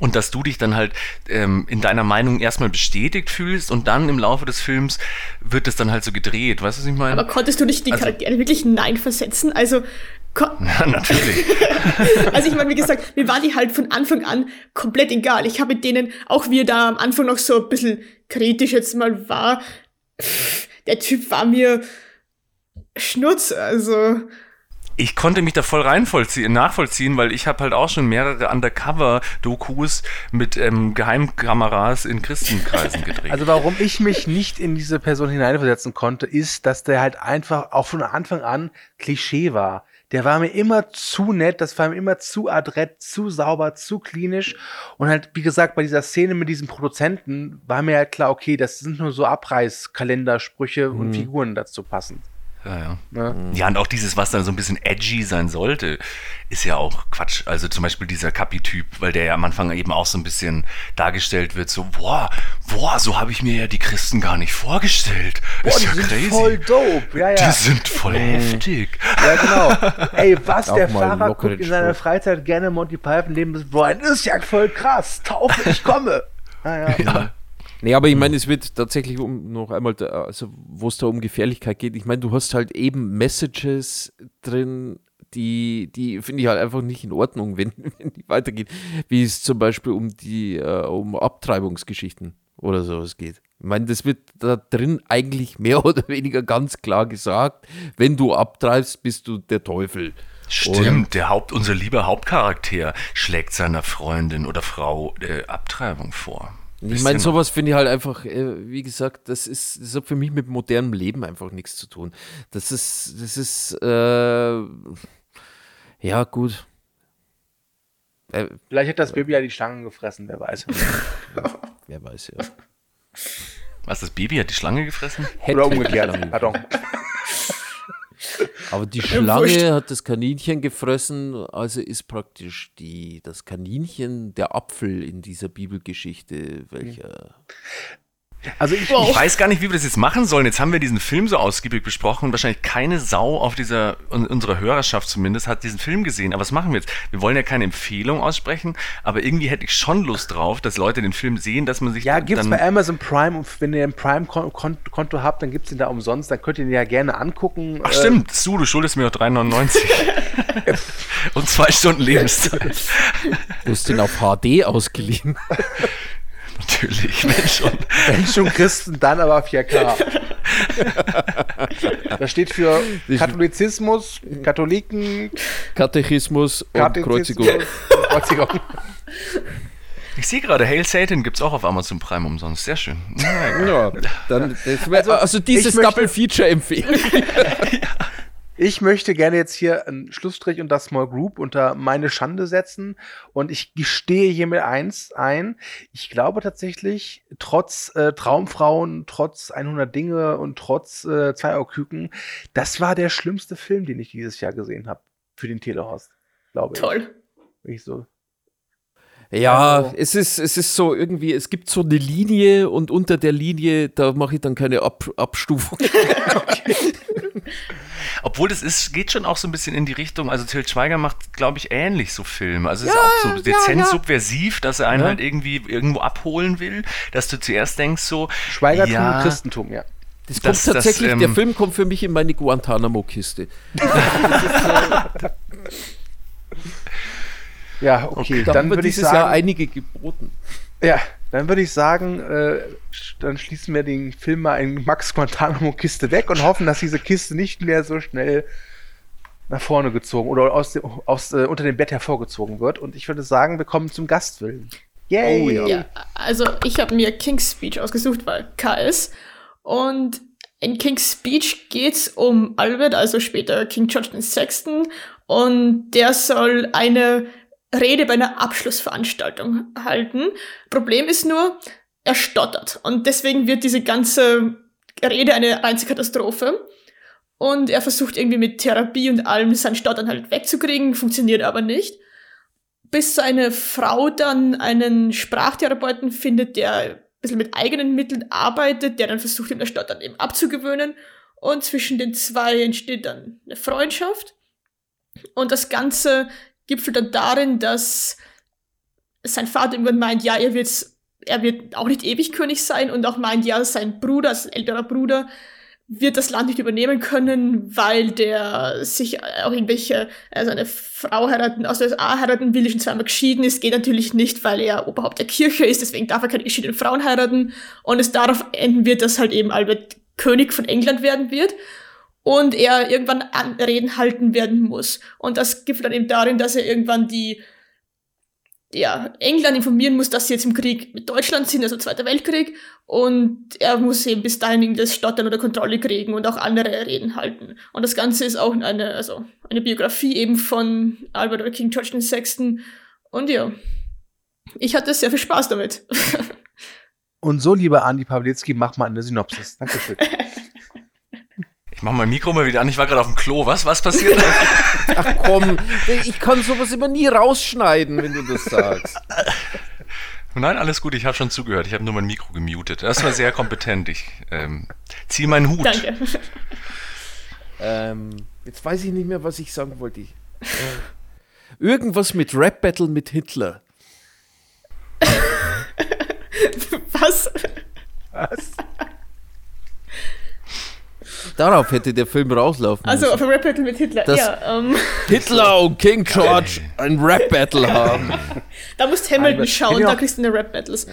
Speaker 5: Und dass du dich dann halt ähm, in deiner Meinung erstmal bestätigt fühlst und dann im Laufe des Films wird es dann halt so gedreht. Weißt du, was ich meine?
Speaker 2: Aber konntest du nicht die
Speaker 5: Also-
Speaker 2: Charaktere wirklich Nein versetzen? Also,
Speaker 5: Ja, natürlich. <laughs>
Speaker 2: also ich meine, wie gesagt, mir war die halt von Anfang an komplett egal. Ich habe mit denen, auch wie er da am Anfang noch so ein bisschen kritisch jetzt mal war, der Typ war mir Schnurz, also.
Speaker 5: Ich konnte mich da voll reinvollziehen, nachvollziehen, weil ich habe halt auch schon mehrere Undercover-Dokus mit ähm, Geheimkameras in Christenkreisen gedreht.
Speaker 4: Also warum ich mich nicht in diese Person hineinversetzen konnte, ist, dass der halt einfach auch von Anfang an Klischee war. Der war mir immer zu nett, das war mir immer zu adrett, zu sauber, zu klinisch. Und halt, wie gesagt, bei dieser Szene mit diesem Produzenten war mir halt klar, okay, das sind nur so Abreißkalendersprüche und Figuren dazu passend.
Speaker 5: Ja, ja.
Speaker 4: Ne?
Speaker 5: Ja, und auch dieses, was dann so ein bisschen edgy sein sollte, ist ja auch Quatsch. Also zum Beispiel dieser Kapi-Typ, weil der ja am Anfang eben auch so ein bisschen dargestellt wird, so, boah, boah, so habe ich mir ja die Christen gar nicht vorgestellt.
Speaker 4: Boah,
Speaker 5: ist
Speaker 4: die
Speaker 5: ja
Speaker 4: sind
Speaker 5: crazy.
Speaker 4: voll dope. Ja, ja.
Speaker 5: Die sind voll heftig.
Speaker 4: Ja, genau. Ey, was der Fahrer guckt in seiner. Freizeit gerne Monty Python leben ist, boah, das ist ja voll krass. Taufe, ich komme. Ah, <laughs> ja.
Speaker 5: Ja.
Speaker 3: Nee, aber ich meine, es wird tatsächlich um noch einmal, da, also wo es da um Gefährlichkeit geht, ich meine, du hast halt eben Messages drin, die, die finde ich halt einfach nicht in Ordnung, <laughs> wenn, wenn die weitergehen, wie es zum Beispiel um die, äh, um Abtreibungsgeschichten oder sowas geht. Ich meine, das wird da drin eigentlich mehr <laughs> oder weniger ganz klar gesagt, wenn du abtreibst, bist du der Teufel.
Speaker 5: Stimmt, der Haupt, unser lieber Hauptcharakter schlägt seiner Freundin oder Frau äh, Abtreibung vor.
Speaker 3: Ich meine, sowas finde ich halt einfach, äh, wie gesagt, das ist, das hat für mich mit modernem Leben einfach nichts zu tun. Das ist, das ist, äh, ja, gut. Äh,
Speaker 4: Vielleicht hat das Baby ja die Stangen gefressen, wer weiß. <laughs>
Speaker 3: wer weiß, ja.
Speaker 5: Was, das Baby hat die Schlange gefressen?
Speaker 3: Hätte
Speaker 4: Oder umgekehrt. Pardon. <laughs>
Speaker 3: Aber die. <laughs> Schlange hat das Kaninchen gefressen, also ist praktisch die, das Kaninchen der Apfel in dieser Bibelgeschichte, welcher.
Speaker 4: Also ich,
Speaker 2: Wow.
Speaker 5: Ich weiß gar nicht, wie wir das jetzt machen sollen. Jetzt haben wir diesen Film so ausgiebig besprochen und wahrscheinlich keine Sau auf dieser, un- unserer Hörerschaft zumindest, hat diesen Film gesehen. Aber was machen wir jetzt? Wir wollen ja keine Empfehlung aussprechen, aber irgendwie hätte ich schon Lust drauf, dass Leute den Film sehen, dass man sich
Speaker 4: ja, gibt's
Speaker 5: dann...
Speaker 4: bei Amazon Prime und wenn ihr ein Prime-Konto habt, dann gibt's den da umsonst, dann könnt ihr den ja gerne angucken.
Speaker 5: Ach stimmt, Su, du schuldest mir noch 3,99. <laughs> und zwei Stunden Lebenszeit. <laughs>
Speaker 3: Du hast den auf HD ausgeliehen. <laughs>
Speaker 5: Natürlich, Mensch schon. <laughs>
Speaker 4: Wenn schon Christen, dann aber 4K. <laughs> das steht für Katholizismus, Katholiken,
Speaker 3: Katechismus und
Speaker 4: Katholizismus
Speaker 3: Kreuzigung.
Speaker 4: und Kreuzigung. <laughs>
Speaker 5: Ich sehe gerade, Hail Satan gibt's auch auf Amazon Prime umsonst. Sehr schön.
Speaker 3: Ja, dann, wär, also, dieses Double Feature empfehlen.
Speaker 4: Ich möchte gerne jetzt hier einen Schlussstrich unter Small Group unter meine Schande setzen und ich gestehe hiermit eins ein. Ich glaube tatsächlich, trotz äh, Traumfrauen, trotz 100 Dinge und trotz äh, Zweierküken, das war der schlimmste Film, den ich dieses Jahr gesehen habe für den Telehorst. Glaube
Speaker 2: Toll.
Speaker 4: ich. Ich so.
Speaker 3: Ja,
Speaker 4: Also-
Speaker 3: es ist, es ist so irgendwie, es gibt so eine Linie und unter der Linie, da mache ich dann keine Ab Abstufung. <laughs>
Speaker 5: Obwohl das ist, geht schon auch so ein bisschen in die Richtung, also Til Schweiger macht, glaube ich, ähnlich so Filme. Also es ist auch so dezent
Speaker 3: ja.
Speaker 5: subversiv, dass er einen
Speaker 3: Ja.
Speaker 5: halt irgendwie irgendwo abholen will, dass du zuerst denkst so,
Speaker 4: Schweigertum
Speaker 5: ja,
Speaker 4: und Christentum, ja.
Speaker 3: Das kommt
Speaker 5: Das- das,
Speaker 3: tatsächlich,
Speaker 5: ähm,
Speaker 3: der Film kommt für mich in meine Guantanamo-Kiste. <laughs>
Speaker 4: Ja, okay.
Speaker 3: Da
Speaker 4: Dann würde ich
Speaker 3: dieses
Speaker 4: sagen,
Speaker 3: Jahr einige geboten.
Speaker 4: Ja, dann würde ich sagen, äh, dann schließen wir den Film mal in Max Guantanamo Kiste weg und hoffen, dass diese Kiste nicht mehr so schnell nach vorne gezogen oder aus, dem, aus äh, unter dem Bett hervorgezogen wird. Und ich würde sagen, wir kommen zum Gastfilm. Yay!
Speaker 3: Oh ja.
Speaker 2: Ja, also ich habe mir King's Speech ausgesucht, weil K ist. Und in King's Speech geht's um Albert, also später King George VI. Und der soll eine Rede bei einer Abschlussveranstaltung halten. Problem ist nur, er stottert. Und deswegen wird diese ganze Rede eine einzige Katastrophe. Und er versucht irgendwie mit Therapie und allem sein Stottern halt wegzukriegen, funktioniert aber nicht. Bis seine Frau dann einen Sprachtherapeuten findet, der ein bisschen mit eigenen Mitteln arbeitet, der dann versucht, ihm das Stottern eben abzugewöhnen. Und zwischen den zwei entsteht dann eine Freundschaft. Und das Ganze gipfelt dann darin, dass sein Vater irgendwann meint, ja, er wird, er wird auch nicht ewig König sein und auch meint, ja, sein Bruder, sein älterer Bruder, wird das Land nicht übernehmen können, weil der sich auch irgendwelche, also eine Frau heiraten, aus der USA heiraten will, die schon zweimal geschieden ist, geht natürlich nicht, weil er Oberhaupt der Kirche ist, deswegen darf er keine geschiedenen Frauen heiraten. Und es darauf enden wird, dass halt eben Albert König von England werden wird und er irgendwann Reden halten werden muss. Und das gibt dann eben darin, dass er irgendwann die ja, England informieren muss, dass sie jetzt im Krieg mit Deutschland sind, also Zweiter Weltkrieg, und er muss eben bis dahin das Stottern unter Kontrolle kriegen und auch andere Reden halten. Und das Ganze ist auch eine, also eine Biografie eben von Albert oder King George VI. Und ja, ich hatte sehr viel Spaß damit. <laughs>
Speaker 4: Und so, lieber Andi Pawlitzki, mach mal eine Synopsis. Dankeschön. <laughs>
Speaker 5: Ich mach mein Mikro mal wieder an. Ich war gerade auf dem Klo. Was? Was passiert? <laughs>
Speaker 3: Ach komm, ich kann sowas immer nie rausschneiden, wenn du das sagst.
Speaker 5: Nein, alles gut. Ich habe schon zugehört. Ich habe nur mein Mikro gemutet. Das war sehr kompetent. Ich ähm, ziehe meinen Hut.
Speaker 2: Danke.
Speaker 3: Ähm, jetzt weiß ich nicht mehr, was ich sagen wollte. Ich, äh, irgendwas mit Rap Battle mit Hitler.
Speaker 2: Was?
Speaker 4: Was?
Speaker 3: Darauf hätte der Film rauslaufen
Speaker 2: Also
Speaker 3: müssen.
Speaker 2: auf ein Rap Battle mit Hitler.
Speaker 3: Das-
Speaker 2: ja, ähm,
Speaker 3: Hitler und King George ein Rap Battle haben.
Speaker 2: da musst Hamilton
Speaker 4: Albert,
Speaker 2: schauen, da kriegst du eine Rap Battles.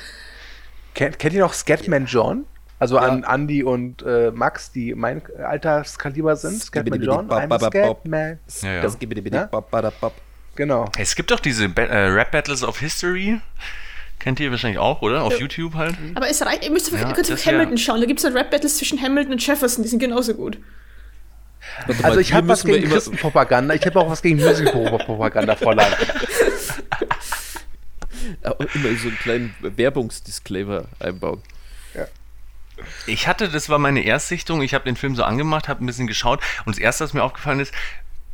Speaker 4: Kennt, kennt ihr noch Scatman John? Also an Andy und äh, Max, die mein Alterskaliber sind. Scatman John. I'm Scatman.
Speaker 5: Ja, ja.
Speaker 3: Das
Speaker 4: Ja? Genau.
Speaker 5: Es gibt doch diese äh, Rap Battles of History. Kennt ihr wahrscheinlich auch, oder? Auf
Speaker 2: Ja.
Speaker 5: YouTube halt.
Speaker 2: Aber es reicht, ihr müsst auf,
Speaker 5: Ja,
Speaker 2: ihr könnt auf Hamilton schauen, da gibt es Rap Battles zwischen Hamilton und Jefferson, die sind genauso gut.
Speaker 4: Also ich habe was gegen Christenpropaganda, ich habe auch was gegen Musical-Propaganda, Fräulein. <laughs>
Speaker 3: immer so einen kleinen Werbungsdisclaimer einbauen.
Speaker 5: Ich hatte, das war meine Erstsichtung, ich habe den Film so angemacht, habe ein bisschen geschaut und das erste, was mir aufgefallen ist,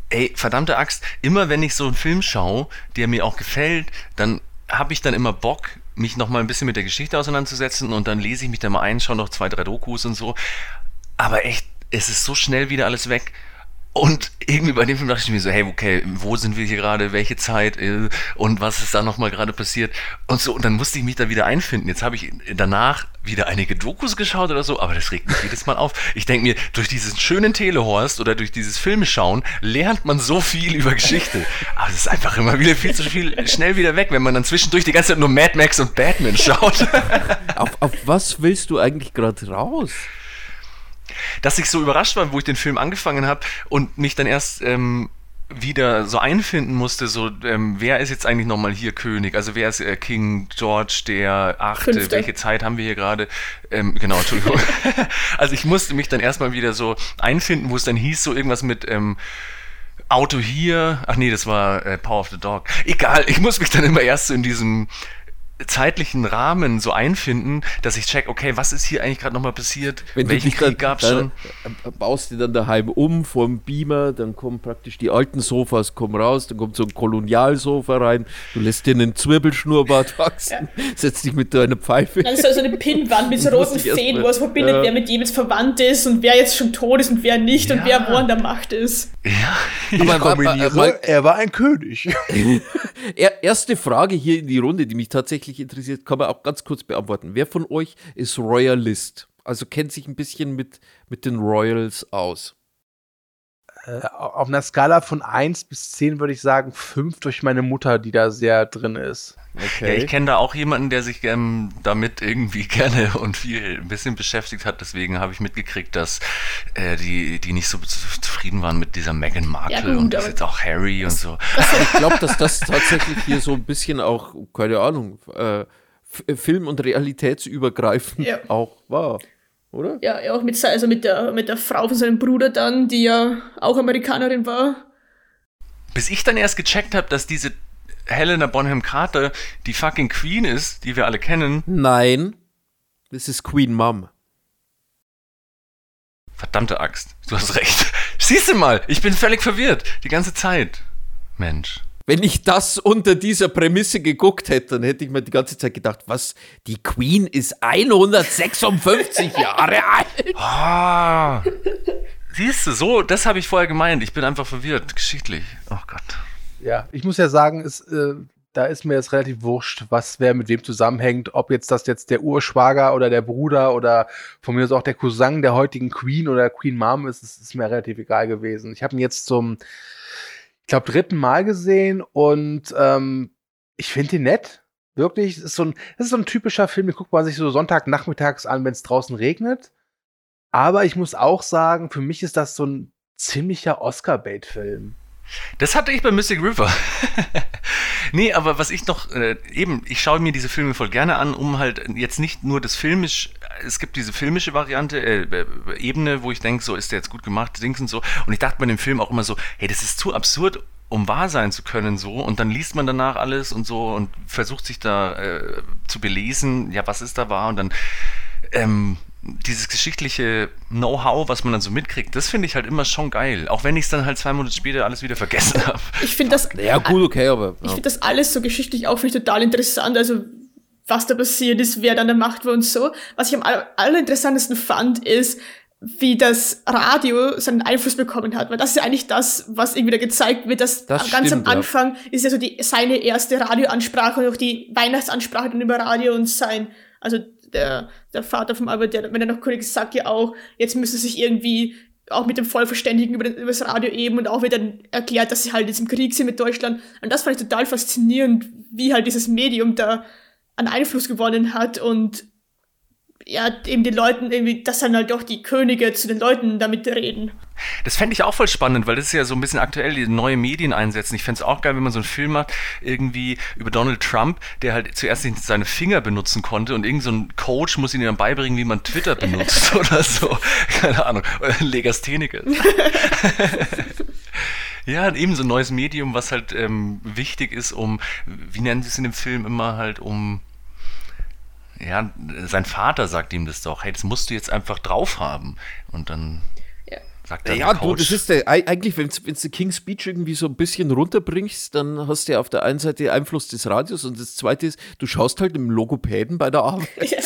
Speaker 5: ey, verdammte Axt, immer wenn ich so einen Film schaue, der mir auch gefällt, dann habe ich dann immer Bock, mich noch mal ein bisschen mit der Geschichte auseinanderzusetzen und dann lese ich mich da mal ein, schaue noch zwei, drei Dokus und so. Aber echt, es ist so schnell wieder alles weg. Und irgendwie bei dem Film dachte ich mir so, hey, okay, wo sind wir hier gerade, welche Zeit äh, und was ist da nochmal gerade passiert und so. Und dann musste ich mich da wieder einfinden. Jetzt habe ich danach wieder einige Dokus geschaut oder so, aber das regt mich jedes Mal auf. Ich denke mir, durch diesen schönen Telehorst oder durch dieses Filmschauen lernt man so viel über Geschichte. Aber es ist einfach immer wieder viel zu viel schnell wieder weg, wenn man dann zwischendurch die ganze Zeit nur Mad Max und Batman schaut.
Speaker 3: Auf, auf was willst du eigentlich gerade raus?
Speaker 5: Dass ich so überrascht war, wo ich den Film angefangen habe und mich dann erst ähm, wieder so einfinden musste, so ähm, wer ist jetzt eigentlich nochmal hier König? Also wer ist äh, King George der Achte?
Speaker 2: Fünfte.
Speaker 5: Welche Zeit haben wir hier gerade? Ähm, genau, Entschuldigung. <laughs> also ich musste mich dann erstmal wieder so einfinden, wo es dann hieß so irgendwas mit ähm, Auto hier. Ach nee, das war äh, Power of the Dog. Egal, ich muss mich dann immer erst so in diesem zeitlichen Rahmen so einfinden, dass ich check, okay, was ist hier eigentlich gerade nochmal passiert? Welchen Krieg gab's schon?
Speaker 3: dann, äh, baust du dann daheim um vom Beamer, dann kommen praktisch die alten Sofas kommen raus, dann kommt so ein Kolonialsofa rein, du lässt dir einen Zwirbelschnurrbart <laughs> wachsen, setzt dich mit deiner Pfeife.
Speaker 2: Dann ist so eine Pinnwand mit <laughs> so roten
Speaker 3: ich
Speaker 2: Fäden, wo es verbindet,
Speaker 3: Ja.
Speaker 2: wer mit jedem jetzt verwandt ist und wer jetzt schon tot ist und wer nicht und
Speaker 5: Ja.
Speaker 2: wer wo an der Macht ist.
Speaker 5: Ja. <laughs>
Speaker 3: Aber,
Speaker 4: Kombiniere,
Speaker 3: mal-
Speaker 4: er war ein König.
Speaker 3: Er, erste Frage hier in die Runde, die mich tatsächlich interessiert, kann man auch ganz kurz beantworten. Wer von euch ist Royalist? Also kennt sich ein bisschen mit, mit den Royals aus.
Speaker 4: Äh, auf einer Skala von 1 bis 10 würde ich sagen 5 durch meine Mutter, die da sehr drin ist.
Speaker 5: Ja, ich kenne da auch jemanden, der sich ähm, damit irgendwie <laughs> gerne und viel ein bisschen beschäftigt hat. Deswegen habe ich mitgekriegt, dass äh, die, die nicht so zu- zufrieden waren mit dieser Meghan Markle
Speaker 2: Ja, gut,
Speaker 5: und das jetzt auch Harry und so. <laughs>
Speaker 3: Ich glaube, dass das tatsächlich hier so ein bisschen auch, keine Ahnung, äh, F- Film- und Realitätsübergreifend
Speaker 2: Ja.
Speaker 3: auch war. Oder?
Speaker 2: Ja, ja, auch mit, also mit, der, mit der Frau von seinem Bruder dann, die ja auch Amerikanerin war.
Speaker 5: Bis ich dann erst gecheckt habe, dass diese Helena Bonham Carter die fucking Queen ist, die wir alle kennen.
Speaker 3: Nein. Das ist Queen Mom.
Speaker 5: Verdammte Axt. Du hast recht. <laughs> Siehst du mal, ich bin völlig verwirrt. Die ganze Zeit. Mensch.
Speaker 3: Wenn ich das unter dieser Prämisse geguckt hätte, dann hätte ich mir die ganze Zeit gedacht, was? Die Queen ist 156 <laughs> Jahre alt.
Speaker 5: Ah. Siehst du, so, das habe ich vorher gemeint. Ich bin einfach verwirrt, geschichtlich. Oh Gott.
Speaker 4: Ja, ich muss ja sagen, es, äh, da ist mir jetzt relativ wurscht, was wer mit wem zusammenhängt, ob jetzt das jetzt der Urschwager oder der Bruder oder von mir aus auch der Cousin der heutigen Queen oder Queen Mom ist, ist, ist mir relativ egal gewesen. Ich habe ihn jetzt zum, ich glaube, dritten Mal gesehen und ähm, ich finde ihn nett. Wirklich, es ist so ein, das ist so ein typischer Film, den guckt man sich so Sonntagnachmittags an, wenn es draußen regnet. Aber ich muss auch sagen, für mich ist das so ein ziemlicher Oscar-Bait-Film.
Speaker 5: Das hatte ich bei Mystic River. <laughs> nee, aber was ich noch, äh, eben, ich schaue mir diese Filme voll gerne an, um halt jetzt nicht nur das filmisch, es gibt diese filmische Variante, äh, äh, Ebene, wo ich denke, so ist der jetzt gut gemacht, Dings und so. Und ich dachte bei dem Film auch immer so, hey, das ist zu absurd, um wahr sein zu können, so. Und dann liest man danach alles und so und versucht sich da äh, zu belesen, ja, was ist da wahr? Und dann, ähm, dieses geschichtliche Know-how, was man dann so mitkriegt, das finde ich halt immer schon geil. Auch wenn ich es dann halt zwei Monate später alles wieder vergessen habe.
Speaker 2: Ich finde das.
Speaker 3: Ja, gut, okay, aber.
Speaker 2: Ich finde das alles so geschichtlich auch finde ich total interessant. Also, was da passiert ist, wer dann der Macht war und so. Was ich am aller, allerinteressantesten fand, ist, wie das Radio seinen Einfluss bekommen hat. Weil das ist ja eigentlich das, was irgendwie da gezeigt wird, dass
Speaker 3: Das
Speaker 2: ganz
Speaker 3: stimmt,
Speaker 2: am
Speaker 3: ja.
Speaker 2: Anfang ist ja so die, seine erste Radioansprache und auch die Weihnachtsansprache dann über Radio und sein, also der, der Vater vom Albert, der, wenn er noch König sagt ja auch, jetzt müssen sie sich irgendwie auch mit dem Volk verständigen über, über das Radio eben und auch wieder erklärt, dass sie halt jetzt im Krieg sind mit Deutschland. Und das fand ich total faszinierend, wie halt dieses Medium da an Einfluss gewonnen hat und ja, eben den Leuten irgendwie, dass dann halt auch die Könige zu den Leuten damit reden.
Speaker 5: Das fände ich auch voll spannend, weil das ist ja so ein bisschen aktuell, die neue Medien einsetzen. Ich fände es auch geil, wenn man so einen Film macht, irgendwie über Donald Trump, der halt zuerst nicht seine Finger benutzen konnte und irgend so ein Coach muss ihm dann beibringen, wie man Twitter benutzt <laughs> oder so. Keine Ahnung. <laughs> Legastheniker. <laughs> Ja, eben so ein neues Medium, was halt ähm, wichtig ist, um, wie nennen sie es in dem Film immer halt, um, ja, sein Vater sagt ihm das doch, hey, das musst du jetzt einfach drauf haben. Und dann. Sagt er
Speaker 3: Ja, du, das ist der, ei- eigentlich, wenn du King's Speech irgendwie so ein bisschen runterbringst, dann hast du ja auf der einen Seite den Einfluss des Radios und das zweite ist, du schaust halt im Logopäden bei der Arbeit. <laughs>
Speaker 2: Ja.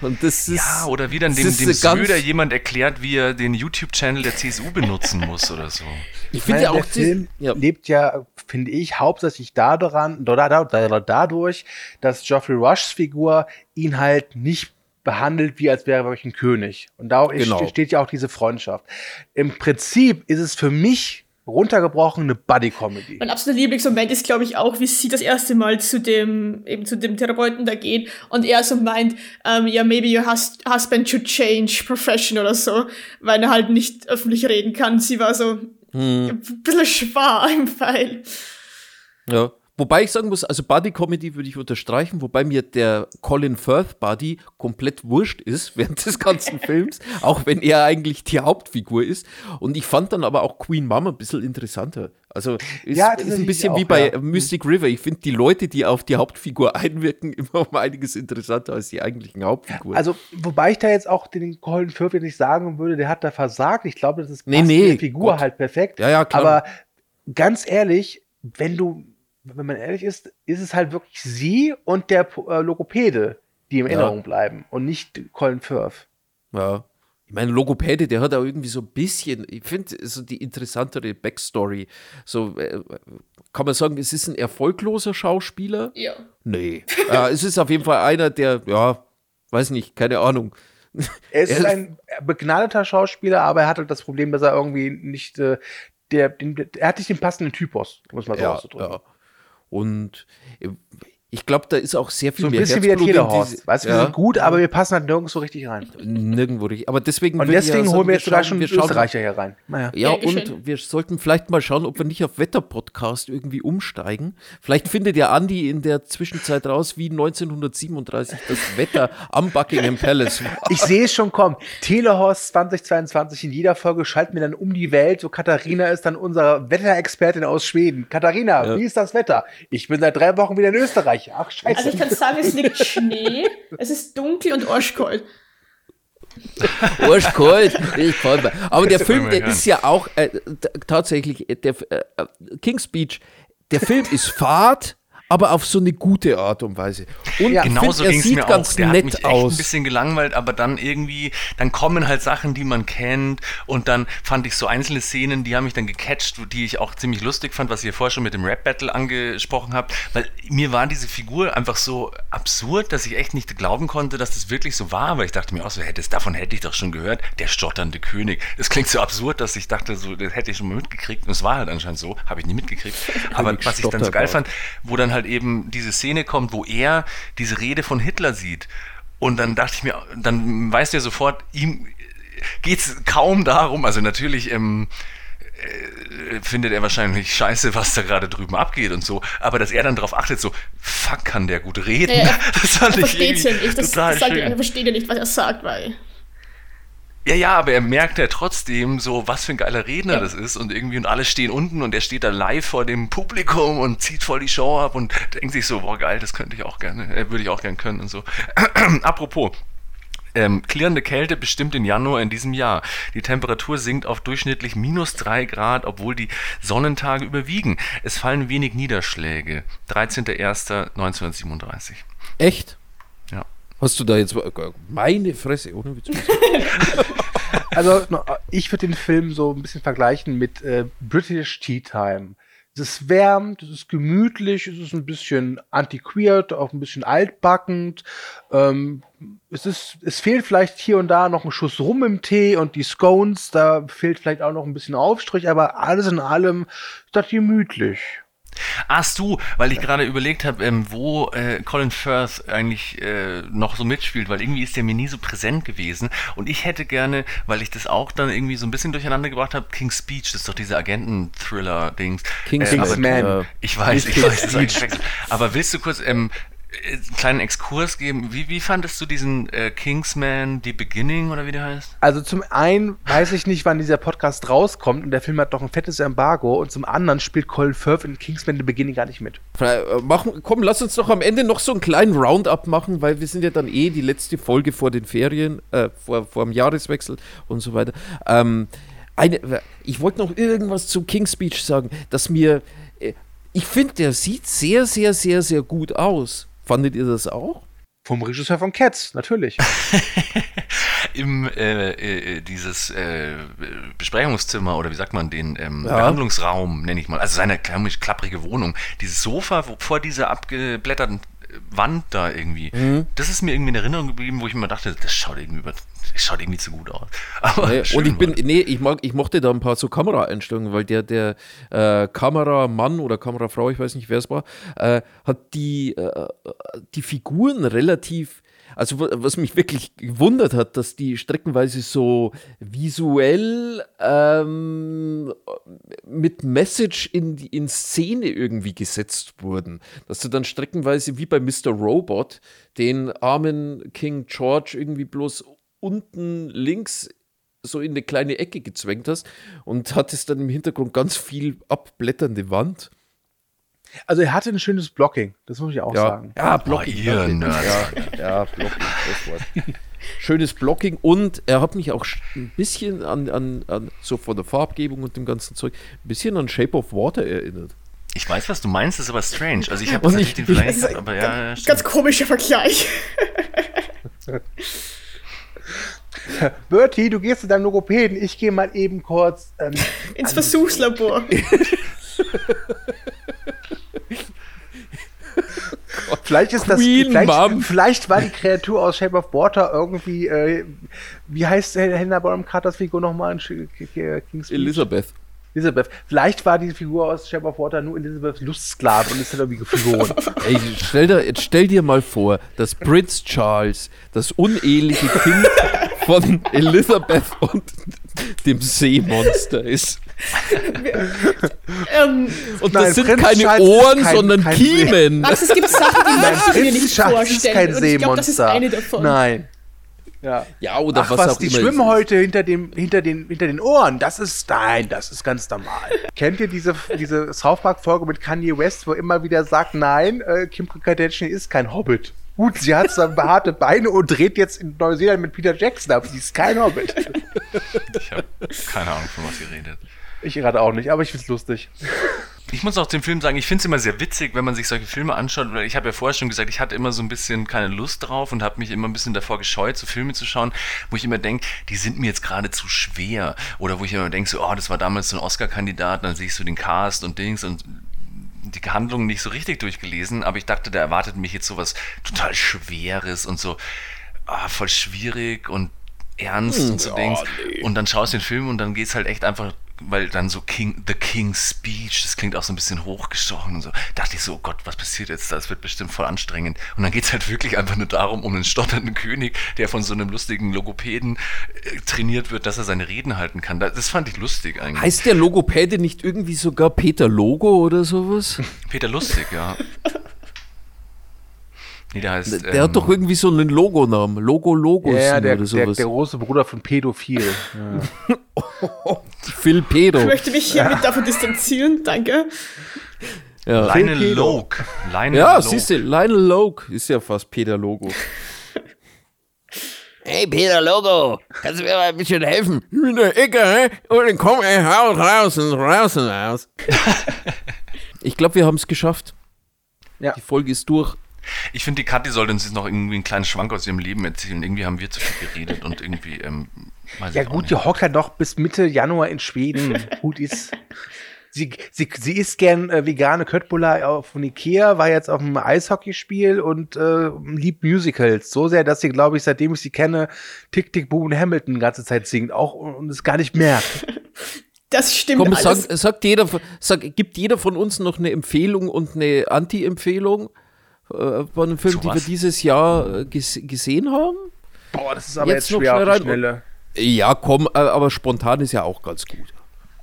Speaker 3: Und das ist.
Speaker 5: ja, oder wie dann dem, dem Söder jemand erklärt, wie er den YouTube-Channel der CSU benutzen muss oder so.
Speaker 3: Ich
Speaker 4: Ich
Speaker 3: finde ja auch
Speaker 4: der Film
Speaker 3: ja.
Speaker 4: lebt ja, finde ich, hauptsächlich daran, da- da- da- dadurch, dass Geoffrey Rushs Figur ihn halt nicht behandelt, wie als wäre er wirklich ein König. Und da
Speaker 3: Genau.
Speaker 4: steht ja auch diese Freundschaft. Im Prinzip ist es für mich runtergebrochen eine Buddy-Comedy.
Speaker 2: Mein absoluter Lieblingsmoment ist, glaube ich, auch, wie sie das erste Mal zu dem, eben zu dem Therapeuten da geht und er so meint, ähm, ja, maybe your hus husband should change profession oder so, weil er halt nicht öffentlich reden kann. Sie war so ein bisschen schwaar im Pfeil.
Speaker 3: Ja. Wobei ich sagen muss, also Buddy Comedy würde ich unterstreichen, wobei mir der Colin Firth Buddy komplett wurscht ist <laughs> während des ganzen Films, auch wenn er eigentlich die Hauptfigur ist. Und ich fand dann aber auch Queen Mama ein bisschen interessanter. Also ist,
Speaker 4: Ja,
Speaker 3: ist ein bisschen
Speaker 4: auch,
Speaker 3: wie bei
Speaker 4: ja.
Speaker 3: Mystic River. Ich finde die Leute, die auf die Hauptfigur <laughs> einwirken, immer um einiges interessanter als die eigentlichen Hauptfiguren.
Speaker 4: Also, wobei ich da jetzt auch den Colin Firth nicht sagen würde, der hat da versagt. Ich glaube, das ist
Speaker 3: Nee, nee,
Speaker 4: der Figur
Speaker 3: Gott.
Speaker 4: halt perfekt.
Speaker 3: Ja, ja, klar.
Speaker 4: Aber ganz ehrlich, wenn du, wenn man ehrlich ist, ist es halt wirklich sie und der äh, Logopäde, die in
Speaker 3: Ja.
Speaker 4: Erinnerung bleiben und nicht Colin Firth.
Speaker 3: Ja. Ich meine, Logopäde, der hat auch irgendwie so ein bisschen, ich finde, so die interessantere Backstory. So, äh, kann man sagen, es ist ein erfolgloser Schauspieler?
Speaker 2: Ja.
Speaker 3: Nee. äh, es ist auf jeden Fall einer, der, ja, weiß nicht, keine Ahnung.
Speaker 4: Er ist <laughs>
Speaker 3: Er-
Speaker 4: ein begnadeter Schauspieler, aber er hat halt das Problem, dass er irgendwie nicht, äh, der, den, er hat nicht den passenden Typus, muss man so
Speaker 3: Ja,
Speaker 4: auszudrücken.
Speaker 3: ja. Und äh, ich glaube, da ist auch sehr viel
Speaker 4: So ein
Speaker 3: mehr
Speaker 4: bisschen wie der
Speaker 3: Herzblut in
Speaker 4: Telehorst.
Speaker 3: diese-
Speaker 4: Weißt du, wir
Speaker 3: ja,
Speaker 4: sind gut, aber wir passen halt nirgends so richtig rein.
Speaker 3: nirgendwo richtig. Aber deswegen
Speaker 4: Und deswegen
Speaker 3: ja
Speaker 4: holen wir jetzt sogar schon
Speaker 3: wir schauen-
Speaker 4: Österreicher hier rein. Naja.
Speaker 3: Ja,
Speaker 2: Ja,
Speaker 3: und wir sollten vielleicht mal schauen, ob wir nicht auf Wetter-Podcast irgendwie umsteigen. Vielleicht findet ja Andi in der Zwischenzeit raus, wie 1937 das Wetter am Buckingham Palace war.
Speaker 4: Ich sehe es schon kommen. Telehorst 2022 in jeder Folge schalten wir dann um die Welt. So Katharina ist dann unsere Wetterexpertin aus Schweden. Katharina,
Speaker 3: Ja.
Speaker 4: wie ist das Wetter? Ich bin seit drei Wochen wieder in Österreich. Gleiche. Ach, scheiße.
Speaker 2: Also ich kann sagen, es liegt Schnee, es ist dunkel und arschkalt.
Speaker 3: Arschkalt. Ich freu mich. Aber der Film, der ist ja auch äh, tatsächlich, äh, der äh, King's Speech, der Film ist Fahrt, aber auf so eine gute Art und Weise. Und
Speaker 4: Ja,
Speaker 5: Genauso ging es
Speaker 3: sieht
Speaker 5: mir
Speaker 3: ganz
Speaker 5: auch. Der hat
Speaker 3: nett
Speaker 5: mich echt
Speaker 3: aus.
Speaker 5: ein bisschen gelangweilt, aber dann irgendwie, dann kommen halt Sachen, die man kennt und dann fand ich so einzelne Szenen, die haben mich dann gecatcht, die ich auch ziemlich lustig fand, was ihr vorher schon mit dem Rap-Battle angesprochen habt, weil mir war diese Figur einfach so absurd, dass ich echt nicht glauben konnte, dass das wirklich so war, aber ich dachte mir auch so, hätte es, davon hätte ich doch schon gehört, der stotternde König. Das klingt so absurd, dass ich dachte, so, das hätte ich schon mal mitgekriegt und es war halt anscheinend so, habe ich nie mitgekriegt. <laughs> Aber was ich dann so geil fand, wo dann halt eben diese Szene kommt, wo er diese Rede von Hitler sieht. Und dann dachte ich mir, dann weiß der sofort, ihm geht es kaum darum, also natürlich ähm, äh, findet er wahrscheinlich scheiße, was da gerade drüben abgeht und so, aber dass er dann darauf achtet, so, fuck, kann der gut reden.
Speaker 2: Ja, ja. <laughs>
Speaker 5: das fand
Speaker 2: Er
Speaker 5: ich
Speaker 2: versteht ja nicht. Das,
Speaker 5: total
Speaker 2: das sagt, er
Speaker 5: schön.
Speaker 2: versteht ja nicht, was er sagt, weil.
Speaker 5: Ja, ja, aber er merkt ja trotzdem so, was für ein geiler Redner
Speaker 2: Ja.
Speaker 5: das ist und irgendwie und alle stehen unten und er steht da live vor dem Publikum und zieht voll die Show ab und denkt sich so, boah geil, das könnte ich auch gerne, äh, würde ich auch gerne können und so. <clears throat> Apropos, ähm, klirrende Kälte bestimmt den Januar in diesem Jahr. Die Temperatur sinkt auf durchschnittlich minus 3 Grad, obwohl die Sonnentage überwiegen. Es fallen wenig Niederschläge. 13.01.1937.
Speaker 3: Echt? Hast du da jetzt meine Fresse, ohne Witz. <laughs>
Speaker 4: Also, ich würde den Film so ein bisschen vergleichen mit äh, British Tea Time. Es ist wärmt, es ist gemütlich, es ist ein bisschen antiquiert, auch ein bisschen altbackend. Ähm, es, ist, es fehlt vielleicht hier und da noch ein Schuss Rum im Tee und die Scones, da fehlt vielleicht auch noch ein bisschen Aufstrich, aber alles in allem ist das gemütlich.
Speaker 5: Ach du, weil ich gerade überlegt habe, ähm, wo äh, Colin Firth eigentlich äh, noch so mitspielt, weil irgendwie ist der mir nie so präsent gewesen. Und ich hätte gerne, weil ich das auch dann irgendwie so ein bisschen durcheinander gebracht habe, King's Speech, das ist doch dieser Agenten-Thriller-Dings.
Speaker 3: King's
Speaker 5: Äh,
Speaker 3: äh,
Speaker 5: Ich weiß, ich weiß, das ist. Aber willst du kurz ähm, äh, einen kleinen Exkurs geben? Wie, wie fandest du diesen äh, Kingsman, The Beginning oder wie der heißt?
Speaker 4: Also zum einen weiß ich nicht, wann dieser Podcast rauskommt und der Film hat doch ein fettes Embargo und zum anderen spielt Colin Firth in Kingsman The Beginning gar nicht mit.
Speaker 3: Äh, Machen, komm, lass uns doch am Ende noch so einen kleinen Roundup machen, weil wir sind ja dann eh die letzte Folge vor den Ferien, äh, vor, vor dem Jahreswechsel und so weiter. Ähm, eine, ich wollte noch irgendwas zu King's Speech sagen, dass mir, äh, ich finde, der sieht sehr, sehr, sehr, sehr gut aus. Fandet ihr das auch?
Speaker 4: Vom Regisseur von Cats, natürlich. <laughs>
Speaker 5: Im äh, äh, dieses äh, Besprechungszimmer oder wie sagt man den ähm,
Speaker 3: Ja.
Speaker 5: Behandlungsraum nenne ich mal, also seine klapprige Wohnung, dieses Sofa wo, vor dieser abgeblätterten äh, Wand da irgendwie,
Speaker 3: Mhm.
Speaker 5: das ist mir irgendwie in Erinnerung geblieben, wo ich mir dachte, das schaut irgendwie über, das schaut irgendwie zu gut aus. <laughs> Aber
Speaker 3: Nee,
Speaker 5: schön
Speaker 3: und ich bin, nee, ich mag, ich mochte da ein paar so Kameraeinstellungen, weil der, der äh, Kameramann oder Kamerafrau, ich weiß nicht, wer es war, äh, hat die, äh, die Figuren relativ, also wa- was mich wirklich gewundert hat, dass die streckenweise so visuell ähm, mit Message in, in Szene irgendwie gesetzt wurden. Dass du dann streckenweise wie bei Mr. Robot den armen King George irgendwie bloß unten links so in eine kleine Ecke gezwängt hast und hattest dann im Hintergrund ganz viel abblätternde Wand.
Speaker 4: Also er hatte ein schönes Blocking, das muss ich auch
Speaker 3: Ja,
Speaker 4: sagen.
Speaker 3: ja Blocking.
Speaker 5: Oh. Nerds.
Speaker 3: Ja, ja, Blocking, das Wort. <laughs> Schönes Blocking und er hat mich auch ein bisschen an, an, an, so von der Farbgebung und dem ganzen Zeug, ein bisschen an Shape of Water erinnert.
Speaker 5: Ich weiß, was du meinst, ist aber strange. Also ich habe nicht den Vergleich,
Speaker 2: ist
Speaker 5: aber ja, stimmt.
Speaker 2: Ganz komischer Vergleich. <laughs>
Speaker 4: Bertie, du gehst zu deinem Logopäden, ich gehe mal eben kurz. Ähm, <laughs>
Speaker 2: Ins Versuchslabor.
Speaker 4: Vielleicht ist das.
Speaker 3: Queen
Speaker 4: vielleicht,
Speaker 3: Mom.
Speaker 4: vielleicht war die Kreatur aus Shape of Water irgendwie. Äh, wie heißt Helena Bonham Carters Figur nochmal in King's?
Speaker 3: Elizabeth.
Speaker 4: Elizabeth. Vielleicht war die Figur aus Shape of Water nur Elizabeths Lustsklave und ist dann irgendwie geflohen. <laughs>
Speaker 3: Ey, stell dir, stell dir mal vor, dass Prince Charles das uneheliche Kind <laughs> von Elizabeth und dem Seemonster ist.
Speaker 2: ähm,
Speaker 3: Und
Speaker 4: Nein,
Speaker 3: das sind
Speaker 4: Prinz
Speaker 3: keine
Speaker 4: Charles ist
Speaker 3: Ohren,
Speaker 4: kein-
Speaker 3: sondern
Speaker 4: kein
Speaker 3: Kiemen.
Speaker 2: Max, es gibt Sachen, die möchte ich mir
Speaker 4: Prinz
Speaker 2: nicht
Speaker 4: Charles ist
Speaker 2: vorstellen.
Speaker 4: kein
Speaker 2: und ich glaube, das ist
Speaker 4: Seemonster.
Speaker 2: eine davon.
Speaker 4: Nein. Ja.
Speaker 3: Ja, oder
Speaker 4: Ach,
Speaker 3: was,
Speaker 4: was,
Speaker 3: auch
Speaker 4: die
Speaker 3: immer.
Speaker 4: schwimmen
Speaker 3: es
Speaker 4: heute hinter, dem, hinter, den, hinter den Ohren. Das ist, nein, das ist ganz normal. <laughs> Kennt ihr diese, diese South Park-Folge mit Kanye West, wo er immer wieder sagt, nein, äh, Kim Kardashian ist kein Hobbit. Gut, sie hat zwar behaarte Beine und dreht jetzt in Neuseeland mit Peter Jackson, aber sie ist kein Hobbit.
Speaker 5: Ich habe keine Ahnung, von was ihr redet.
Speaker 4: Ich gerade auch nicht, aber ich find's lustig.
Speaker 5: Ich muss auch dem Film sagen, ich finde es immer sehr witzig, wenn man sich solche Filme anschaut. Weil ich habe ja vorher schon gesagt, ich hatte immer so ein bisschen keine Lust drauf und habe mich immer ein bisschen davor gescheut, so Filme zu schauen, wo ich immer denke, die sind mir jetzt gerade zu schwer. Oder wo ich immer denke, so, oh, das war damals so ein Oscar-Kandidat, dann siehst du den Cast und Dings und die Handlung nicht so richtig durchgelesen, aber ich dachte, da erwartet mich jetzt sowas total Schweres und so ah, voll schwierig und ernst und so Dings. Und dann schaust du den Film und dann geht's halt echt einfach, weil dann so King, The King's Speech, das klingt auch so ein bisschen hochgestochen und so. Dachte ich so, oh Gott, was passiert jetzt? Das wird bestimmt voll anstrengend. Und dann geht's halt wirklich einfach nur darum, um einen stotternden König, der von so einem lustigen Logopäden äh, trainiert wird, dass er seine Reden halten kann. Das, das fand ich lustig eigentlich.
Speaker 3: Heißt der Logopäde nicht irgendwie sogar Peter Logo oder sowas?
Speaker 5: Peter Lustig, ja. <laughs> Nee, der heißt.
Speaker 3: Der
Speaker 5: ähm,
Speaker 3: hat doch irgendwie so einen Logonamen. Logo Logos
Speaker 4: Ja, der,
Speaker 3: oder
Speaker 4: der,
Speaker 3: sowas.
Speaker 4: der große Bruder von Pädophil. <laughs>
Speaker 3: Phil Pedo.
Speaker 2: Ich möchte mich hiermit davon distanzieren, danke.
Speaker 3: Ja,
Speaker 5: Lionel. Loke. Lionel
Speaker 3: ja
Speaker 5: Loke.
Speaker 3: siehst du, Lionel Loke ist ja fast Peter Logo. <laughs> Hey Peter Logo, kannst du mir mal ein bisschen helfen? In der Ecke, hä? Und dann komm ich raus, raus und raus und raus. <laughs> ich glaube, wir haben es geschafft.
Speaker 4: Ja.
Speaker 3: Die Folge ist durch.
Speaker 5: Ich finde, die Kathi sollte uns jetzt noch irgendwie einen kleinen Schwank aus ihrem Leben erzählen. Irgendwie haben wir zu viel geredet und irgendwie, ähm, weiß
Speaker 4: Ja gut, die hockt halt noch bis Mitte Januar in Schweden. <laughs> gut ist. Sie, sie, sie isst gern äh, vegane Köttbullar auf von Ikea, war jetzt auf einem Eishockeyspiel und äh, liebt Musicals. So sehr, dass sie, glaube ich, seitdem ich sie kenne, Tick, Tick, Boom und Hamilton die ganze Zeit singt. Auch und es gar nicht merkt. <laughs>
Speaker 2: Das stimmt
Speaker 3: Komm,
Speaker 2: alles.
Speaker 3: sag, sagt jeder, sag, gibt jeder von uns noch eine Empfehlung und eine Anti-Empfehlung äh, von einem Film,
Speaker 5: Zu
Speaker 3: die wir dieses Jahr äh, ges gesehen haben?
Speaker 4: Boah, das ist aber
Speaker 3: Jetzt
Speaker 4: jetzt,
Speaker 3: noch
Speaker 4: schwer auf die. Schnelle.
Speaker 3: Ja, komm, äh, aber spontan ist ja auch ganz gut.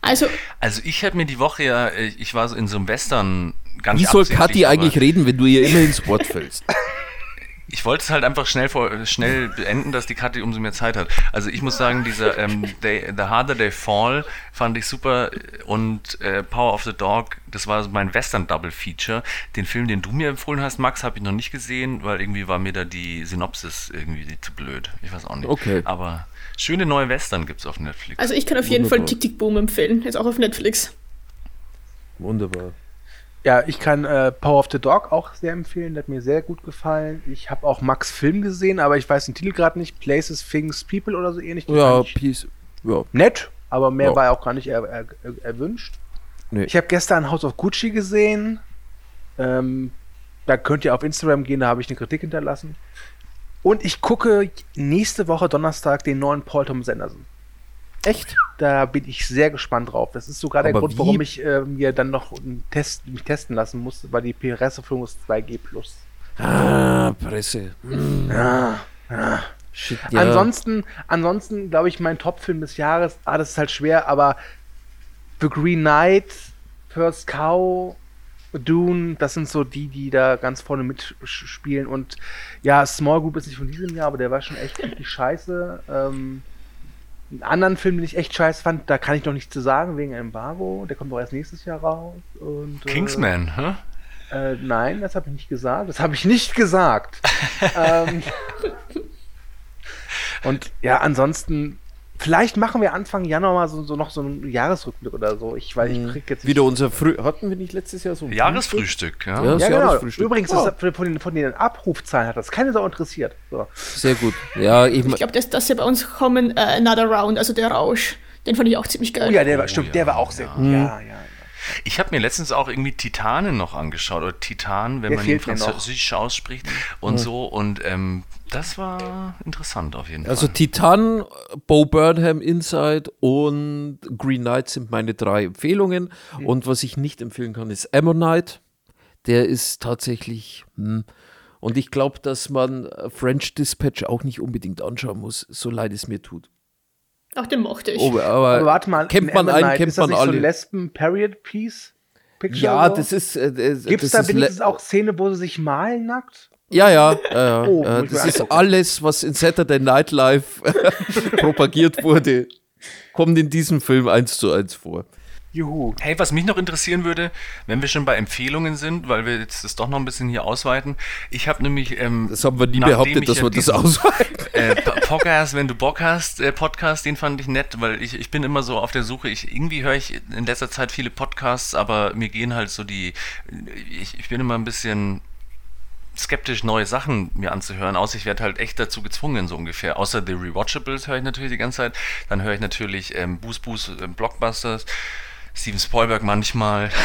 Speaker 2: Also,
Speaker 5: Also ich habe mir die Woche ja, äh, ich war so in so einem Western ganz
Speaker 3: Wie soll Kathi eigentlich reden, wenn du ihr immer ins Wort fällst? <laughs>
Speaker 5: Ich wollte es halt einfach schnell vor, schnell beenden, dass die Kathi umso mehr Zeit hat. Also ich muss sagen, dieser ähm, They, The Harder They Fall fand ich super und äh, Power of the Dog, das war so mein Western Double Feature. Den Film, den du mir empfohlen hast, Max, habe ich noch nicht gesehen, weil irgendwie war mir da die Synopsis irgendwie zu blöd. Ich weiß auch nicht.
Speaker 3: Okay.
Speaker 5: Aber schöne neue Western gibt's auf Netflix.
Speaker 2: also ich kann auf jeden Fall
Speaker 3: Wunderbar.
Speaker 2: Tick Tick Boom empfehlen, jetzt auch auf Netflix.
Speaker 3: Wunderbar.
Speaker 4: Ja, ich kann äh, Power of the Dog auch sehr empfehlen. Der hat mir sehr gut gefallen. Ich habe auch Max Film gesehen, aber ich weiß den Titel gerade nicht. Places, Things, People oder so ähnlich. Den
Speaker 3: Ja, Peace. Ja,
Speaker 4: nett, aber mehr
Speaker 3: Ja.
Speaker 4: war auch gar nicht er, er, er, erwünscht.
Speaker 3: Nee.
Speaker 4: Ich habe gestern House of Gucci gesehen. Ähm, da könnt ihr auf Instagram gehen, da habe ich eine Kritik hinterlassen. Und ich gucke nächste Woche Donnerstag den neuen Paul Thomas Anderson.
Speaker 3: Echt?
Speaker 4: Da bin ich sehr gespannt drauf. Das ist sogar der
Speaker 3: Aber
Speaker 4: Grund, warum ich äh, mir dann noch einen Test, mich testen lassen musste, weil die PRS-Erfüllung ist 2G+.
Speaker 3: Ah, Presse.
Speaker 4: Ja.
Speaker 3: Shit, ja.
Speaker 4: Ansonsten, ansonsten glaube ich, mein Top-Film des Jahres, ah, das ist halt schwer, aber The Green Knight, First Cow, Dune, das sind so die, die da ganz vorne mitspielen. Und ja, Small Group ist nicht von diesem Jahr, aber der war schon echt richtig scheiße. Ähm, einen anderen Film, den ich echt scheiße fand, da kann ich noch nichts zu sagen, wegen Embargo. Der kommt doch erst nächstes Jahr raus. Und, äh,
Speaker 5: Kingsman, hä?
Speaker 4: äh, nein, das habe ich nicht gesagt. Das habe ich nicht gesagt. <laughs> ähm, und ja, ansonsten, vielleicht machen wir Anfang Januar mal so, so noch so einen Jahresrückblick oder so. Ich, weil ich krieg jetzt nicht-
Speaker 3: Wieder unser Früh. Hatten wir nicht letztes Jahr so ein
Speaker 5: Jahresfrühstück, ja.
Speaker 3: Ja.
Speaker 4: Ja,
Speaker 3: das
Speaker 4: genau.
Speaker 3: Jahresfrühstück.
Speaker 4: Übrigens,
Speaker 3: Oh.
Speaker 4: das, von, von, den, von den Abrufzahlen hat das keine Sau interessiert. So.
Speaker 3: Sehr gut. Ja, ich,
Speaker 2: Ich glaube, dass das ja bei uns kommen, äh, Another Round, also der Rausch. Den fand ich auch ziemlich geil.
Speaker 4: Oh ja, der war, stimmt,
Speaker 5: ja,
Speaker 4: der war auch sehr gut. Ja, ja.
Speaker 5: Ich habe mir letztens auch irgendwie Titanen noch angeschaut, oder Titan, wenn
Speaker 4: Der
Speaker 5: man ihn französisch ausspricht und so. Und ähm, das war interessant auf jeden
Speaker 3: also
Speaker 5: Fall.
Speaker 3: Titan, Bo Burnham Inside und Green Knight sind meine drei Empfehlungen. Und was ich nicht empfehlen kann, ist Ammonite. Der ist tatsächlich. Hm. Und ich glaube, dass man French Dispatch auch nicht unbedingt anschauen muss, so leid es mir tut.
Speaker 2: Auch den mochte ich.
Speaker 3: Oh, aber,
Speaker 4: Aber warte mal,
Speaker 3: kennt man einen, kennt
Speaker 4: ist das
Speaker 3: man
Speaker 4: nicht so
Speaker 3: alle.
Speaker 4: ein Lesben-Period-Piece? Picture
Speaker 3: ja,
Speaker 4: so?
Speaker 3: das ist. Äh, äh,
Speaker 4: Gibt es da wenigstens auch Szene, wo sie sich malen nackt?
Speaker 3: Ja, ja, ja, <laughs>
Speaker 4: Oh, ich
Speaker 3: das ist
Speaker 4: angucken.
Speaker 3: alles, was in Saturday Night Live <laughs> propagiert wurde, kommt in diesem Film eins zu eins vor.
Speaker 4: Juhu.
Speaker 5: Hey, was mich noch interessieren würde, wenn wir schon bei Empfehlungen sind, weil wir jetzt das doch noch ein bisschen hier ausweiten. Ich habe nämlich. Ähm,
Speaker 3: Das haben wir nie behauptet, dass wir das ausweiten.
Speaker 5: Äh, Po- Podcast, wenn du Bock hast, äh, Podcast, den fand ich nett, weil ich, ich bin immer so auf der Suche. Ich, irgendwie höre ich in letzter Zeit viele Podcasts, aber mir gehen halt so die. Ich, ich bin immer ein bisschen skeptisch, neue Sachen mir anzuhören, außer ich werde halt echt dazu gezwungen, so ungefähr. Außer The Rewatchables höre ich natürlich die ganze Zeit. Dann höre ich natürlich ähm, Boos Boos äh, Blockbusters. Steven Spielberg manchmal. <laughs>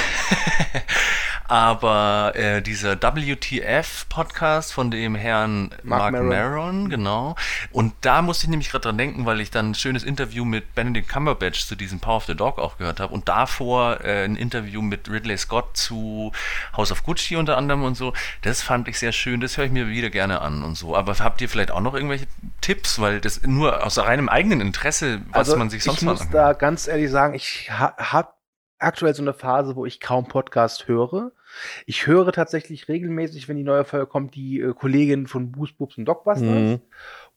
Speaker 5: Aber äh, dieser WTF-Podcast von dem Herrn
Speaker 4: Mark
Speaker 5: Mark,
Speaker 4: Maron.
Speaker 5: Maron, genau. Und da musste ich nämlich gerade dran denken, weil ich dann ein schönes Interview mit Benedict Cumberbatch zu diesem Power of the Dog auch gehört habe. Und davor äh, ein Interview mit Ridley Scott zu House of Gucci unter anderem und so. Das fand ich sehr schön, das höre ich mir wieder gerne an und so. Aber habt ihr vielleicht auch noch irgendwelche Tipps? Weil das nur aus reinem eigenen Interesse, was
Speaker 4: Also
Speaker 5: man sich sonst
Speaker 4: ich
Speaker 5: mal
Speaker 4: muss da ganz ehrlich sagen, ich ha habe aktuell so eine Phase, wo ich kaum Podcast höre. Ich höre tatsächlich regelmäßig, wenn die neue Folge kommt, die äh, Kollegin von Boost Boobs und Dogbusters.
Speaker 3: Mhm.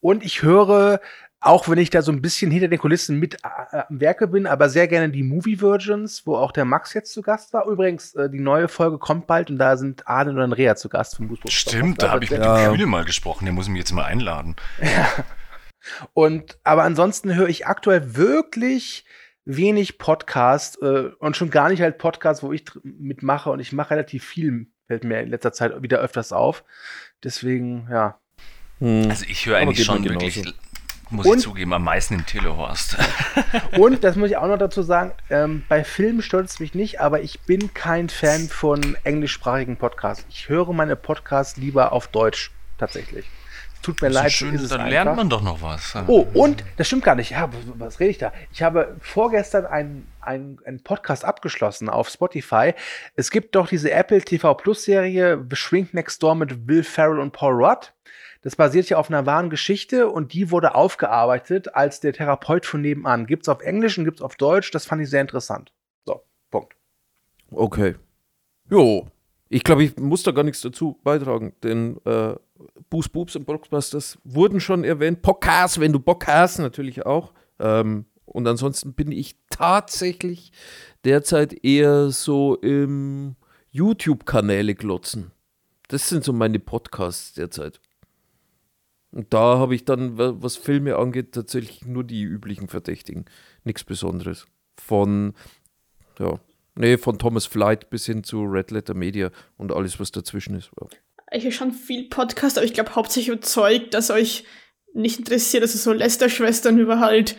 Speaker 4: Und ich höre, auch wenn ich da so ein bisschen hinter den Kulissen mit äh, am Werke bin, aber sehr gerne die Movie Virgins, wo auch der Max jetzt zu Gast war. Übrigens, äh, die neue Folge kommt bald und da sind Arne und Andrea zu Gast von Boost Boobs.
Speaker 5: Stimmt, da habe ich mit
Speaker 3: Ja.
Speaker 5: dem Kühne mal gesprochen, der muss mich jetzt mal einladen.
Speaker 4: Und aber ansonsten höre ich aktuell wirklich wenig Podcast äh, und schon gar nicht halt Podcast, wo ich mitmache und ich mache relativ viel, fällt mir in letzter Zeit wieder öfters auf. Deswegen, ja.
Speaker 3: Hm.
Speaker 5: Also ich höre eigentlich schon wirklich,
Speaker 3: genauso.
Speaker 5: muss
Speaker 4: Und-
Speaker 5: ich zugeben, am meisten im Telehorst. <laughs>
Speaker 4: Und das muss ich auch noch dazu sagen, ähm, bei Filmen stört es mich nicht, aber ich bin kein Fan von englischsprachigen Podcasts. Ich höre meine Podcasts lieber auf Deutsch, tatsächlich. Es tut mir leid,
Speaker 5: schön,
Speaker 4: es
Speaker 5: dann
Speaker 4: einfach.
Speaker 5: lernt man doch noch was.
Speaker 4: Oh, und das stimmt gar nicht. Ja, was, rede ich da? Ich habe vorgestern einen, einen, einen Podcast abgeschlossen auf Spotify. Es gibt doch diese Apple TV Plus Serie The Shrink Next Door mit Will Ferrell und Paul Rudd. Das basiert ja auf einer wahren Geschichte und die wurde aufgearbeitet als der Therapeut von nebenan. Gibt's auf Englisch und gibt's auf Deutsch. Das fand ich sehr interessant. So, Punkt.
Speaker 3: Okay. Jo. Ich glaube, ich muss da gar nichts dazu beitragen, denn äh, Boos Boobs und Blockbusters wurden schon erwähnt. Podcast, wenn du Bock hast, natürlich auch. Ähm, und ansonsten bin ich tatsächlich derzeit eher so im YouTube-Kanäle glotzen. Das sind so meine Podcasts derzeit. Und da habe ich dann, wa- was Filme angeht, tatsächlich nur die üblichen Verdächtigen. Nichts Besonderes. Von, ja, nee, von Thomas Flight bis hin zu Red Letter Media und alles, was dazwischen ist. Ja.
Speaker 2: Ich höre schon viel Podcast, aber ich glaube hauptsächlich um Zeug, das euch nicht interessiert. Also so Lester-Schwestern über halt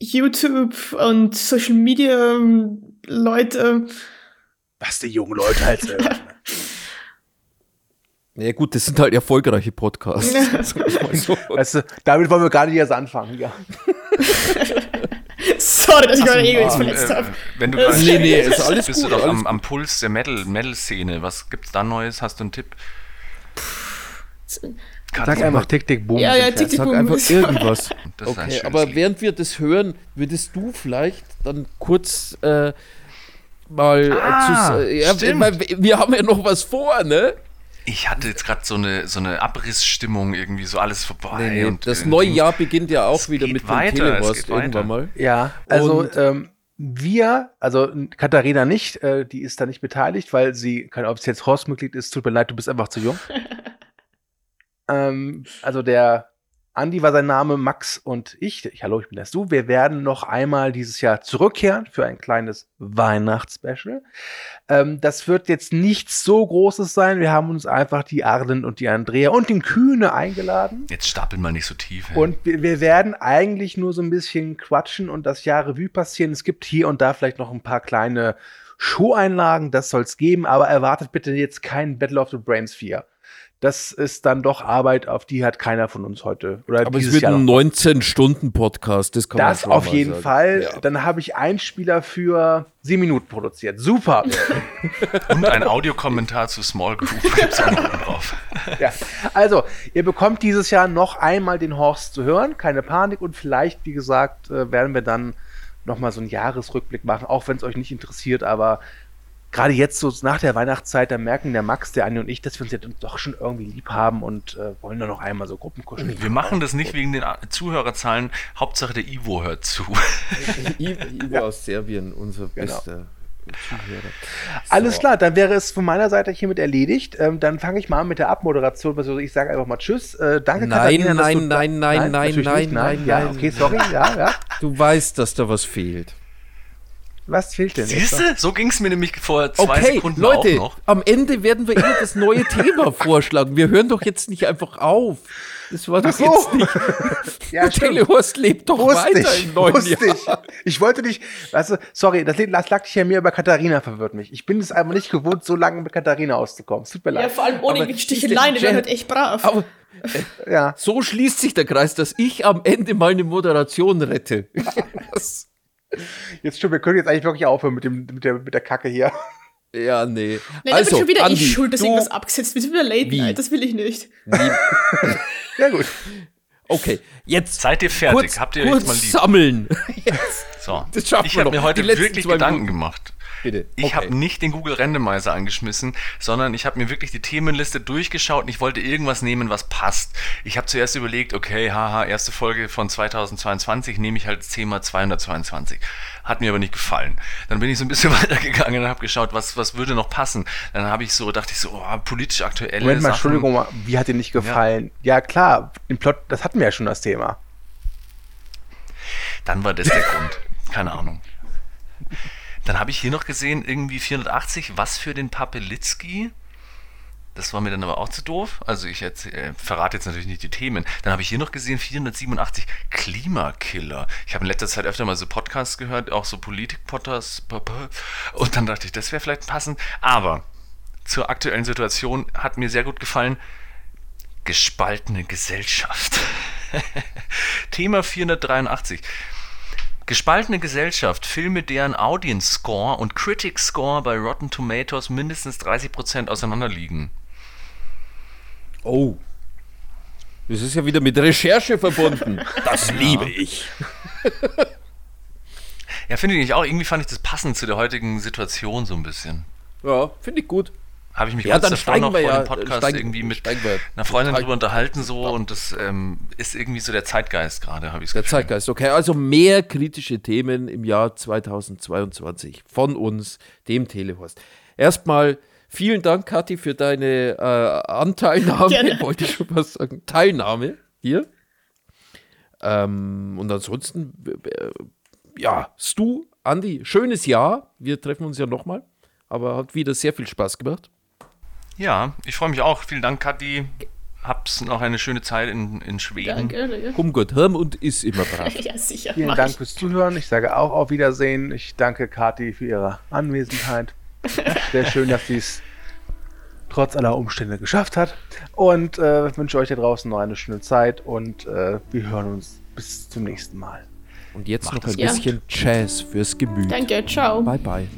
Speaker 2: YouTube und Social Media ähm, Leute.
Speaker 4: Was die jungen Leute halt selber. <laughs>
Speaker 3: Ja, gut, das sind halt erfolgreiche Podcasts. <laughs> Sag ich mal so.
Speaker 4: weißt du, damit wollen wir gar nicht erst anfangen. Ja. <laughs> <laughs>
Speaker 2: Sorry, dass ich eure Ego jetzt verletzt
Speaker 5: äh,
Speaker 2: habe.
Speaker 5: wenn du
Speaker 2: Das-
Speaker 3: Nee, nee,
Speaker 5: bist,
Speaker 3: ist <laughs> alles
Speaker 5: bist
Speaker 3: gut,
Speaker 5: du doch
Speaker 3: alles
Speaker 5: am, am Puls der Metal- Metal-Szene. Was gibt's da Neues? Hast du einen Tipp?
Speaker 4: Sag einfach Tick, Tick, Boom.
Speaker 2: Ja, ja, Tick, Tick,
Speaker 3: Sag
Speaker 2: Boom.
Speaker 3: einfach <laughs> irgendwas.
Speaker 5: Das ist ein
Speaker 3: Okay, aber
Speaker 5: Lied.
Speaker 3: während wir das hören, würdest du vielleicht dann kurz äh, mal
Speaker 5: Ah,
Speaker 3: äh, zu, ja,
Speaker 5: stimmt.
Speaker 3: weil wir- wir haben ja noch was vor, ne?
Speaker 5: Ich hatte jetzt gerade so eine, so eine Abrissstimmung, irgendwie so alles vorbei.
Speaker 3: Nee, nee,
Speaker 5: und
Speaker 3: das neue Jahr beginnt ja auch
Speaker 5: es
Speaker 3: wieder mit dem
Speaker 5: weiter, es
Speaker 3: Telewurst
Speaker 5: geht
Speaker 3: irgendwann
Speaker 5: weiter.
Speaker 3: mal.
Speaker 4: Ja, also
Speaker 3: Und-
Speaker 4: ähm, wir, also Katharina nicht, äh, die ist da nicht beteiligt, weil sie kein offizielles Horstmitglied ist. Tut mir leid, du bist einfach zu jung. <laughs> ähm, also der Andi war sein Name, Max und ich, ich, hallo, ich bin das du. Wir werden noch einmal dieses Jahr zurückkehren für ein kleines Weihnachtsspecial. Ähm, das wird jetzt nichts so Großes sein. Wir haben uns einfach die Arlen und die Andrea und den Kühne eingeladen.
Speaker 5: Jetzt stapeln wir nicht so tief. ey.
Speaker 4: Und wir, wir werden eigentlich nur so ein bisschen quatschen und das Jahr Revue passieren. Es gibt hier und da vielleicht noch ein paar kleine Show-Einlagen, das soll es geben, aber erwartet bitte jetzt kein Battle of the Brains 4. Das ist dann doch Arbeit, auf die hat keiner von uns heute. Oder
Speaker 3: Aber es wird
Speaker 4: Jahr
Speaker 3: ein
Speaker 4: noch.
Speaker 3: 19-Stunden-Podcast, das kann man
Speaker 4: Das auf jeden
Speaker 3: sagen.
Speaker 4: Fall.
Speaker 3: Ja.
Speaker 4: Dann habe ich einen Spieler für sieben Minuten produziert. Super.
Speaker 5: Und ein Audiokommentar zu Small Group <laughs> gibt's auch noch drauf.
Speaker 4: ja. Also, ihr bekommt dieses Jahr noch einmal den Horst zu hören. Keine Panik. Und vielleicht, wie gesagt, äh, werden wir dann noch mal so einen Jahresrückblick machen, auch wenn es euch nicht interessiert. Aber gerade jetzt so nach der Weihnachtszeit, da merken der Max, der Anni und ich, dass wir uns ja doch schon irgendwie lieb haben und äh, wollen nur noch einmal so Gruppenkuscheln.
Speaker 5: Wir machen das nicht wegen den Zuhörerzahlen. Hauptsache der Ivo hört zu. <laughs>
Speaker 3: Ivo aus Serbien, unser
Speaker 4: Genau.
Speaker 3: bester Zuhörer.
Speaker 4: Alles klar, dann wäre es von meiner Seite hiermit erledigt. Ähm, dann fange ich mal an mit der Abmoderation. Also ich sage einfach mal Tschüss. Äh, danke,
Speaker 3: Nein,
Speaker 4: Katharina, dass
Speaker 3: nein,
Speaker 4: du-
Speaker 3: nein, nein, nein,
Speaker 4: natürlich
Speaker 3: nein,
Speaker 4: nicht,
Speaker 3: nein,
Speaker 4: Ja,
Speaker 3: nein.
Speaker 4: okay, sorry. Ja, ja.
Speaker 3: Du weißt, dass da was fehlt.
Speaker 4: Was fehlt denn?
Speaker 5: Siehst du? So ging es mir nämlich vor zwei
Speaker 3: Okay,
Speaker 5: Sekunden
Speaker 3: Leute,
Speaker 5: auch noch.
Speaker 3: am Ende werden wir immer das neue <laughs> Thema vorschlagen. Wir hören doch jetzt nicht einfach auf. Das war doch
Speaker 4: so.
Speaker 3: jetzt nicht. <laughs>
Speaker 4: Ja.
Speaker 3: Telehorst lebt doch
Speaker 4: Wusste
Speaker 3: weiter
Speaker 4: ich,
Speaker 3: im neuen
Speaker 4: wusste
Speaker 3: Jahr.
Speaker 4: ich. Ich wollte nicht, weißt du, sorry, das, das lag nicht an mir, aber Katharina verwirrt mich. Ich bin es einfach nicht gewohnt, so lange mit Katharina auszukommen. Es tut mir leid.
Speaker 2: Ja, vor allem ohne Sticheleien, die
Speaker 3: Jen-
Speaker 2: wären halt echt brav.
Speaker 3: Aber
Speaker 4: ja.
Speaker 3: so schließt sich der Kreis, dass ich am Ende meine Moderation rette. Das, <laughs>
Speaker 4: Jetzt stimmt, wir können jetzt eigentlich wirklich aufhören mit, dem, mit, der, mit der Kacke hier.
Speaker 3: ja, nee.
Speaker 2: Nein,
Speaker 3: also,
Speaker 2: schon wieder
Speaker 3: Andi,
Speaker 2: ich schuld, dass
Speaker 3: du,
Speaker 2: irgendwas abgesetzt wird. Wieder Late
Speaker 3: Wie?
Speaker 2: Night, das will ich nicht. <laughs>
Speaker 4: Ja, gut.
Speaker 3: Okay, jetzt
Speaker 5: Seid ihr fertig?
Speaker 3: kurz,
Speaker 5: Habt ihr euch
Speaker 3: kurz
Speaker 5: mal lieb?
Speaker 3: sammeln. <laughs> Jetzt,
Speaker 5: So.
Speaker 3: Das schaffen
Speaker 5: ich
Speaker 3: wir
Speaker 5: habe mir heute wirklich Gedanken
Speaker 3: Minuten.
Speaker 5: gemacht.
Speaker 3: Bitte.
Speaker 5: Ich
Speaker 3: Okay.
Speaker 5: habe nicht den Google Randomizer angeschmissen, sondern ich habe mir wirklich die Themenliste durchgeschaut und ich wollte irgendwas nehmen, was passt. Ich habe zuerst überlegt, okay, haha, erste Folge von 2022 nehme ich halt das Thema 222. Hat mir aber nicht gefallen. Dann bin ich so ein bisschen <laughs> weitergegangen und habe geschaut, was, was würde noch passen. Dann habe ich so, dachte ich so, oh, politisch aktuelle
Speaker 4: Moment mal,
Speaker 5: Sachen.
Speaker 4: Entschuldigung, mal, wie hat dir nicht gefallen? Ja, klar, den Plot, das hatten wir ja schon das Thema.
Speaker 5: Dann war das der Grund. Keine Ahnung. Dann habe ich hier noch gesehen, irgendwie 480, was für den Papelitzki. Das war mir dann aber auch zu doof. Also ich jetzt, äh, verrate jetzt natürlich nicht die Themen. Dann habe ich hier noch gesehen, 487, Klimakiller. Ich habe in letzter Zeit öfter mal so Podcasts gehört, auch so Politik-Podcasts. Und dann dachte ich, das wäre vielleicht passend. Aber zur aktuellen Situation hat mir sehr gut gefallen, gespaltene Gesellschaft. <laughs> Thema 483. Gespaltene Gesellschaft, Filme, deren Audience Score und Critic Score bei Rotten Tomatoes mindestens 30% auseinanderliegen.
Speaker 3: Oh. Das ist ja wieder mit Recherche verbunden. Das liebe ich.
Speaker 5: Ja, finde ich auch. Irgendwie fand ich das passend zu der heutigen Situation so ein bisschen.
Speaker 3: Ja, finde ich gut.
Speaker 5: Habe ich mich
Speaker 3: Ja,
Speaker 5: kurz
Speaker 3: dann
Speaker 5: davor
Speaker 3: steigen
Speaker 5: noch
Speaker 3: wir
Speaker 5: vor
Speaker 3: ja-
Speaker 5: dem Podcast
Speaker 3: steigen-
Speaker 5: irgendwie mit einer Freundin drüber unterhalten so und das ähm, ist irgendwie so der Zeitgeist gerade, habe ich
Speaker 3: Der Zeitgeist, okay. Also mehr kritische Themen im Jahr 2022 von uns, dem Telehorst. Erstmal vielen Dank, Kathi, für deine äh, Anteilnahme,
Speaker 2: Gerne. <laughs>
Speaker 3: wollte ich schon was sagen, Teilnahme hier. Ähm, und ansonsten, äh, ja, Stu, Andi, schönes Jahr. Wir treffen uns ja nochmal, aber hat wieder sehr viel Spaß gemacht.
Speaker 5: Ja, ich freue mich auch. Vielen Dank, Kathi. Hab's noch eine schöne Zeit in, in Schweden.
Speaker 2: Danke.
Speaker 3: Komm Gott, Hirn und ist immer <laughs> brav.
Speaker 2: Ja, sicher.
Speaker 4: Vielen Dank
Speaker 2: ich.
Speaker 4: fürs Zuhören. Ich sage auch auf Wiedersehen. Ich danke Kathi für ihre Anwesenheit. <laughs> Sehr schön, dass sie es trotz aller Umstände geschafft hat. Und äh, wünsche euch da draußen noch eine schöne Zeit und äh, wir hören uns bis zum nächsten Mal.
Speaker 3: Und jetzt noch ein
Speaker 2: Ja.
Speaker 3: bisschen Jazz fürs Gemüt.
Speaker 2: Danke, ciao.
Speaker 3: Bye, bye.